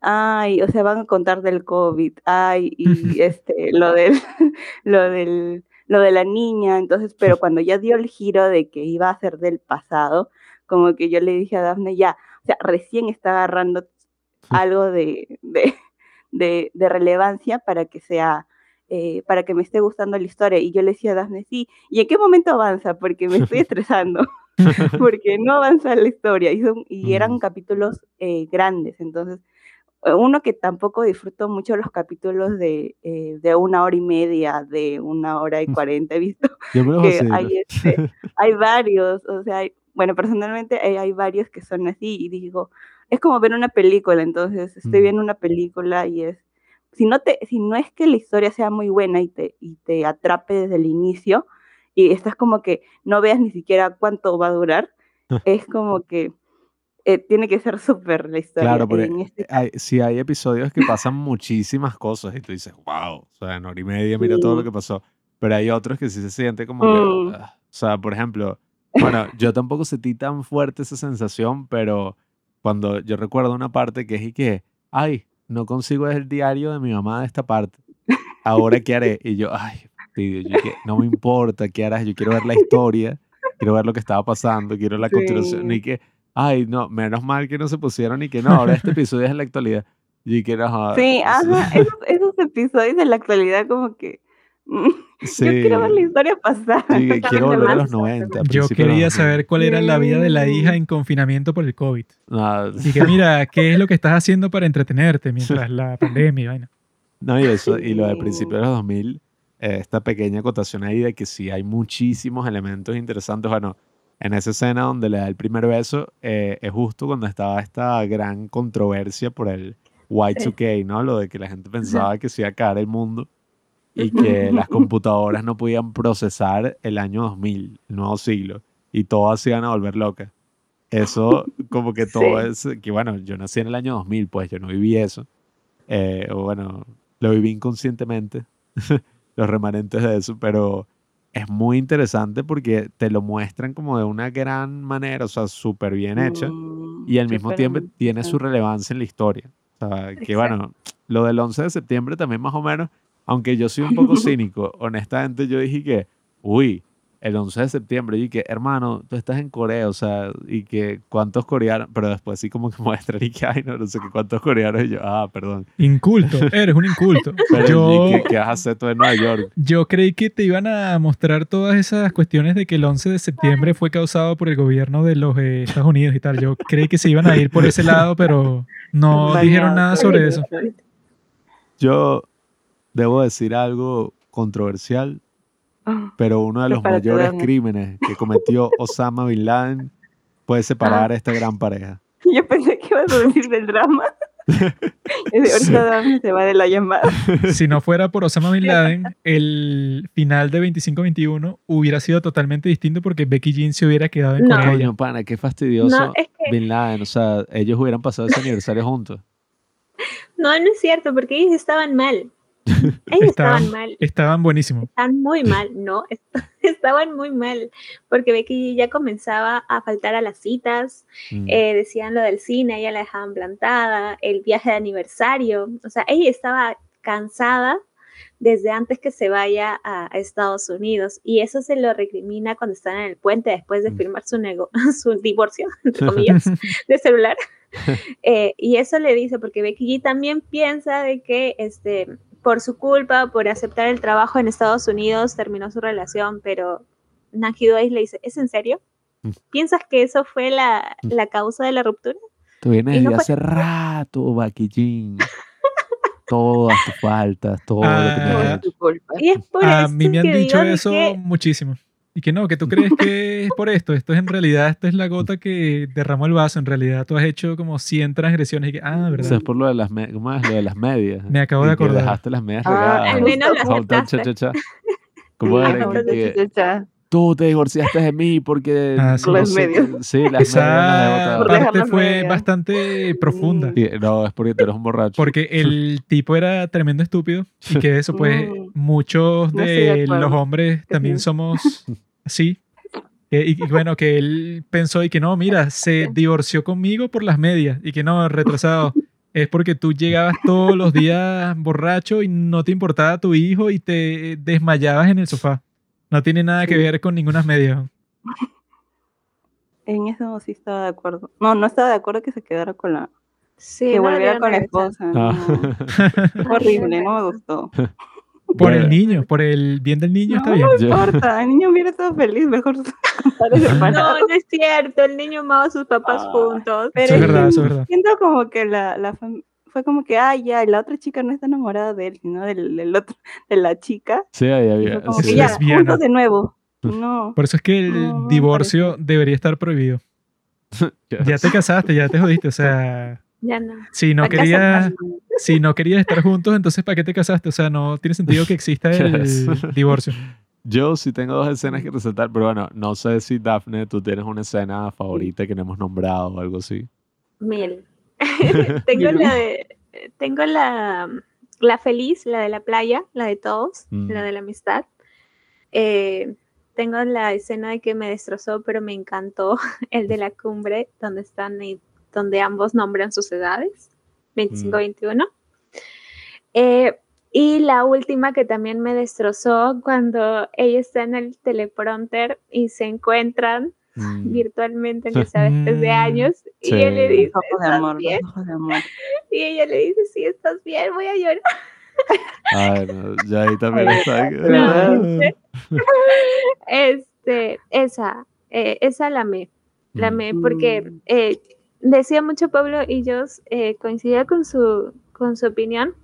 ay, o sea, van a contar del COVID, ay, y este, lo del, lo del, lo de la niña, entonces, pero cuando ya dio el giro de que iba a ser del pasado, como que yo le dije a Dafne, ya, o sea, recién está agarrando algo de, de, de, de relevancia para que sea eh, para que me esté gustando la historia. Y yo le decía a Daphne, sí, ¿y en qué momento avanza? Porque me estoy estresando, porque no avanza la historia. Y, y eran capítulos eh, grandes, entonces eh, uno que tampoco disfruto mucho los capítulos de, de, una hora y media, de una hora y cuarenta, he visto que hay, este, hay, varios, o sea, bueno, personalmente hay, hay, varios que son así y digo, es como ver una película, entonces estoy viendo una película y es si no, te, si no es que la historia sea muy buena y te, y te atrape desde el inicio y estás como que no veas ni siquiera cuánto va a durar, ah. es como que eh, tiene que ser súper la historia. Claro, porque este hay, si hay episodios que pasan muchísimas cosas y tú dices, wow, o sea, en hora y media mira todo lo que pasó, pero hay otros que sí se siente como que, mm. ah, o sea, por ejemplo, bueno, yo tampoco sentí tan fuerte esa sensación, pero cuando yo recuerdo una parte que es y que, ay, no consigo el diario de mi mamá de esta parte. Ahora, ¿qué haré? Y yo, ay, no me importa, ¿qué harás? Yo quiero ver la historia, quiero ver lo que estaba pasando, quiero la continuación. Y que, ay, no, menos mal que no se pusieron y que no, ahora este episodio es en la actualidad. Y que no, Sí, ajá, esos, esos episodios de la actualidad como que Sí. Yo quiero ver la historia pasar. Sí, quiero volver a los 90. Yo quería saber cuál era la vida de la hija en confinamiento por el COVID. Así que mira, ¿qué es lo que estás haciendo para entretenerte mientras la pandemia? No, y eso, y lo del principio de los 2000, eh, esta pequeña acotación ahí de que sí hay muchísimos elementos interesantes. Bueno, en esa escena donde le da el primer beso, eh, es justo cuando estaba esta gran controversia por el Y2K, ¿no? Lo de que la gente pensaba que se iba a caer el mundo y que las computadoras no podían procesar el año 2000, el nuevo siglo, y todas se iban a volver locas. Eso, como que todo es, que bueno, yo nací en el año 2000, pues yo no viví eso. Eh, o bueno, lo viví inconscientemente, los remanentes de eso, pero es muy interesante porque te lo muestran como de una gran manera, o sea, súper bien hecha, mm, y al mismo tiempo tiene su relevancia en la historia. O sea, que bueno, lo del 11 de septiembre también más o menos aunque yo soy un poco cínico, honestamente yo dije que, uy, el 11 de septiembre y que, hermano, tú estás en Corea, o sea, y que cuántos coreanos, pero después sí como que muestran y que, ay, no, no sé qué, cuántos coreanos, y yo, ah, perdón. Inculto, eres un inculto. Pero yo, ¿y qué, vas a hacer tú en Nueva York? yo creí que te iban a mostrar todas esas cuestiones de que el 11 de septiembre fue causado por el gobierno de los eh, Estados Unidos y tal. Yo creí que se iban a ir por ese lado, pero no dijeron nada sobre eso. Yo debo decir algo controversial, pero uno de los mayores crímenes que cometió Osama Bin Laden puede separar a esta gran pareja. Yo pensé que ibas a decir del drama. Ahorita Dafne se va de la llamada. Si no fuera por Osama Bin Laden, el final de 25-21 hubiera sido totalmente distinto porque Becky Jean se hubiera quedado en No. Corea. Coño, pana, qué fastidioso No, es que Bin Laden. O sea, ellos hubieran pasado ese aniversario juntos. no, no es cierto, porque ellos estaban mal. Ellos Estaban- estaban mal. Estaban buenísimos. Están muy mal, no, est- estaban muy mal, porque Becky ya comenzaba a faltar a las citas, Mm. eh, decían lo del cine, ella la dejaban plantada, el viaje de aniversario, o sea, ella estaba cansada desde antes que se vaya a, a Estados Unidos y eso se lo recrimina cuando están en el puente después de Mm. firmar su, nego- su divorcio, entre comillas, de celular. Eh, y eso le dice, porque Becky G también piensa de que este, por su culpa, por aceptar el trabajo en Estados Unidos, terminó su relación, pero Nancy Doyle le dice, ¿es en serio? Mm. ¿Piensas que eso fue la, la causa de la ruptura? Tú vienes no desde fue- hace rato, Jean. Todas tus faltas, todo lo que han es hecho. tu culpa. Y es por A eso mí me han que dicho digo eso que- muchísimo. Y que no, que tú crees que es por esto. Esto es en realidad, esto es la gota que derramó el vaso. En realidad tú has hecho como 100 transgresiones y que, ah, Eso ¿verdad? es por lo de las, me- ¿cómo es? Lo de las medias. Me acabo de Y que acordar. dejaste las medias Ah, regadas. al menos las. Ah, cha. tú te divorciaste de mí porque... Ah, sí. no Las sé medias. Sí, las medias Esa dejar parte fue medias. bastante profunda. Sí, No, es porque tú eres un borracho. Porque el tipo era tremendo estúpido y que eso, pues, Mm. muchos No de de acuerdo. los hombres también sí. somos Que- y, y bueno, que él pensó y que no, mira, se divorció conmigo por las medias y que no, retrasado. Es porque tú llegabas todos los días borracho y no te importaba tu hijo y te desmayabas en el sofá. No tiene nada que Sí. ver con ninguna medias. En eso sí estaba de acuerdo. No, no estaba de acuerdo que se quedara con la. Sí, que no volviera con la esposa. Ah. no. Horrible, no me gustó. Por el niño, por el bien del niño está bien. no importa, el niño hubiera estado feliz, mejor. No, no es cierto, el niño amaba a sus papás Ah, juntos. Pero es verdad, eso es verdad. Siento como que la, la fue como que, ah, ya, y la otra chica no está enamorada de él, sino del, del otro, de la chica. Sí, ahí había. como Es que sí. ya, juntos de nuevo. No. Por eso es que el No, divorcio debería estar prohibido. Ya te casaste, ya te jodiste. O sea, Ya no. si no pasa. si no querías estar juntos, entonces ¿para qué te casaste? O sea, no tiene sentido que exista el Yes. divorcio. Yo sí tengo dos escenas que resaltar, pero bueno, no sé si Daphne, tú tienes una escena favorita que no hemos nombrado o algo así. Mil. tengo la de, tengo la, la feliz, la de la playa, la de todos, Mm. la de la amistad. Eh, tengo la escena de que me destrozó, pero me encantó el de la cumbre, donde están y donde ambos nombran sus edades, 25-21. Eh, y la última que también me destrozó cuando ella está en el teleprompter y se encuentran Mm. virtualmente, aunque sea después de Mm, años, y él le dice, de "¿Estás amor, bien?". de amor. Y ella le dice, sí, estás bien, voy a llorar. Ay, no, ya ahí también está. Este, esa, eh, esa la amé, la Mm. amé porque Mm. eh, decía mucho Pablo y yo eh, coincidía con su, con su opinión,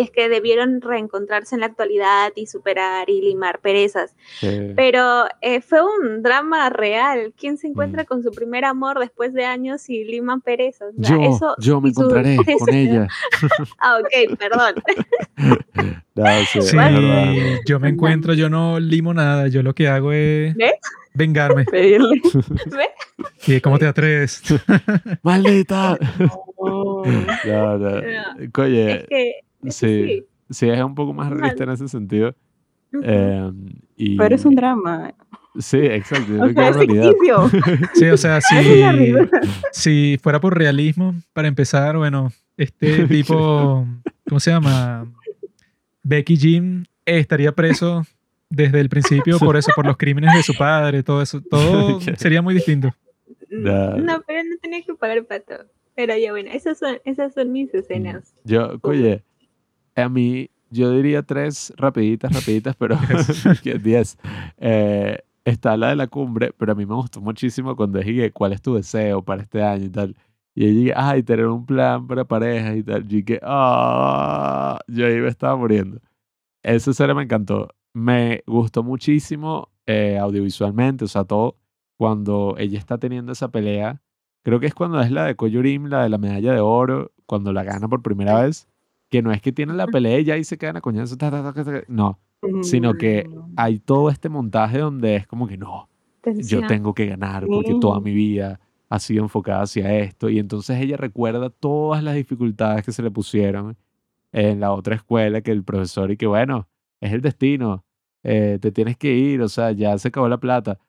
es que debieron reencontrarse en la actualidad y superar y limar perezas. Sí. Pero eh, fue un drama real. ¿Quién se encuentra Mm. con su primer amor después de años y liman perezas? O sea, Yo, eso- yo me encontraré con ella. Ah, ok, perdón. No, sí, Sí, yo me encuentro, yo no limo nada, yo lo que hago es ¿Ves? vengarme. Pedirle. ¿Y cómo te atreves? ¡Maldita! No. No, no. No, Oye, es que sí. sí. sí, es un poco más realista en ese sentido. Eh, y, Pero es un drama. Sí, exacto. O sea, es es realidad. ficticio. Sí, o sea, si, si fuera por realismo, para empezar, bueno, este tipo, ¿cómo se llama? Becky Jim estaría preso desde el principio por eso, por los crímenes de su padre, todo eso, todo sería muy distinto. No, pero no tenía que pagar pato. Pero ya bueno, esas son, esas son mis escenas. Yo, oye, a mí, yo diría tres rapiditas, rapiditas, pero diez. Eh, está la de la cumbre, pero a mí me gustó muchísimo cuando dije, ¿cuál es tu deseo para este año y tal? Y ella dije, ay, tener un plan para parejas y tal. Yo dije, ah, yo ahí me estaba muriendo. Esa serie me encantó. Me gustó muchísimo eh, audiovisualmente, o sea, todo cuando ella está teniendo esa pelea. Creo que es cuando es la de Koyurim, la de la medalla de oro, cuando la gana por primera vez. Que no es que tiene la pelea y ya ahí se quedan a coñazo. No, sino que hay todo este montaje donde es como que no, yo tengo que ganar porque toda mi vida ha sido enfocada hacia esto. Y entonces ella recuerda todas las dificultades que se le pusieron en la otra escuela, que el profesor y que bueno, es el destino, eh, te tienes que ir, o sea, ya se acabó la plata.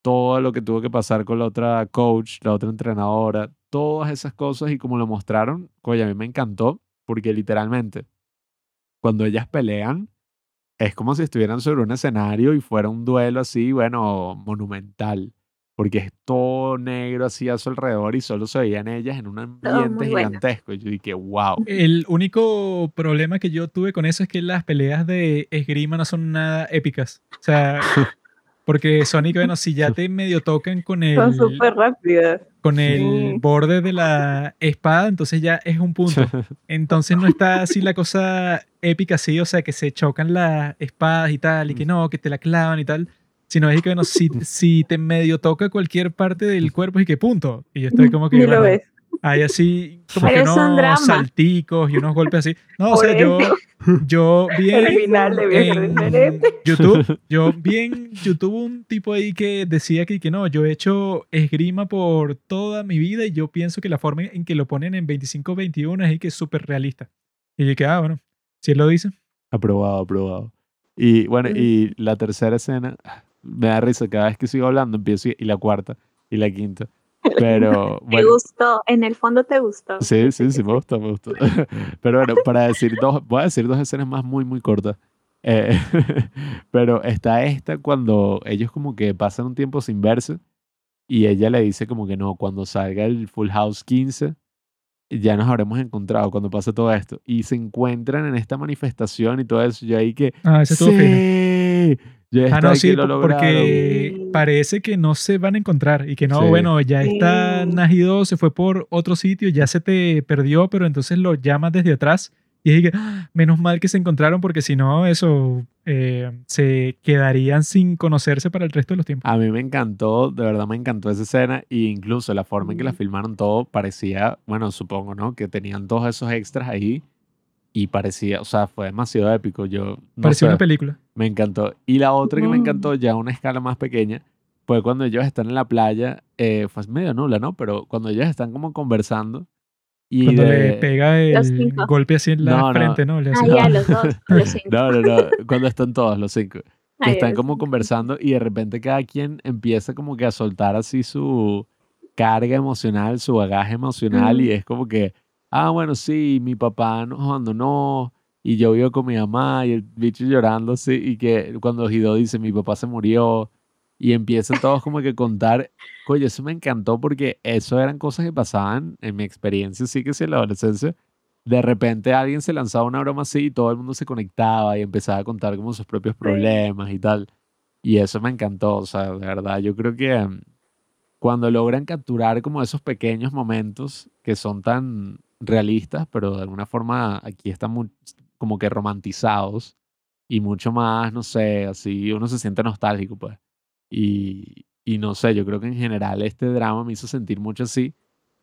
Todo lo que tuvo que pasar con la otra coach, la otra entrenadora, todas esas cosas y como lo mostraron, oye, a mí me encantó porque literalmente cuando ellas pelean, es como si estuvieran sobre un escenario y fuera un duelo así, bueno, monumental porque es todo negro así a su alrededor y solo se veían ellas en un ambiente gigantesco. Y yo dije, wow. El único problema que yo tuve con eso es que las peleas de esgrima no son nada épicas. O sea, porque Sonic, bueno, si ya te medio tocan con el... Son súper rápidas. Con el borde de la espada, entonces ya es un punto. Entonces no está así la cosa épica así, o sea, que se chocan las espadas y tal, y que no, que te la clavan y tal sino es que bueno, si, si te medio toca cualquier parte del cuerpo y que punto. Y yo estoy como que... Bueno, hay así como que unos salticos y unos golpes así. No, o sea, yo, yo vi en, YouTube, yo vi en YouTube un tipo ahí que decía que, que no, yo he hecho esgrima por toda mi vida y yo pienso que la forma en que lo ponen en 25-21 es que es súper realista. Y yo que, ah, bueno, si él lo dice. Aprobado, aprobado. Y bueno, y la tercera escena, me da risa cada vez que sigo hablando, empiezo y, la cuarta y la quinta. Pero bueno. Me gustó, en el fondo te gustó. Sí, sí, sí, me gustó, me gustó. Pero bueno, para decir dos, voy a decir dos escenas más muy, muy cortas. Eh, pero está esta cuando ellos como que pasan un tiempo sin verse y ella le dice como que no, cuando salga el Full House 15 ya nos habremos encontrado cuando pase todo esto. Y se encuentran en esta manifestación y todo eso. Yo ahí que... Ah, ese sí, ah, no, sí, porque parece que no se van a encontrar y que no, bueno, ya está Najido, se fue por otro sitio, ya se te perdió, pero entonces lo llamas desde atrás y es que, ¡ah! menos mal que se encontraron porque si no, eso, eh, se quedarían sin conocerse para el resto de los tiempos. A mí me encantó, de verdad me encantó esa escena e incluso la forma en que la filmaron todo parecía, bueno, supongo, ¿no? Que tenían todos esos extras ahí y parecía, o sea, fue demasiado épico. Yo, Parecía una película. Me encantó. Y la otra que me encantó, ya a una escala más pequeña, fue cuando ellos están en la playa, eh, fue medio nula, ¿no? Pero cuando ellos están como conversando. Y cuando le pega el golpe así en la frente, ¿no? Le ah, los dos, los cinco. no, no, no, cuando están todos los cinco. Que están como conversando y de repente cada quien empieza como que a soltar así su carga emocional, su bagaje emocional y es como que ah, bueno, sí, mi papá nos abandonó y yo vivo con mi mamá y el bicho llorando así y que cuando Hido dice mi papá se murió y empiezan todos como que contar, oye, eso me encantó porque eso eran cosas que pasaban en mi experiencia, sí que sí, en la adolescencia. De repente alguien se lanzaba una broma así y todo el mundo se conectaba y empezaba a contar como sus propios problemas y tal. Y eso me encantó, o sea, de verdad, yo creo que mm, cuando logran capturar como esos pequeños momentos que son tan realistas, pero de alguna forma aquí están como que romantizados y mucho más, no sé, así uno se siente nostálgico, pues. Y, y no sé, yo creo que en general este drama me hizo sentir mucho así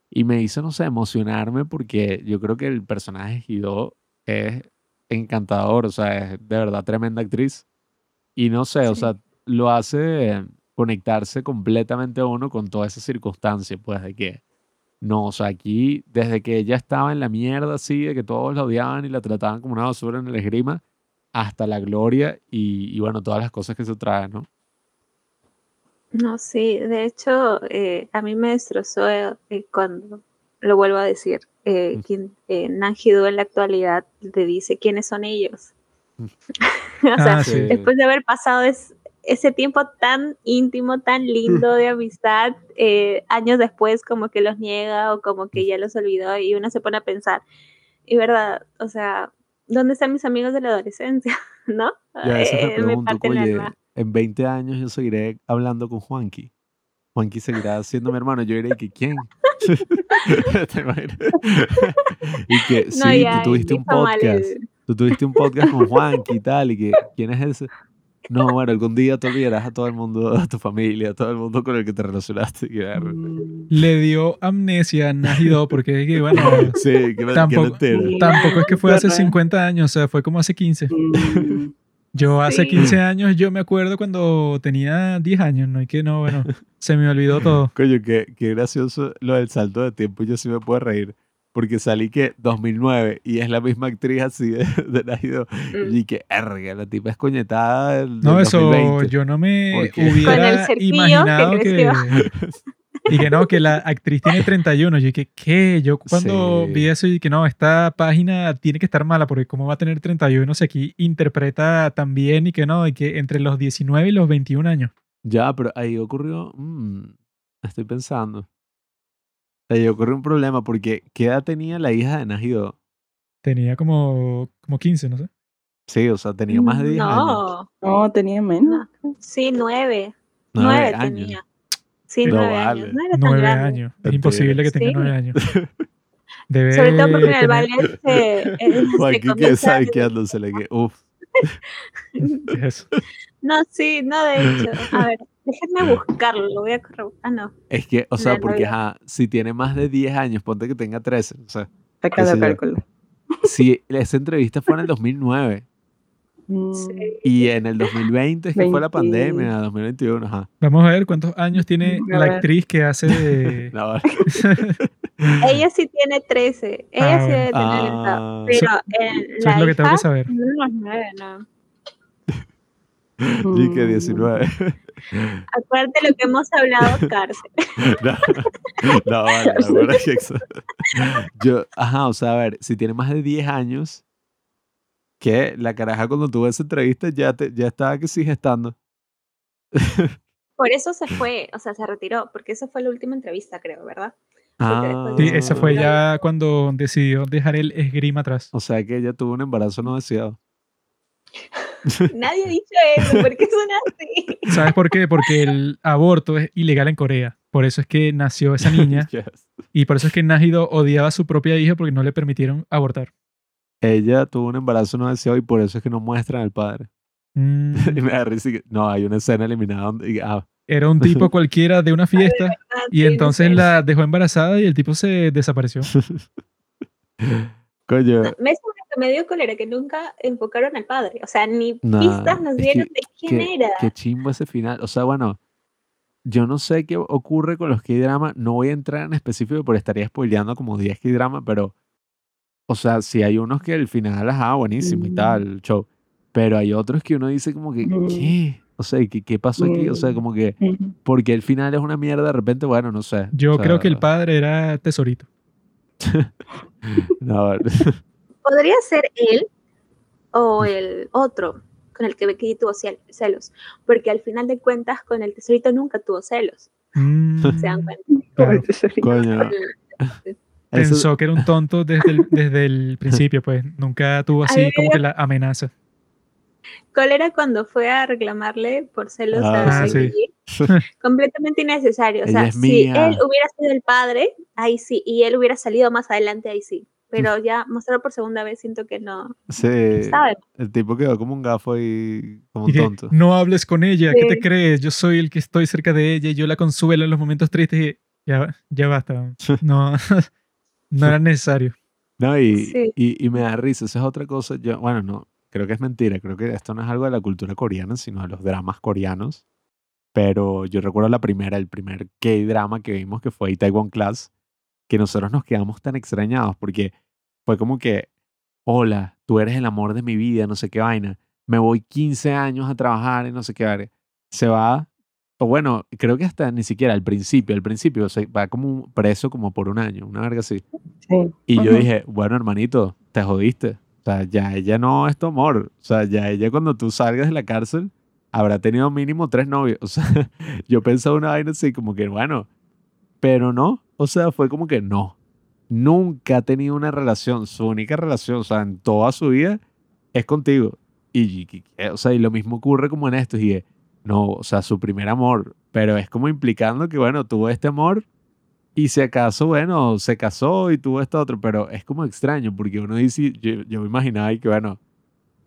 y me hizo, no sé, emocionarme porque yo creo que el personaje Hido es encantador, o sea, es de verdad tremenda actriz. Y no sé, o sea, lo hace conectarse completamente a uno con toda esa circunstancia, pues, de que no, o sea, aquí, desde que ella estaba en la mierda así, de que todos la odiaban y la trataban como una basura en el esgrima, hasta la gloria y, bueno, todas las cosas que se traen, ¿no? No, sí, de hecho, eh, a mí me destrozó eh, cuando, lo vuelvo a decir, eh, quien, en la actualidad te dice quiénes son ellos. o sea, Ah, sí. después de haber pasado es- ese tiempo tan íntimo, tan lindo de amistad, eh, años después como que los niega o como que ya los olvidó y uno se pone a pensar, y verdad, o sea, ¿dónde están mis amigos de la adolescencia? ¿No? Y a veces me Eh, me parte oye, en 20 años yo seguiré hablando con Juanqui. Juanqui seguirá siendo mi hermano. Yo diré que ¿quién? ¿Te imaginas? y que No, sí, ya, tú tuviste un mal podcast. el- Tú tuviste un podcast con Juanqui y tal. Y que ¿quién es ese? No, bueno, algún día te olvidarás a todo el mundo, a tu familia, a todo el mundo con el que te relacionaste. que. Mm, Le dio amnesia a Najido porque es que, bueno, sí, qué Tampoco- tampoco es que fue hace Verdad. 50 años, o sea, fue como hace 15. mm, Yo hace Sí. 15 años, yo me acuerdo cuando tenía 10 años, ¿no? Y que no, bueno, se me olvidó todo. Coño, qué, qué gracioso lo del salto de tiempo. Yo sí me puedo reír. Porque salí que 2009 y es la misma actriz así de, de Najido. Mm. Y que, erga, la tipa es coñetada del, No, del eso 2020. yo no me hubiera imaginado que que... Y que no, que la actriz tiene 31. Yo dije, ¿qué? Yo cuando Sí. vi eso y que no, esta página tiene que estar mala porque cómo va a tener 31 si aquí interpreta tan bien y que no, y que entre los 19 y los 21 años. Ya, pero ahí ocurrió. mm, estoy pensando. Ahí ocurrió un problema porque ¿qué edad tenía la hija de Najido? Tenía como, como 15, no sé. Sí, o sea, tenía más de 10 años. No, No, tenía menos. sí, nueve. Nueve Nueve años. tenía. Sí, No nueve vale. años. No era tan 9 grande. años. Es imposible que tenga Sí. 9 años. Debe Sobre todo porque en el ballet se, Joaquín que sabe quedándosele que, uff. Eso. No, sí, no, de hecho. A ver, déjenme buscarlo, lo voy a correr. Ah, no. Es que, o sea, La porque novia. ajá, si tiene más de 10 años, ponte que tenga 13. O sea, yo. cálculo. si esa entrevista fue en el 2009 Mm, Sí. y en el 2020 es que fue la 20. pandemia, 2021, ajá. Vamos a ver cuántos años tiene A la ver. actriz que hace de... No, Ella sí tiene 13. Ella Ah, sí debe tener Ah. esa. Pero en Eso la es lo que tengo hija, que saber. no, no no. y que mm, 19. Acuérdate lo que hemos hablado, cárcel. No, no, vale, la verdad es que eso- Yo, ajá, o sea, a ver, si tiene más de 10 años, que la caraja cuando tuvo esa entrevista ya, te, ya estaba que sigue estando. Por eso se fue, o sea, se retiró, porque esa fue la última entrevista, creo, ¿verdad? Ah, Sí, de esa fue ya cuando decidió dejar el esgrima atrás. O sea que ella tuvo un embarazo no deseado. Nadie ha dicho eso, ¿por qué suena así? ¿Sabes por qué? Porque el aborto es ilegal en Corea. Por eso es que nació esa niña Yes. y por eso es que Najido odiaba a su propia hija porque no le permitieron abortar. Ella tuvo un embarazo no deseado y por eso es que no muestran al padre. Mm, Y me da risa que- no, hay una escena eliminada donde, y- ah, era un tipo cualquiera de una fiesta Ah, y entonces la dejó embarazada y el tipo se desapareció. Coño, Me, que me dio cólera que nunca enfocaron al padre. O sea, ni Nah, pistas nos es dieron que- de quién qué, era. qué chimbo ese final. O sea, bueno, yo no sé qué ocurre con los K-drama. No voy a entrar en específico porque estaría spoileando como 10 K-drama, pero, o sea, si hay unos que el final, ajá, buenísimo y Mm. tal, el show. Pero hay otros que uno dice como que, Mm. ¿qué? O sea, ¿qué, qué pasó aquí? O sea, Mm. como que, mm. porque el final es una mierda de repente, bueno, no sé. Yo O creo que el sea, padre era tesorito. No, Podría ser él o el otro con el que Becky tuvo cel- celos. Porque al final de cuentas, con el tesorito nunca tuvo celos. Mm, ¿Se dan cuenta? claro. coño. El- Eso- Pensó que era un tonto desde el, desde el principio, pues nunca tuvo así como que la amenaza. ¿Cuál era cuando fue a reclamarle por celos Ah, a sí. Completamente innecesario. O sea, si él hubiera sido el padre, ahí sí. Y él hubiera salido más adelante, ahí sí. Pero ya mostrarlo por segunda vez, siento que no. Sí, ¿Sabe? el tipo quedó como un gafo y como un tonto. no hables con ella, ¿qué te Sí. crees? Yo soy el que estoy cerca de ella y yo la consuelo en los momentos tristes. Y ya, ya basta. No, no era necesario. No, y, Sí. y, y me da risa, esa es otra cosa. Yo, bueno, no, creo que es mentira, creo que esto no es algo de la cultura coreana, sino de los dramas coreanos. Pero yo recuerdo la primera, el primer K-drama que vimos que fue Taiwan Class, que nosotros nos quedamos tan extrañados porque fue como que, hola, tú eres el amor de mi vida, no sé qué vaina. Me voy 15 años a trabajar y no sé qué vaina. Se va, o bueno, creo que hasta ni siquiera al principio, al principio se va como preso como por un año, una verga así. Sí. Y yo Ujú. dije, bueno, hermanito, te jodiste. O sea, ya ella no es tu amor. O sea, ya ella cuando tú salgas de la cárcel habrá tenido mínimo tres novios. O sea, yo pensaba una vaina así como que, bueno, pero no. O sea, fue como que no. Nunca ha tenido una relación. Su única relación, o sea, en toda su vida es contigo. Y, o sea, y lo mismo ocurre como en esto. Y no, o sea, su primer amor. Pero es como implicando que, bueno, tuvo este amor y si acaso, bueno, se casó y tuvo este otro. Pero es como extraño porque uno dice, yo, yo me imaginaba y que, bueno,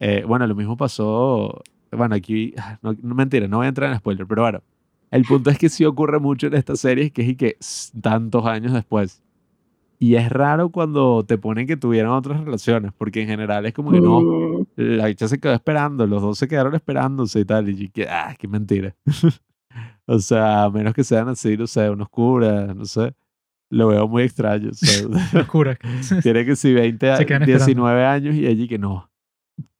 eh, bueno, lo mismo pasó. Bueno, aquí, no, no mentira, no voy a entrar en spoiler, pero bueno, el punto es que sí ocurre mucho en esta serie, que es y que tantos años después. Y es raro cuando te ponen que tuvieron otras relaciones, porque en general es como que no, mm. la bicha se quedó esperando, los dos se quedaron esperándose y tal, y que, ah, qué mentira. o sea, a menos que sean así, no sé, unos curas, no sé, lo veo muy extraño. O sea, Tiene que si 20, 19 años y allí que no,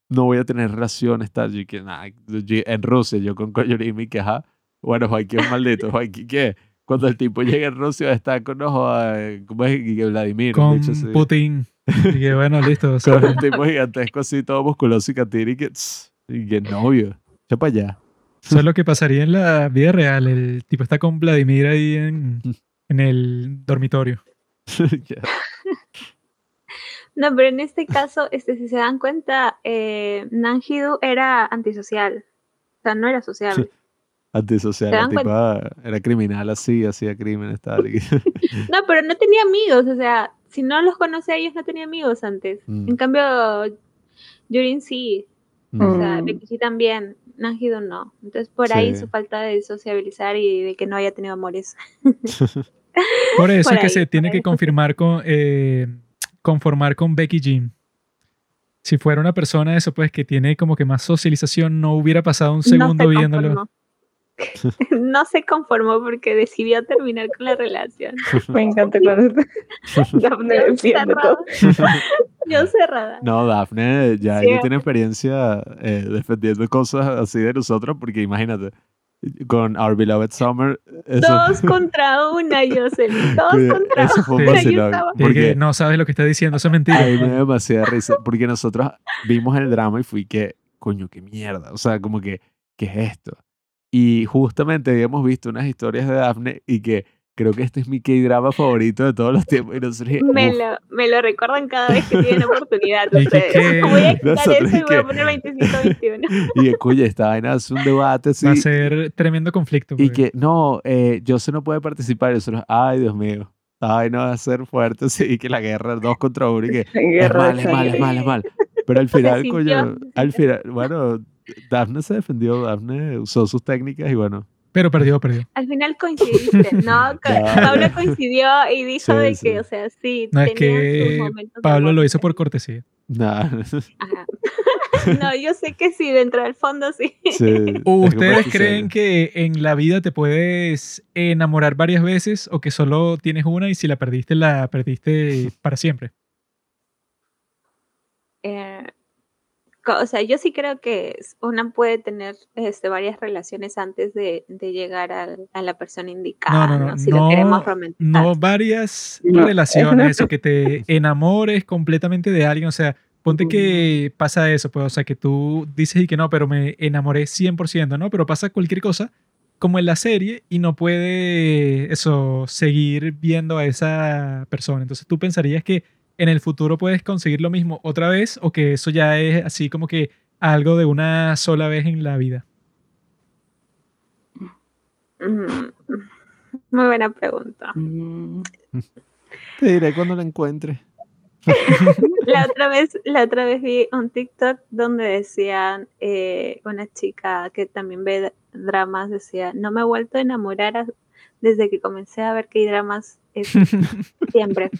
no voy a tener relaciones, tal, y que nada, en Rusia, yo con Koyorimi, que ajá, bueno, Joaquín es maldito, Joaquín, ¿qué? cuando el tipo llega en Rusia está con ojo ¿cómo es? Vladimir. Con Putin. Y que bueno, listo. con un tipo gigantesco así, todo musculoso y catiri y que, y que novio. Ya para allá. Eso es lo que pasaría en la vida real. El tipo está con Vladimir ahí en, en el dormitorio. No, pero en este caso, este, si se dan cuenta, eh, Nanjidu era antisocial. O sea, no era social antisocial. La tipa era criminal así, hacía crímenes, tal. no, pero no tenía amigos, o sea, si no los conoce a ellos, no tenía amigos antes. Mm. En cambio, Yurin sí. O sea, mm. También. Nanjido no. Entonces, por ahí su falta de sociabilizar y de que no haya tenido amores. por eso es que se tiene que confirmar con, eh, conformar con Becky Jean si fuera una persona eso pues que tiene como que más socialización no hubiera pasado un segundo viéndolo no se conformó porque decidió terminar con la relación. Me encanta cuando Dafne defiende todo. Yo cerrada. No, Dafne ya tiene experiencia eh, defendiendo cosas así de nosotros porque imagínate, con Our Beloved Summer. Dos contra una, Jocelyn. Dos contra eso fue una. Porque no sabes lo que está diciendo, eso es mentira. A mí me da demasiada risa porque nosotros vimos el drama y fui que, coño, qué mierda. O sea, como que, ¿qué es esto? Y justamente habíamos visto unas historias de Daphne y que creo que este es mi K-drama favorito de todos los tiempos. Y me, lo, me lo recuerdan cada vez que tienen oportunidad. Ustedes. Voy a quitar eso y voy a poner 25-21. Y que, cuya, esta vaina es un debate así. Va a ser tremendo conflicto. Y que, no, eh, Jose no puede participar. Y nosotros, ay, Dios mío. Ay, no va a ser fuerte, sí, que la guerra es dos contra uno y que es mal, es mal, es mal, es mal. Pero al final, coño, al final, bueno, Daphne se defendió, Daphne usó sus técnicas y bueno. Pero perdió, perdió. Al final coincidiste, ¿no? Pablo coincidió y dijo de que, o sea, sí. No, es que Pablo lo hizo por cortesía. No. no, yo sé que sí, dentro del fondo sí. ¿Ustedes creen que en la vida te puedes enamorar varias veces o que solo tienes una y si la perdiste, la perdiste para siempre? Eh, o sea, yo sí creo que una puede tener este, varias relaciones antes de, llegar a, la persona indicada, no, no, no, si lo queremos romantizar. No varias relaciones, o que te enamores completamente de alguien, o sea, ponte que pasa eso, pues, o sea, que tú dices y que no, pero me enamoré 100%, ¿no? Pero pasa cualquier cosa, como en la serie, y no puede, eso, seguir viendo a esa persona. Entonces tú pensarías que en el futuro puedes conseguir lo mismo otra vez o que eso ya es así como que algo de una sola vez en la vida? Mm, muy buena pregunta. Mm. Te diré cuando la encuentre. la otra vez, la otra vez vi un TikTok donde decían eh, una chica que también ve dramas decía no me he vuelto a enamorar desde que comencé a ver que hay dramas siempre.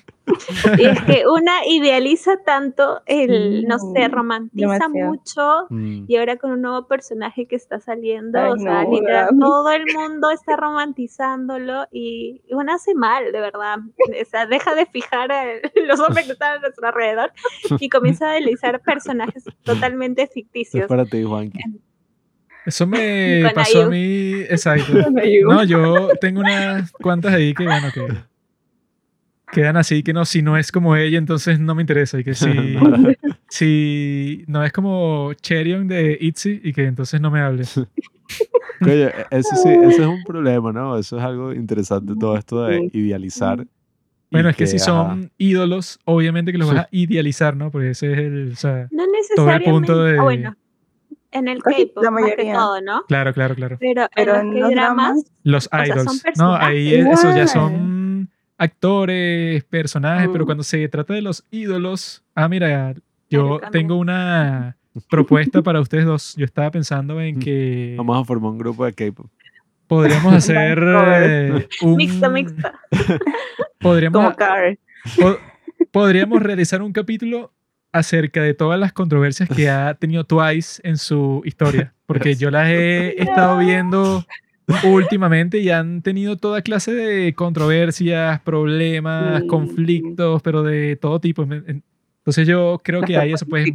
Y es que una idealiza tanto el, no sé, romantiza mucho mm. y ahora con un nuevo personaje que está saliendo, o sea, literal, todo el mundo está romantizándolo y una hace mal, de verdad. O sea, deja de fijar a los hombres que están a nuestro alrededor y comienza a idealizar personajes totalmente ficticios. Es para ti, Juan. Eso me pasó a mí, exacto. No, yo tengo unas cuantas ahí que, bueno, que quedan así, que no, si no es como ella, entonces no me interesa. Y que si, si no es como Cherion de Itzy y que entonces no me hables. Oye, ese sí, ese es un problema, ¿no? Eso es algo interesante, todo esto de idealizar. Bueno, es que si ajá, son ídolos, obviamente que los vas a idealizar, ¿no? Porque ese es el, o sea, No todo el necesariamente. punto de... ah, bueno, en el K-pop, la más que mayoría. todo, ¿no? Claro, claro, claro. Pero, Pero en en los dramas, Los sea, son idols. no, ahí es- esos ya son actores, personajes, pero Mm. cuando se trata de los ídolos, ah, mira, yo tengo una propuesta para ustedes dos. Yo estaba pensando en que Vamos a formar un grupo de K-pop. podríamos hacer eh, un... mixto, mixto. Podríamos, como Carl. po- podríamos realizar un capítulo acerca de todas las controversias que ha tenido Twice en su historia, porque yo las he estado viendo últimamente y han tenido toda clase de controversias, problemas, conflictos, pero de todo tipo. Entonces yo creo que hay eso, pues,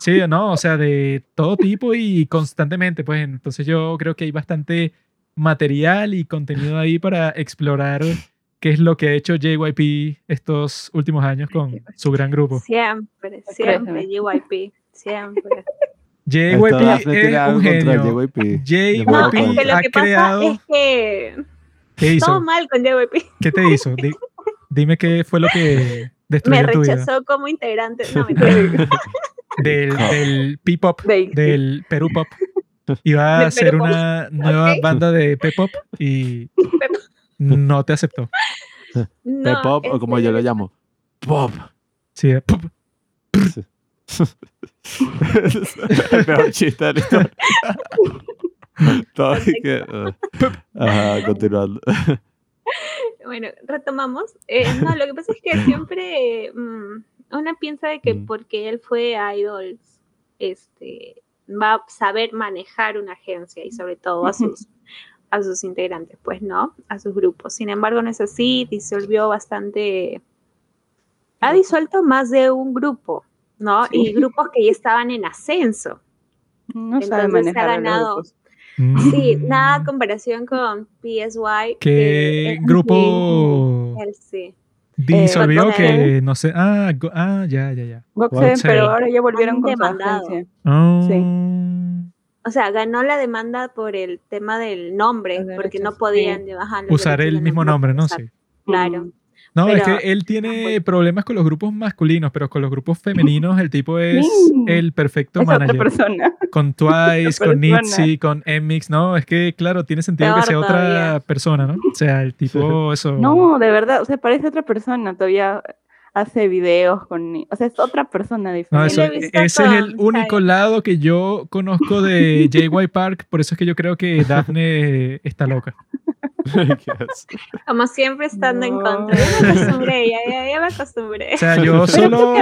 sí, no, o sea, de todo tipo y constantemente, pues, entonces yo creo que hay bastante material y contenido ahí para explorar qué es lo que ha hecho JYP estos últimos años con su gran grupo. Siempre, siempre, JYP. Siempre. JYP es un contra genio. JYP. Me JYP No, es que lo ha que pasa creado... es que ¿Qué todo hizo? mal con JYP. ¿Qué te hizo? Di- dime qué fue lo que destruyó Me tu vida. rechazó como integrante. No, mentira. Del, del P-pop, De- del Perú Pop. Iba a Pop. una nueva banda de P-pop y no te aceptó. No, P-pop o como yo lo llamo. Pop. Sí, de pop. el peor chiste de la historia. Todo que, uh, ajá, continuando. Bueno, retomamos. Eh, no, lo que pasa es que siempre mm, una piensa de que Mm. porque él fue idols, este, va a saber manejar una agencia y sobre todo a sus a sus integrantes, pues no, a sus grupos. Sin embargo, no es así, disolvió bastante, ha disuelto más de un grupo, ¿no? Sí. Y grupos que ya estaban en ascenso. No sabe Entonces, se ha manejar a los ganado. grupos. Sí, Mm. nada comparación con PSY. ¿Qué que grupo él sí. disolvió Goten. que no sé? Ah, go- ah ya, ya, ya. Seven, pero ahora ya volvieron Han con su agencia. Ah, O sea, ganó la demanda por el tema del nombre, porque no podían ajá, los usar el mismo nombre, ¿no? Sí. Claro. Mm. No, es que él tiene problemas con los grupos masculinos, pero con los grupos femeninos el tipo es Sí. el perfecto Es otra manager. persona. Con Twice, con. Nitzy, con Mix, ¿no? Es que, claro, tiene sentido que sea otra persona, ¿no? O sea, el tipo, eso... No, de verdad, o sea, parece otra persona. Todavía hace videos con. O sea, es otra persona No, diferente. eso- Lo he visto ese es el único lado que yo conozco de JY Park, por eso es que yo creo que Daphne está loca. Como siempre estando en No. contra. Ya me acostumbré, ya, ya, ya me acostumbré. O sea, yo solo,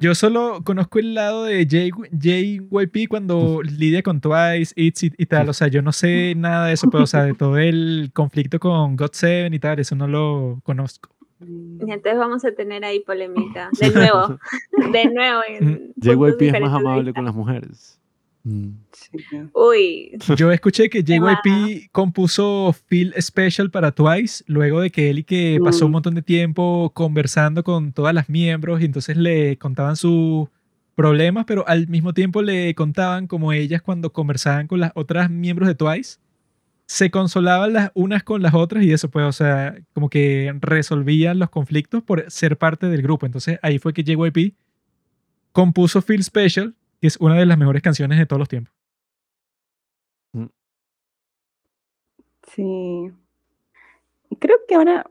yo solo conozco el lado de JYP cuando lidia con Twice, Itzy y tal. O sea, yo no sé nada de eso, pero, o sea, de todo el conflicto con God Seven y tal, eso no lo conozco. Y entonces vamos a tener ahí polémica. De nuevo. De nuevo. JYP es más amable vista. con las mujeres. Mm. Sí. Uy, Yo escuché que Wow. JYP compuso Feel Special para Twice luego de que él y que pasó un Mm. montón de tiempo conversando con todas las miembros y entonces le contaban sus problemas, pero al mismo tiempo le contaban como ellas cuando conversaban con las otras miembros de Twice se consolaban las unas con las otras y eso pues, o sea, como que resolvían los conflictos por ser parte del grupo. Entonces ahí fue que JYP compuso Feel Special, que es una de las mejores canciones de todos los tiempos. Sí. Creo que ahora,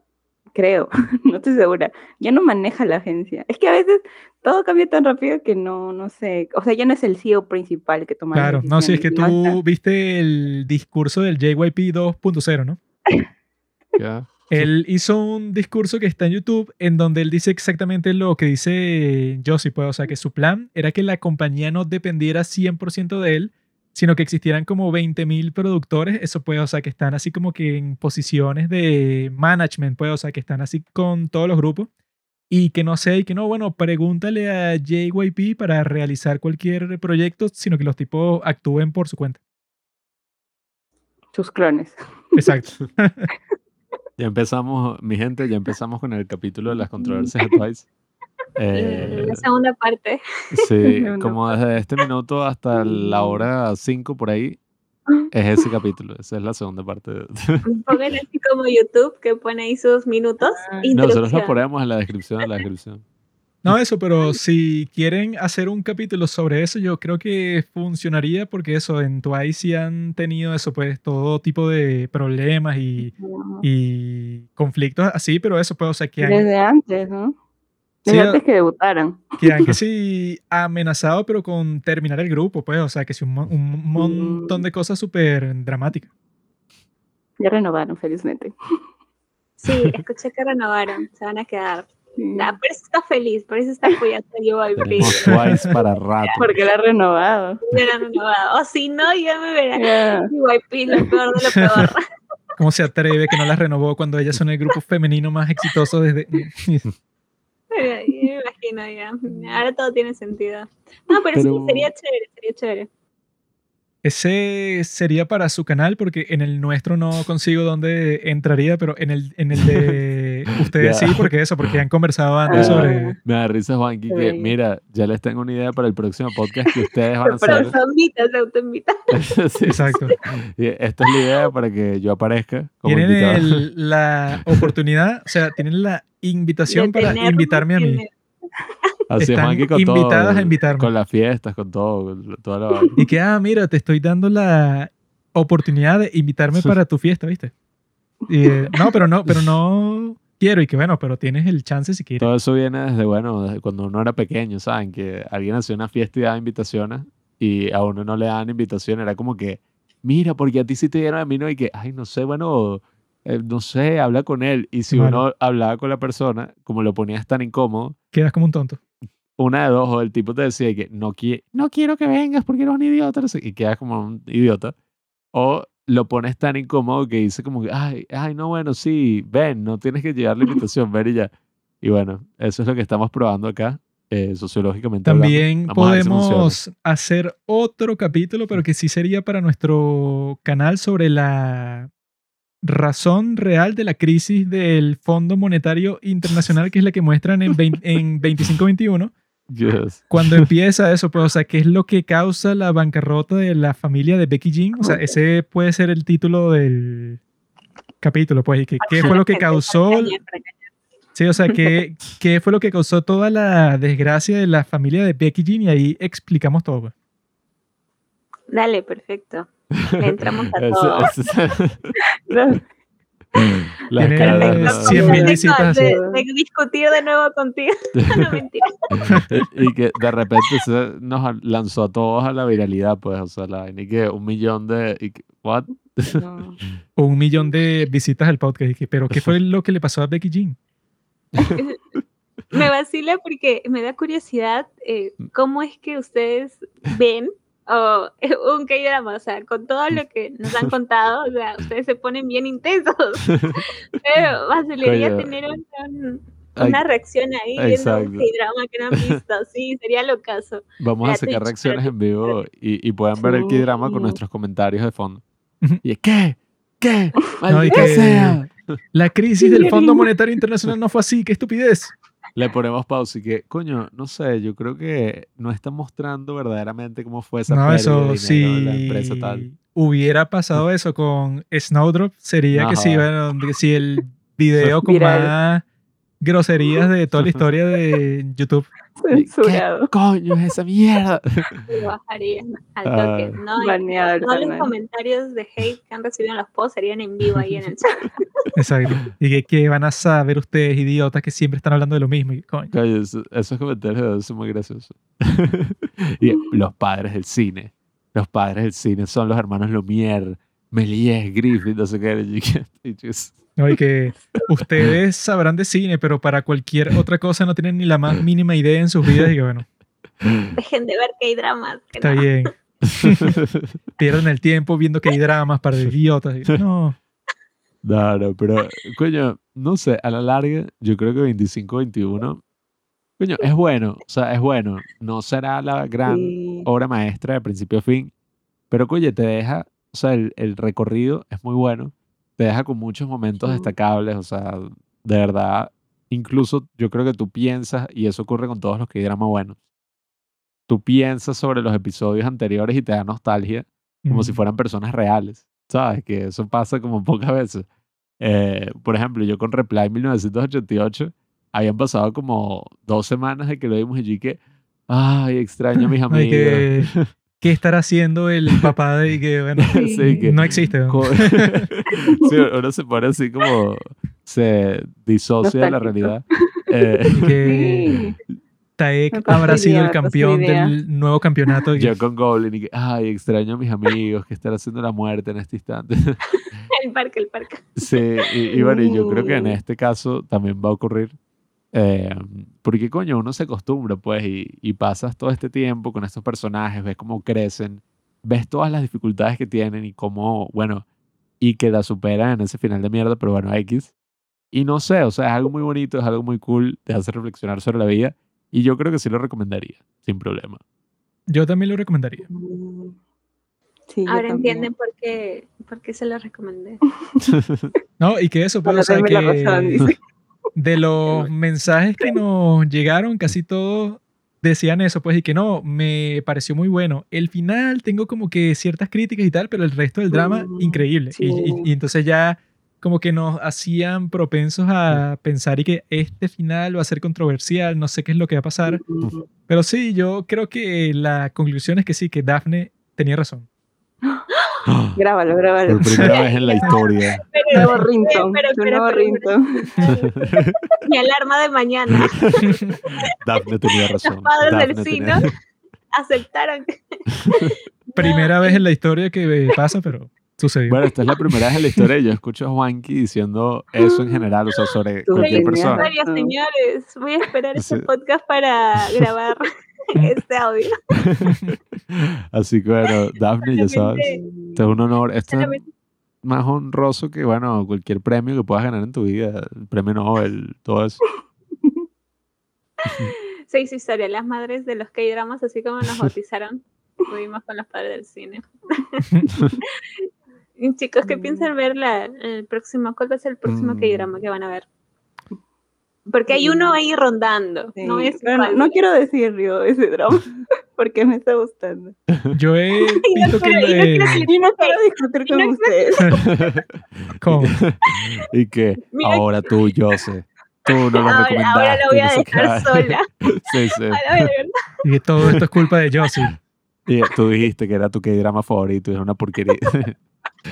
creo, no estoy segura, ya no maneja la agencia. Es que a veces todo cambia tan rápido que no, no sé, o sea, ya no es el CEO principal que toma Claro, no, sí, es que tú no viste el discurso del JYP 2.0, ¿no? Ya. Él hizo un discurso que está en YouTube en donde él dice exactamente lo que dice Josie, pues, o sea, que su plan era que la compañía no dependiera 100% de él, sino que existieran como 20.000 productores, eso puede, o sea, que están así como que en posiciones de management, pues, o sea, que están así con todos los grupos y que no sé, y que no, bueno, pregúntale a JYP para realizar cualquier proyecto, sino que los tipos actúen por su cuenta. sus clones. Exacto. Ya empezamos, mi gente, ya empezamos con el capítulo de las controversias de Twice. Eh, La segunda parte. sí, Segunda como desde este minuto hasta la hora 5 por ahí, es ese capítulo. Esa es la segunda parte. de- Pongan así como YouTube que pone ahí sus minutos. Ah. Nosotros lo ponemos en la descripción, en la descripción. No, eso, pero si quieren hacer un capítulo sobre eso, yo creo que funcionaría porque eso, en Twice sí han tenido eso, pues todo tipo de problemas y, y conflictos así, pero eso, pues, o sea, que han, Desde antes, ¿no? Sí, Desde a- antes que debutaran. que han que sí amenazado, pero con terminar el grupo, pues, o sea, que sí un, un montón de cosas súper dramáticas. Ya renovaron, felizmente. Sí, escuché que renovaron. Se van a quedar. Nah, por eso está feliz, por eso está apoyando a JYP. Tenemos Twice para rato. Porque la ha renovado. Ya la han renovado. O si no, ya me verán. Ya. JYP, lo peor de lo peor. ¿Cómo se atreve que no las renovó cuando ellas son el grupo femenino más exitoso desde... Me imagino ya. Ahora todo tiene sentido. No, pero, Pero- sí, sería chévere, sería chévere. Ese sería para su canal, porque en el nuestro no consigo dónde entraría, pero en el, en el de ustedes sí, porque eso, porque han conversado antes Ah. sobre... Me da risa, Juanqui, que mira, ya les tengo una idea para el próximo podcast que ustedes van a Pero hacer. invita, se autoinvita. Sí, Exacto. esta es la idea para que yo aparezca como Tienen invitado. el- la oportunidad, o sea, tienen la invitación para invitarme a mí. Así es, están Juanqui, con invitadas todo, a invitarme. Con las fiestas, con todo, con toda la. Y que, ah, mira, te estoy dando la oportunidad de invitarme para tu fiesta, ¿viste? Y, eh, no, pero no, pero no quiero. Y que bueno, pero tienes el chance si quieres. Todo eso viene desde, bueno, desde cuando uno era pequeño, ¿saben? Que alguien hacía una fiesta y daba invitaciones y a uno no le daban invitación. Era como que, mira, porque a ti sí te dieron a mí no, y que, ay, no sé, bueno, eh, no sé, habla con él. Y si uno hablaba con la persona, como lo ponías tan incómodo, Quedas como un tonto. una de dos, o el tipo te decía que no, qui- no quiero que vengas porque eres un idiota, y quedas como un idiota. O lo pones tan incómodo que dice como que, ay, ay, no, bueno, sí, ven, no tienes que llevar la invitación, ven y ya. Y bueno, eso es lo que estamos probando acá, eh, sociológicamente. También podemos hacer otro capítulo, pero que sí sería para nuestro canal sobre la razón real de la crisis del Fondo Monetario Internacional, que es la que muestran en, 20 en 2521. Yes. Cuando empieza eso, pues, o sea, ¿qué es lo que causa la bancarrota de la familia de Becky Jean? O sea, ese puede ser el título del capítulo, pues, y que qué fue lo que causó, sí, o sea, qué, qué fue lo que causó toda la desgracia de la familia de Becky Jean y ahí explicamos todo. pues. Dale, perfecto. Le entramos a todo. la Tiene cara- Perfecto, 100.000 perfecto, visitas de, de discutir de nuevo contigo. no, mentira. y que de repente se nos lanzó a todos a la viralidad, pues, o sea, la y que un millón de... Y que, ¿What? No. Un millón de visitas al podcast. y que, Pero, ¿qué fue lo que le pasó a Becky Jean? Me vacila porque me da curiosidad eh, cómo es que ustedes ven o un K-drama, o sea, con todo lo que nos han contado, o sea, ustedes se ponen bien intensos. Pero vacilaría tener un- una reacción ahí viendo exacto. un K-drama que no han visto. Sí, sería lo caso. Vamos a sacar reacciones en vivo y, y pueden ver el. K-drama con nuestros comentarios de fondo. Y es, ¿qué? ¿Qué? No, y ¡Maldita que- sea! La crisis del Fondo Monetario Internacional no fue así. ¡Qué estupidez! Le ponemos pausa y que, coño, no sé, yo creo que no está mostrando verdaderamente cómo fue esa No, eso de si la empresa tal. hubiera pasado eso con Snowdrop, sería que sí, Ajá. bueno, que si el video con Viral. más groserías de toda la historia de YouTube. Y, ¿Qué Censurado. coño es esa mierda? Lo bajaría al Ah. toque. No, Y Baneado el todos los comentarios de hate que han recibido en los posts serían en vivo ahí en el chat. Exacto. Y que, que van a saber ustedes, idiotas, que siempre están hablando de lo mismo. Y, coño, Coño, eso- esos comentarios son muy graciosos. y los padres del cine. Los padres del cine son los hermanos Lumière, Méliès, Griffith, no sé qué. yo- No, y que ustedes sabrán de cine, pero para cualquier otra cosa no tienen ni la más mínima idea en sus vidas. Y que bueno, Dejen de ver que hay dramas. que está no. bien. Pierden el tiempo viendo que hay dramas para idiotas. Y- no. No, no, pero, coño, no sé, a la larga, yo creo que 25-21, coño, es bueno, o sea, es bueno. No será la gran Sí. obra maestra de principio a fin, pero, coño, te deja, o sea, el, el recorrido es muy bueno, te deja con muchos momentos Sí. destacables, o sea, de verdad, incluso yo creo que tú piensas, y eso ocurre con todos los que drama buenos, tú piensas sobre los episodios anteriores y te da nostalgia como si fueran personas reales, ¿sabes? Que eso pasa como pocas veces. Eh, por ejemplo, yo con Reply 1988, habían pasado como dos semanas de que lo vimos y que, ay, extraño a mis amigos. ¿Qué estará haciendo el papá de que, bueno, no existe? sí, uno se pone así como, se disocia de la realidad. Eh, Taek habrá sido el campeón del nuevo campeonato. Yo con Goblin y que, ay, extraño a mis amigos que están haciendo la muerte en este instante. el parque, el parque. Sí, y, bueno, yo creo que en este caso también va a ocurrir. Eh, porque coño, uno se acostumbra, pues, y, y pasas todo este tiempo con estos personajes, ves cómo crecen, ves todas las dificultades que tienen y cómo, bueno, y que la superan en ese final de mierda, pero bueno, X. Y no sé, o sea, es algo muy bonito, es algo muy cool, te hace reflexionar sobre la vida y yo creo que sí lo recomendaría, sin problema. Yo también lo recomendaría. Sí, Ahora entienden por qué, por qué se lo recomendé. no, y que eso, puede ser que de los mensajes que nos llegaron, casi todos decían eso, pues, y que no, me pareció muy bueno. El final tengo como que ciertas críticas y tal, pero el resto del drama, increíble. y entonces ya como que nos hacían propensos a pensar y que este final va a ser controversial, no sé qué es lo que va a pasar. Pero sí, yo creo que la conclusión es que sí, que Daphne tenía razón. grábalo, grábalo. Por primera vez en la historia. Pero, rington, Mi alarma de mañana. Daphne tenía razón. Los padres del cine aceptaron. Primera vez en la historia que pasa, pero bueno, esta es la primera vez en la historia y yo escucho a Juanqui diciendo eso en general, o sea, sobre cualquier persona. señores, voy a esperar este podcast para grabar este audio. Así que bueno, Daphne, ya sabes, este es un honor. Esto es más honroso que, bueno, cualquier premio que puedas ganar en tu vida, el premio Nobel, todo eso. Seis historias, las madres de los K-dramas, así como nos bautizaron, tuvimos con los padres del cine. Chicos, ¿qué piensan mm. ver la, el próximo? ¿Cuál va a ser el próximo que drama mm. que van a ver? Porque hay uno ahí rondando. No, es no, quiero decir yo ese drama porque me está gustando. Yo he visto que, me... no quiero discutir con ustedes. ¿Cómo? y que ahora tú, yo sé. Tú no lo ahora, ahora lo voy a dejar sola. sí, sí. y todo esto es culpa de Josie. Y tú dijiste que era tu que-drama favorito, es una porquería.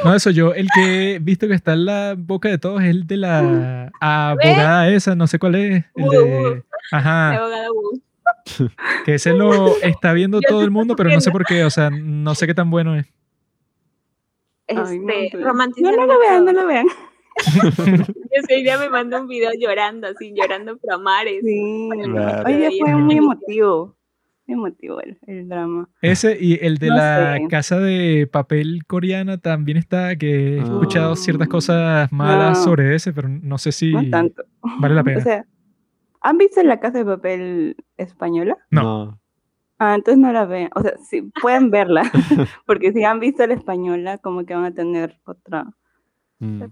No, eso yo, el que he visto que está en la boca de todos es el de la abogada esa, no sé cuál es. El de. Ajá. Que ese lo está viendo todo el mundo, pero no sé por qué, o sea, no sé qué tan bueno es. Este, no, no lo vean, no lo vean. Ese día me mandó un video llorando, así, llorando por mares. Sí, hoy día fue muy emotivo emotivo el, el, drama. Ese y el de la casa de papel coreana también está, que he escuchado ciertas ah. cosas malas sobre ese, pero no sé si tanto. vale la pena. O sea, ¿han visto la casa de papel española? No. Ah, entonces no la ven. O sea, sí, pueden verla, porque si han visto la española, como que van a tener otra mm.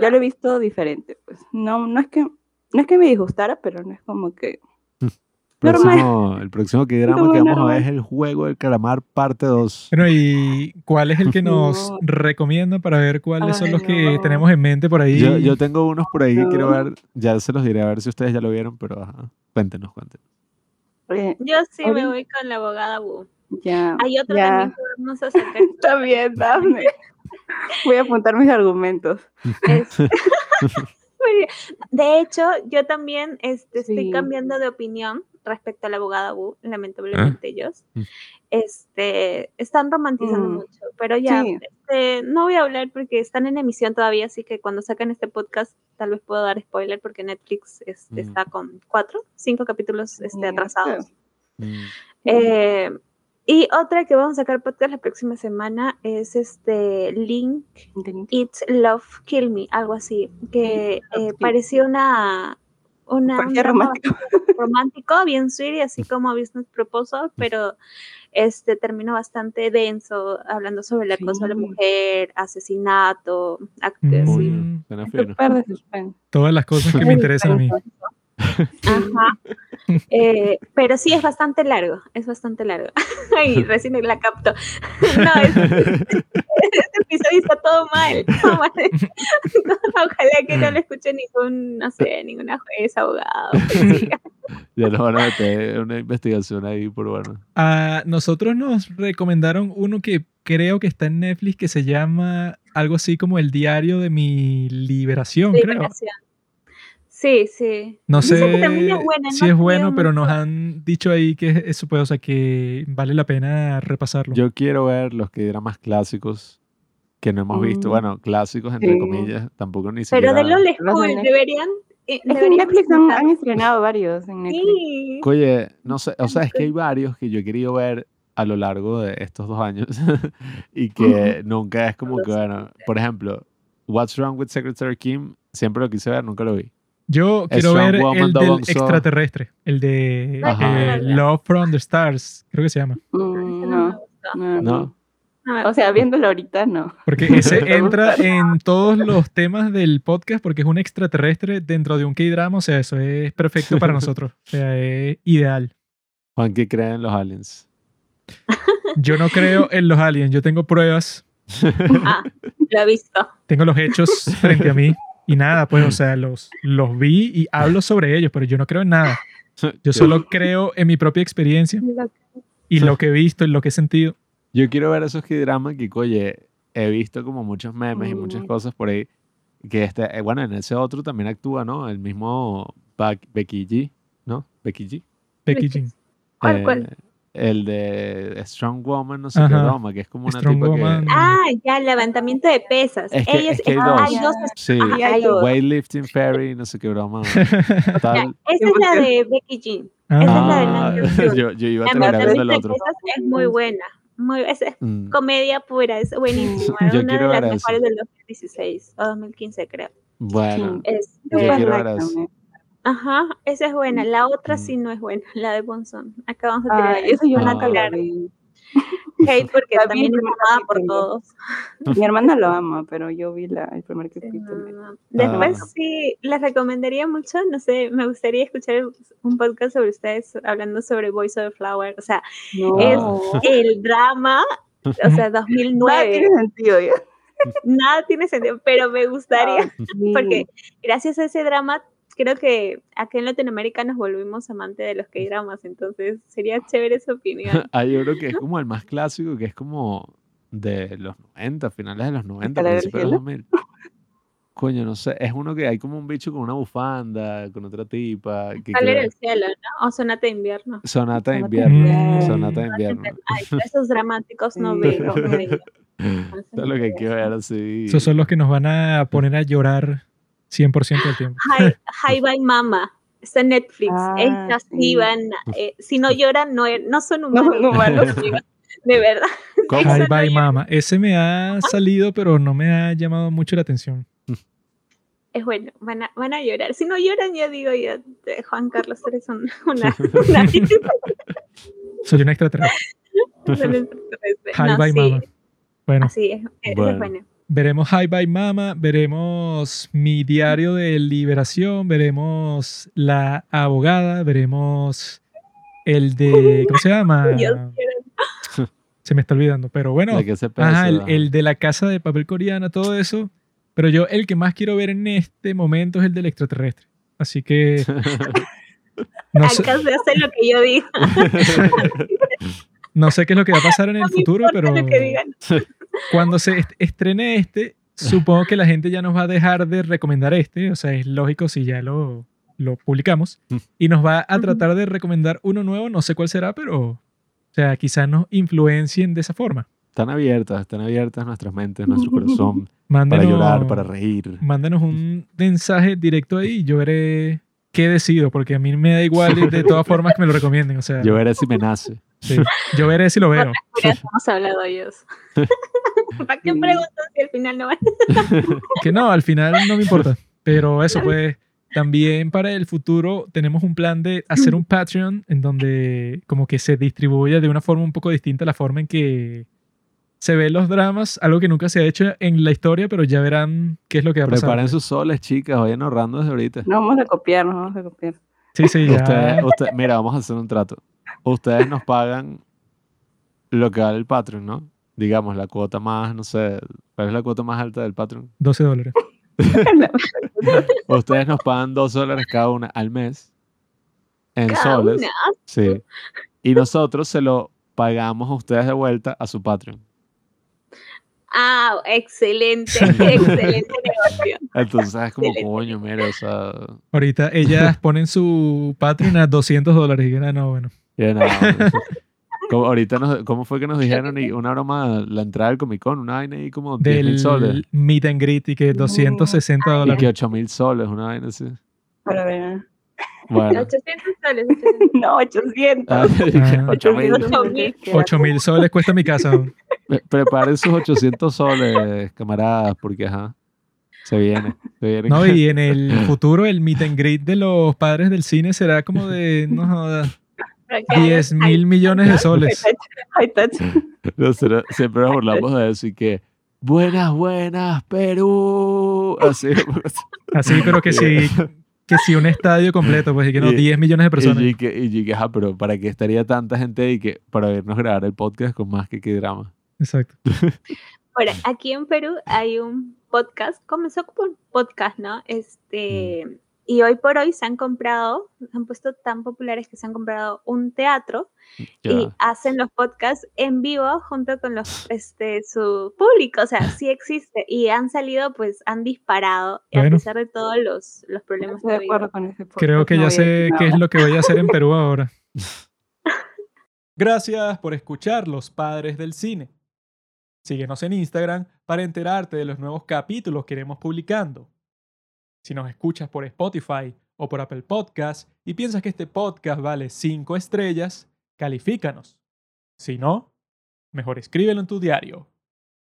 Yo lo he visto diferente, pues. No, no es que no es que me disgustara, pero no es como que el próximo que drama que vamos a ver es el juego del calamar parte 2. Bueno, ¿y cuál es el que nos recomienda para ver cuáles son los que tenemos en mente por ahí? Yo, tengo unos por ahí que quiero ver, ya se los diré a ver si ustedes ya lo vieron, pero ajá, cuéntenos, cuéntenos. Yo sí me voy con la abogada Wu. Ya. Hay otro también que vamos a sacar. Está bien, dame. Voy a apuntar mis argumentos. De hecho, yo también este, estoy cambiando de opinión respecto a la abogada Wu, lamentablemente ah. ellos, mm. este, están romantizando mm. mucho, pero ya, este, no voy a hablar porque están en emisión todavía, así que cuando sacan este podcast tal vez puedo dar spoiler porque Netflix este, mm. está con cuatro, cinco capítulos este, atrasados. Eh, y otra que vamos a sacar podcast la próxima semana es este Link, It's Love Kill Me, algo así, que eh, pareció una una, un romántico. romántico, bien sweet, así como Business Proposal, pero este terminó bastante denso, hablando sobre el acoso de la mujer, asesinato, actos. Todas las cosas que me interesan a mí. Ajá. Eh, pero sí es bastante largo, es bastante largo. Ay, recién la capto. No, es, este episodio está todo mal. todo mal. Ojalá que no lo escuche ningún, no sé, ninguna juez, abogado. policía. Ya nos van a meter una investigación ahí por bueno. A nosotros nos recomendaron uno que creo que está en Netflix que se llama algo así como El diario de mi liberación, creo. Sí, sí. No Dicen sé que también es buena, si no es bueno, pero nos han dicho ahí que eso puede, o sea, que vale la pena repasarlo. Yo quiero ver los que eran más clásicos que no hemos visto. Mm. Bueno, clásicos entre Sí. comillas, tampoco ni Pero siquiera. Los de school Netflix. deberían. eh, Es que en Netflix han, han estrenado varios. En Netflix. Sí. Oye, no sé, o sea, es que hay varios que yo he querido ver a lo largo de estos dos años y que nunca es como que, bueno, por ejemplo, What's Wrong with Secretary Kim, siempre lo quise ver, nunca lo vi. Yo quiero ver el del extraterrestre, el de Ajá. eh, Love from the Stars, creo que se llama. Mm, no O sea, viéndolo ahorita, no. Porque ese entra en todos los temas del podcast porque es un extraterrestre dentro de un K-drama, o sea, eso es perfecto para nosotros, o sea, es ideal. Juan, ¿qué creen en los aliens? Yo no creo en los aliens, yo tengo pruebas, Ah, lo he visto. tengo los hechos frente a mí y nada, pues, o sea, los, los vi y hablo sobre ellos, pero yo no creo en nada. Yo solo creo en mi propia experiencia y lo que he visto y lo que he sentido. Yo quiero ver esos dramas que, oye, he visto como muchos memes y muchas cosas por ahí. Que este, eh, bueno, en ese otro también actúa, ¿no? El mismo Becky G, ¿no? Becky G. Becky Jean. ¿Cuál, Eh, cuál? El de Strong Woman, no sé qué Ajá. broma, que es como una Strong tipa Woman. que... Ah, ya, levantamiento de pesas. Es que- Ella es que hay ah, dos. hay dos. Sí, Ajá, hay dos. Weightlifting Fairy, no sé qué broma. Ya, Tal. esa es la de Becky Jean. Ah, Esa es la de Ah, Nancy Drew. yo, yo iba a La terminar el otro. pesas es muy buena. Muy, es es Mm. comedia pura, es buenísima. Yo una quiero de las ver eso. mejores del 2016 o 2015, creo. Bueno, Este, Yo quiero ver eso. también. Ajá, esa es buena. La otra Mm. sí no es buena, la de Bonson. Acabamos de tirar Ay, eso yo Claro. vi. hate porque La también es amada por todos. Mi hermana lo ama, pero yo vi la, el primer no, capítulo. no. Después Ah. sí, les recomendaría mucho, no sé, me gustaría escuchar un podcast sobre ustedes hablando sobre Voice of the Flower, o sea, No. el drama, o sea, Nada 2009, tiene sentido ya. nada tiene sentido, pero me gustaría, sí. porque gracias a ese drama, creo que acá en Latinoamérica nos volvimos amantes de los K-dramas, entonces sería chévere su opinión. hay uno que es como el más clásico, que es como de los 90, finales de los 90, ¿Escalera del principios de los cielo? 2000. Coño, no sé, es uno que hay como un bicho con una bufanda, con otra tipa. Que ¿Cuál era creo- el cielo, no? O Sonata de invierno. Sonata de Sonata de invierno. invierno. Sonata de invierno. Ay, esos dramáticos no Sí. veo. no veo. Eso es lo que hay que ver así. Esos son los que nos van a poner a llorar 100% del tiempo. Hi, Hi Bye Mama. Está en Netflix. Ah, Ellas sí. eh, si no lloran, no, no son No humanos. son humanos. De verdad. ¿Cómo? Eso Bye no mama. Ese me ha salido, pero no me ha llamado mucho la atención. Es bueno, van a, van a llorar. Si no lloran, yo digo, yo, eh, Juan Carlos, eres un- una. una, Soy un extraterrestre. Hi No, bye sí, mama. Bueno, Así es. Bueno. es bueno. Veremos Hi Bye Mama, veremos mi diario de liberación, veremos la abogada, veremos el de. ¿Cómo se llama? Se me está olvidando, pero bueno. Ajá, el, el de la casa de papel coreana, todo eso. Pero yo el que más quiero ver en este momento es el del extraterrestre. Así que no sé, Acá se hace lo que yo digo. no sé qué es lo que va a pasar en el No futuro, pero lo que digan. Cuando se est- estrene este, supongo que la gente ya nos va a dejar de recomendar este. O sea, es lógico si ya lo, lo publicamos. Mm. Y nos va a tratar de recomendar uno nuevo. No sé cuál será, pero... O sea, quizás nos influencien de esa forma. Están abiertas, están abiertas nuestras mentes, nuestro corazón, para Mándenos, llorar, para reír. mándenos un mensaje directo ahí y yo veré qué decido, porque a mí me da igual y de todas formas que me lo recomienden. O sea, Yo veré si me nace. Sí, yo veré si lo veo. Ya hemos hablado ellos. ¿Para qué preguntas si al final no van? Que no, al final no me importa. Pero eso, pues, también para el futuro tenemos un plan de hacer un Patreon en donde como que se distribuya de una forma un poco distinta la forma en que se ven los dramas, algo que nunca se ha hecho en la historia, pero ya verán qué es lo que va a pasar. Preparen sus soles, chicas, vayan ahorrando desde ahorita. No vamos a copiar, no vamos a copiar. Sí, sí, ya. Ustedes- usted- mira, vamos a hacer un trato. Ustedes nos pagan lo que vale el Patreon, ¿no? Digamos, la cuota más, no sé, ¿cuál es la cuota más alta del Patreon? 12 dólares. Ustedes nos pagan dos dólares cada una al mes en Cada soles. una. Sí. Y nosotros se lo pagamos a ustedes de vuelta a su Patreon. Ah, excelente, excelente negocio. Entonces es como, Excelente. coño, mira, o sea, Ahorita ellas ponen su Patreon a 200 dólares y que no, bueno. Ya nada. Como ahorita, nos- ¿cómo fue que nos dijeron? Y una broma, la entrada del Comic Con, una vaina ahí como 10 mil soles. Del meet and greet y que 260 Y dólares. que 8 mil soles, una vaina así. Para ver. Bueno. 800 soles. 800. No, 800. Ah, Ah. 8 mil. 8.000. 8 mil soles cuesta mi casa. Preparen sus 800 soles, camaradas, porque ajá, se viene. Se viene. No, y en el futuro el meet and greet de los padres del cine será como de, no joda, 10 mil millones de soles. Nosotros siempre nos burlamos de eso y que, buenas, buenas, Perú. Así. Así, pero que sí, que sí un estadio completo, pues, y que no, Y- 10 millones de personas. Y que, y que, ajá, pero ¿para qué estaría tanta gente y que para vernos grabar el podcast con más que qué drama? Exacto. Bueno, aquí en Perú hay un podcast, comenzó como un podcast, ¿no? Este, y hoy por hoy se han comprado, se han puesto tan populares que se han comprado un teatro y hacen los podcasts en vivo junto con los, este, su público, o sea, sí existe y han salido, pues, han disparado a pesar de todos los, los problemas Estoy de que acuerdo con ese podcast, Creo que no ya sé qué es lo que voy a hacer en Perú ahora. Gracias por escuchar Los Padres del Cine. Síguenos en Instagram para enterarte de los nuevos capítulos que iremos publicando. Si nos escuchas por Spotify o por Apple Podcast y piensas que este podcast vale 5 estrellas, califícanos. Si no, mejor escríbelo en tu diario.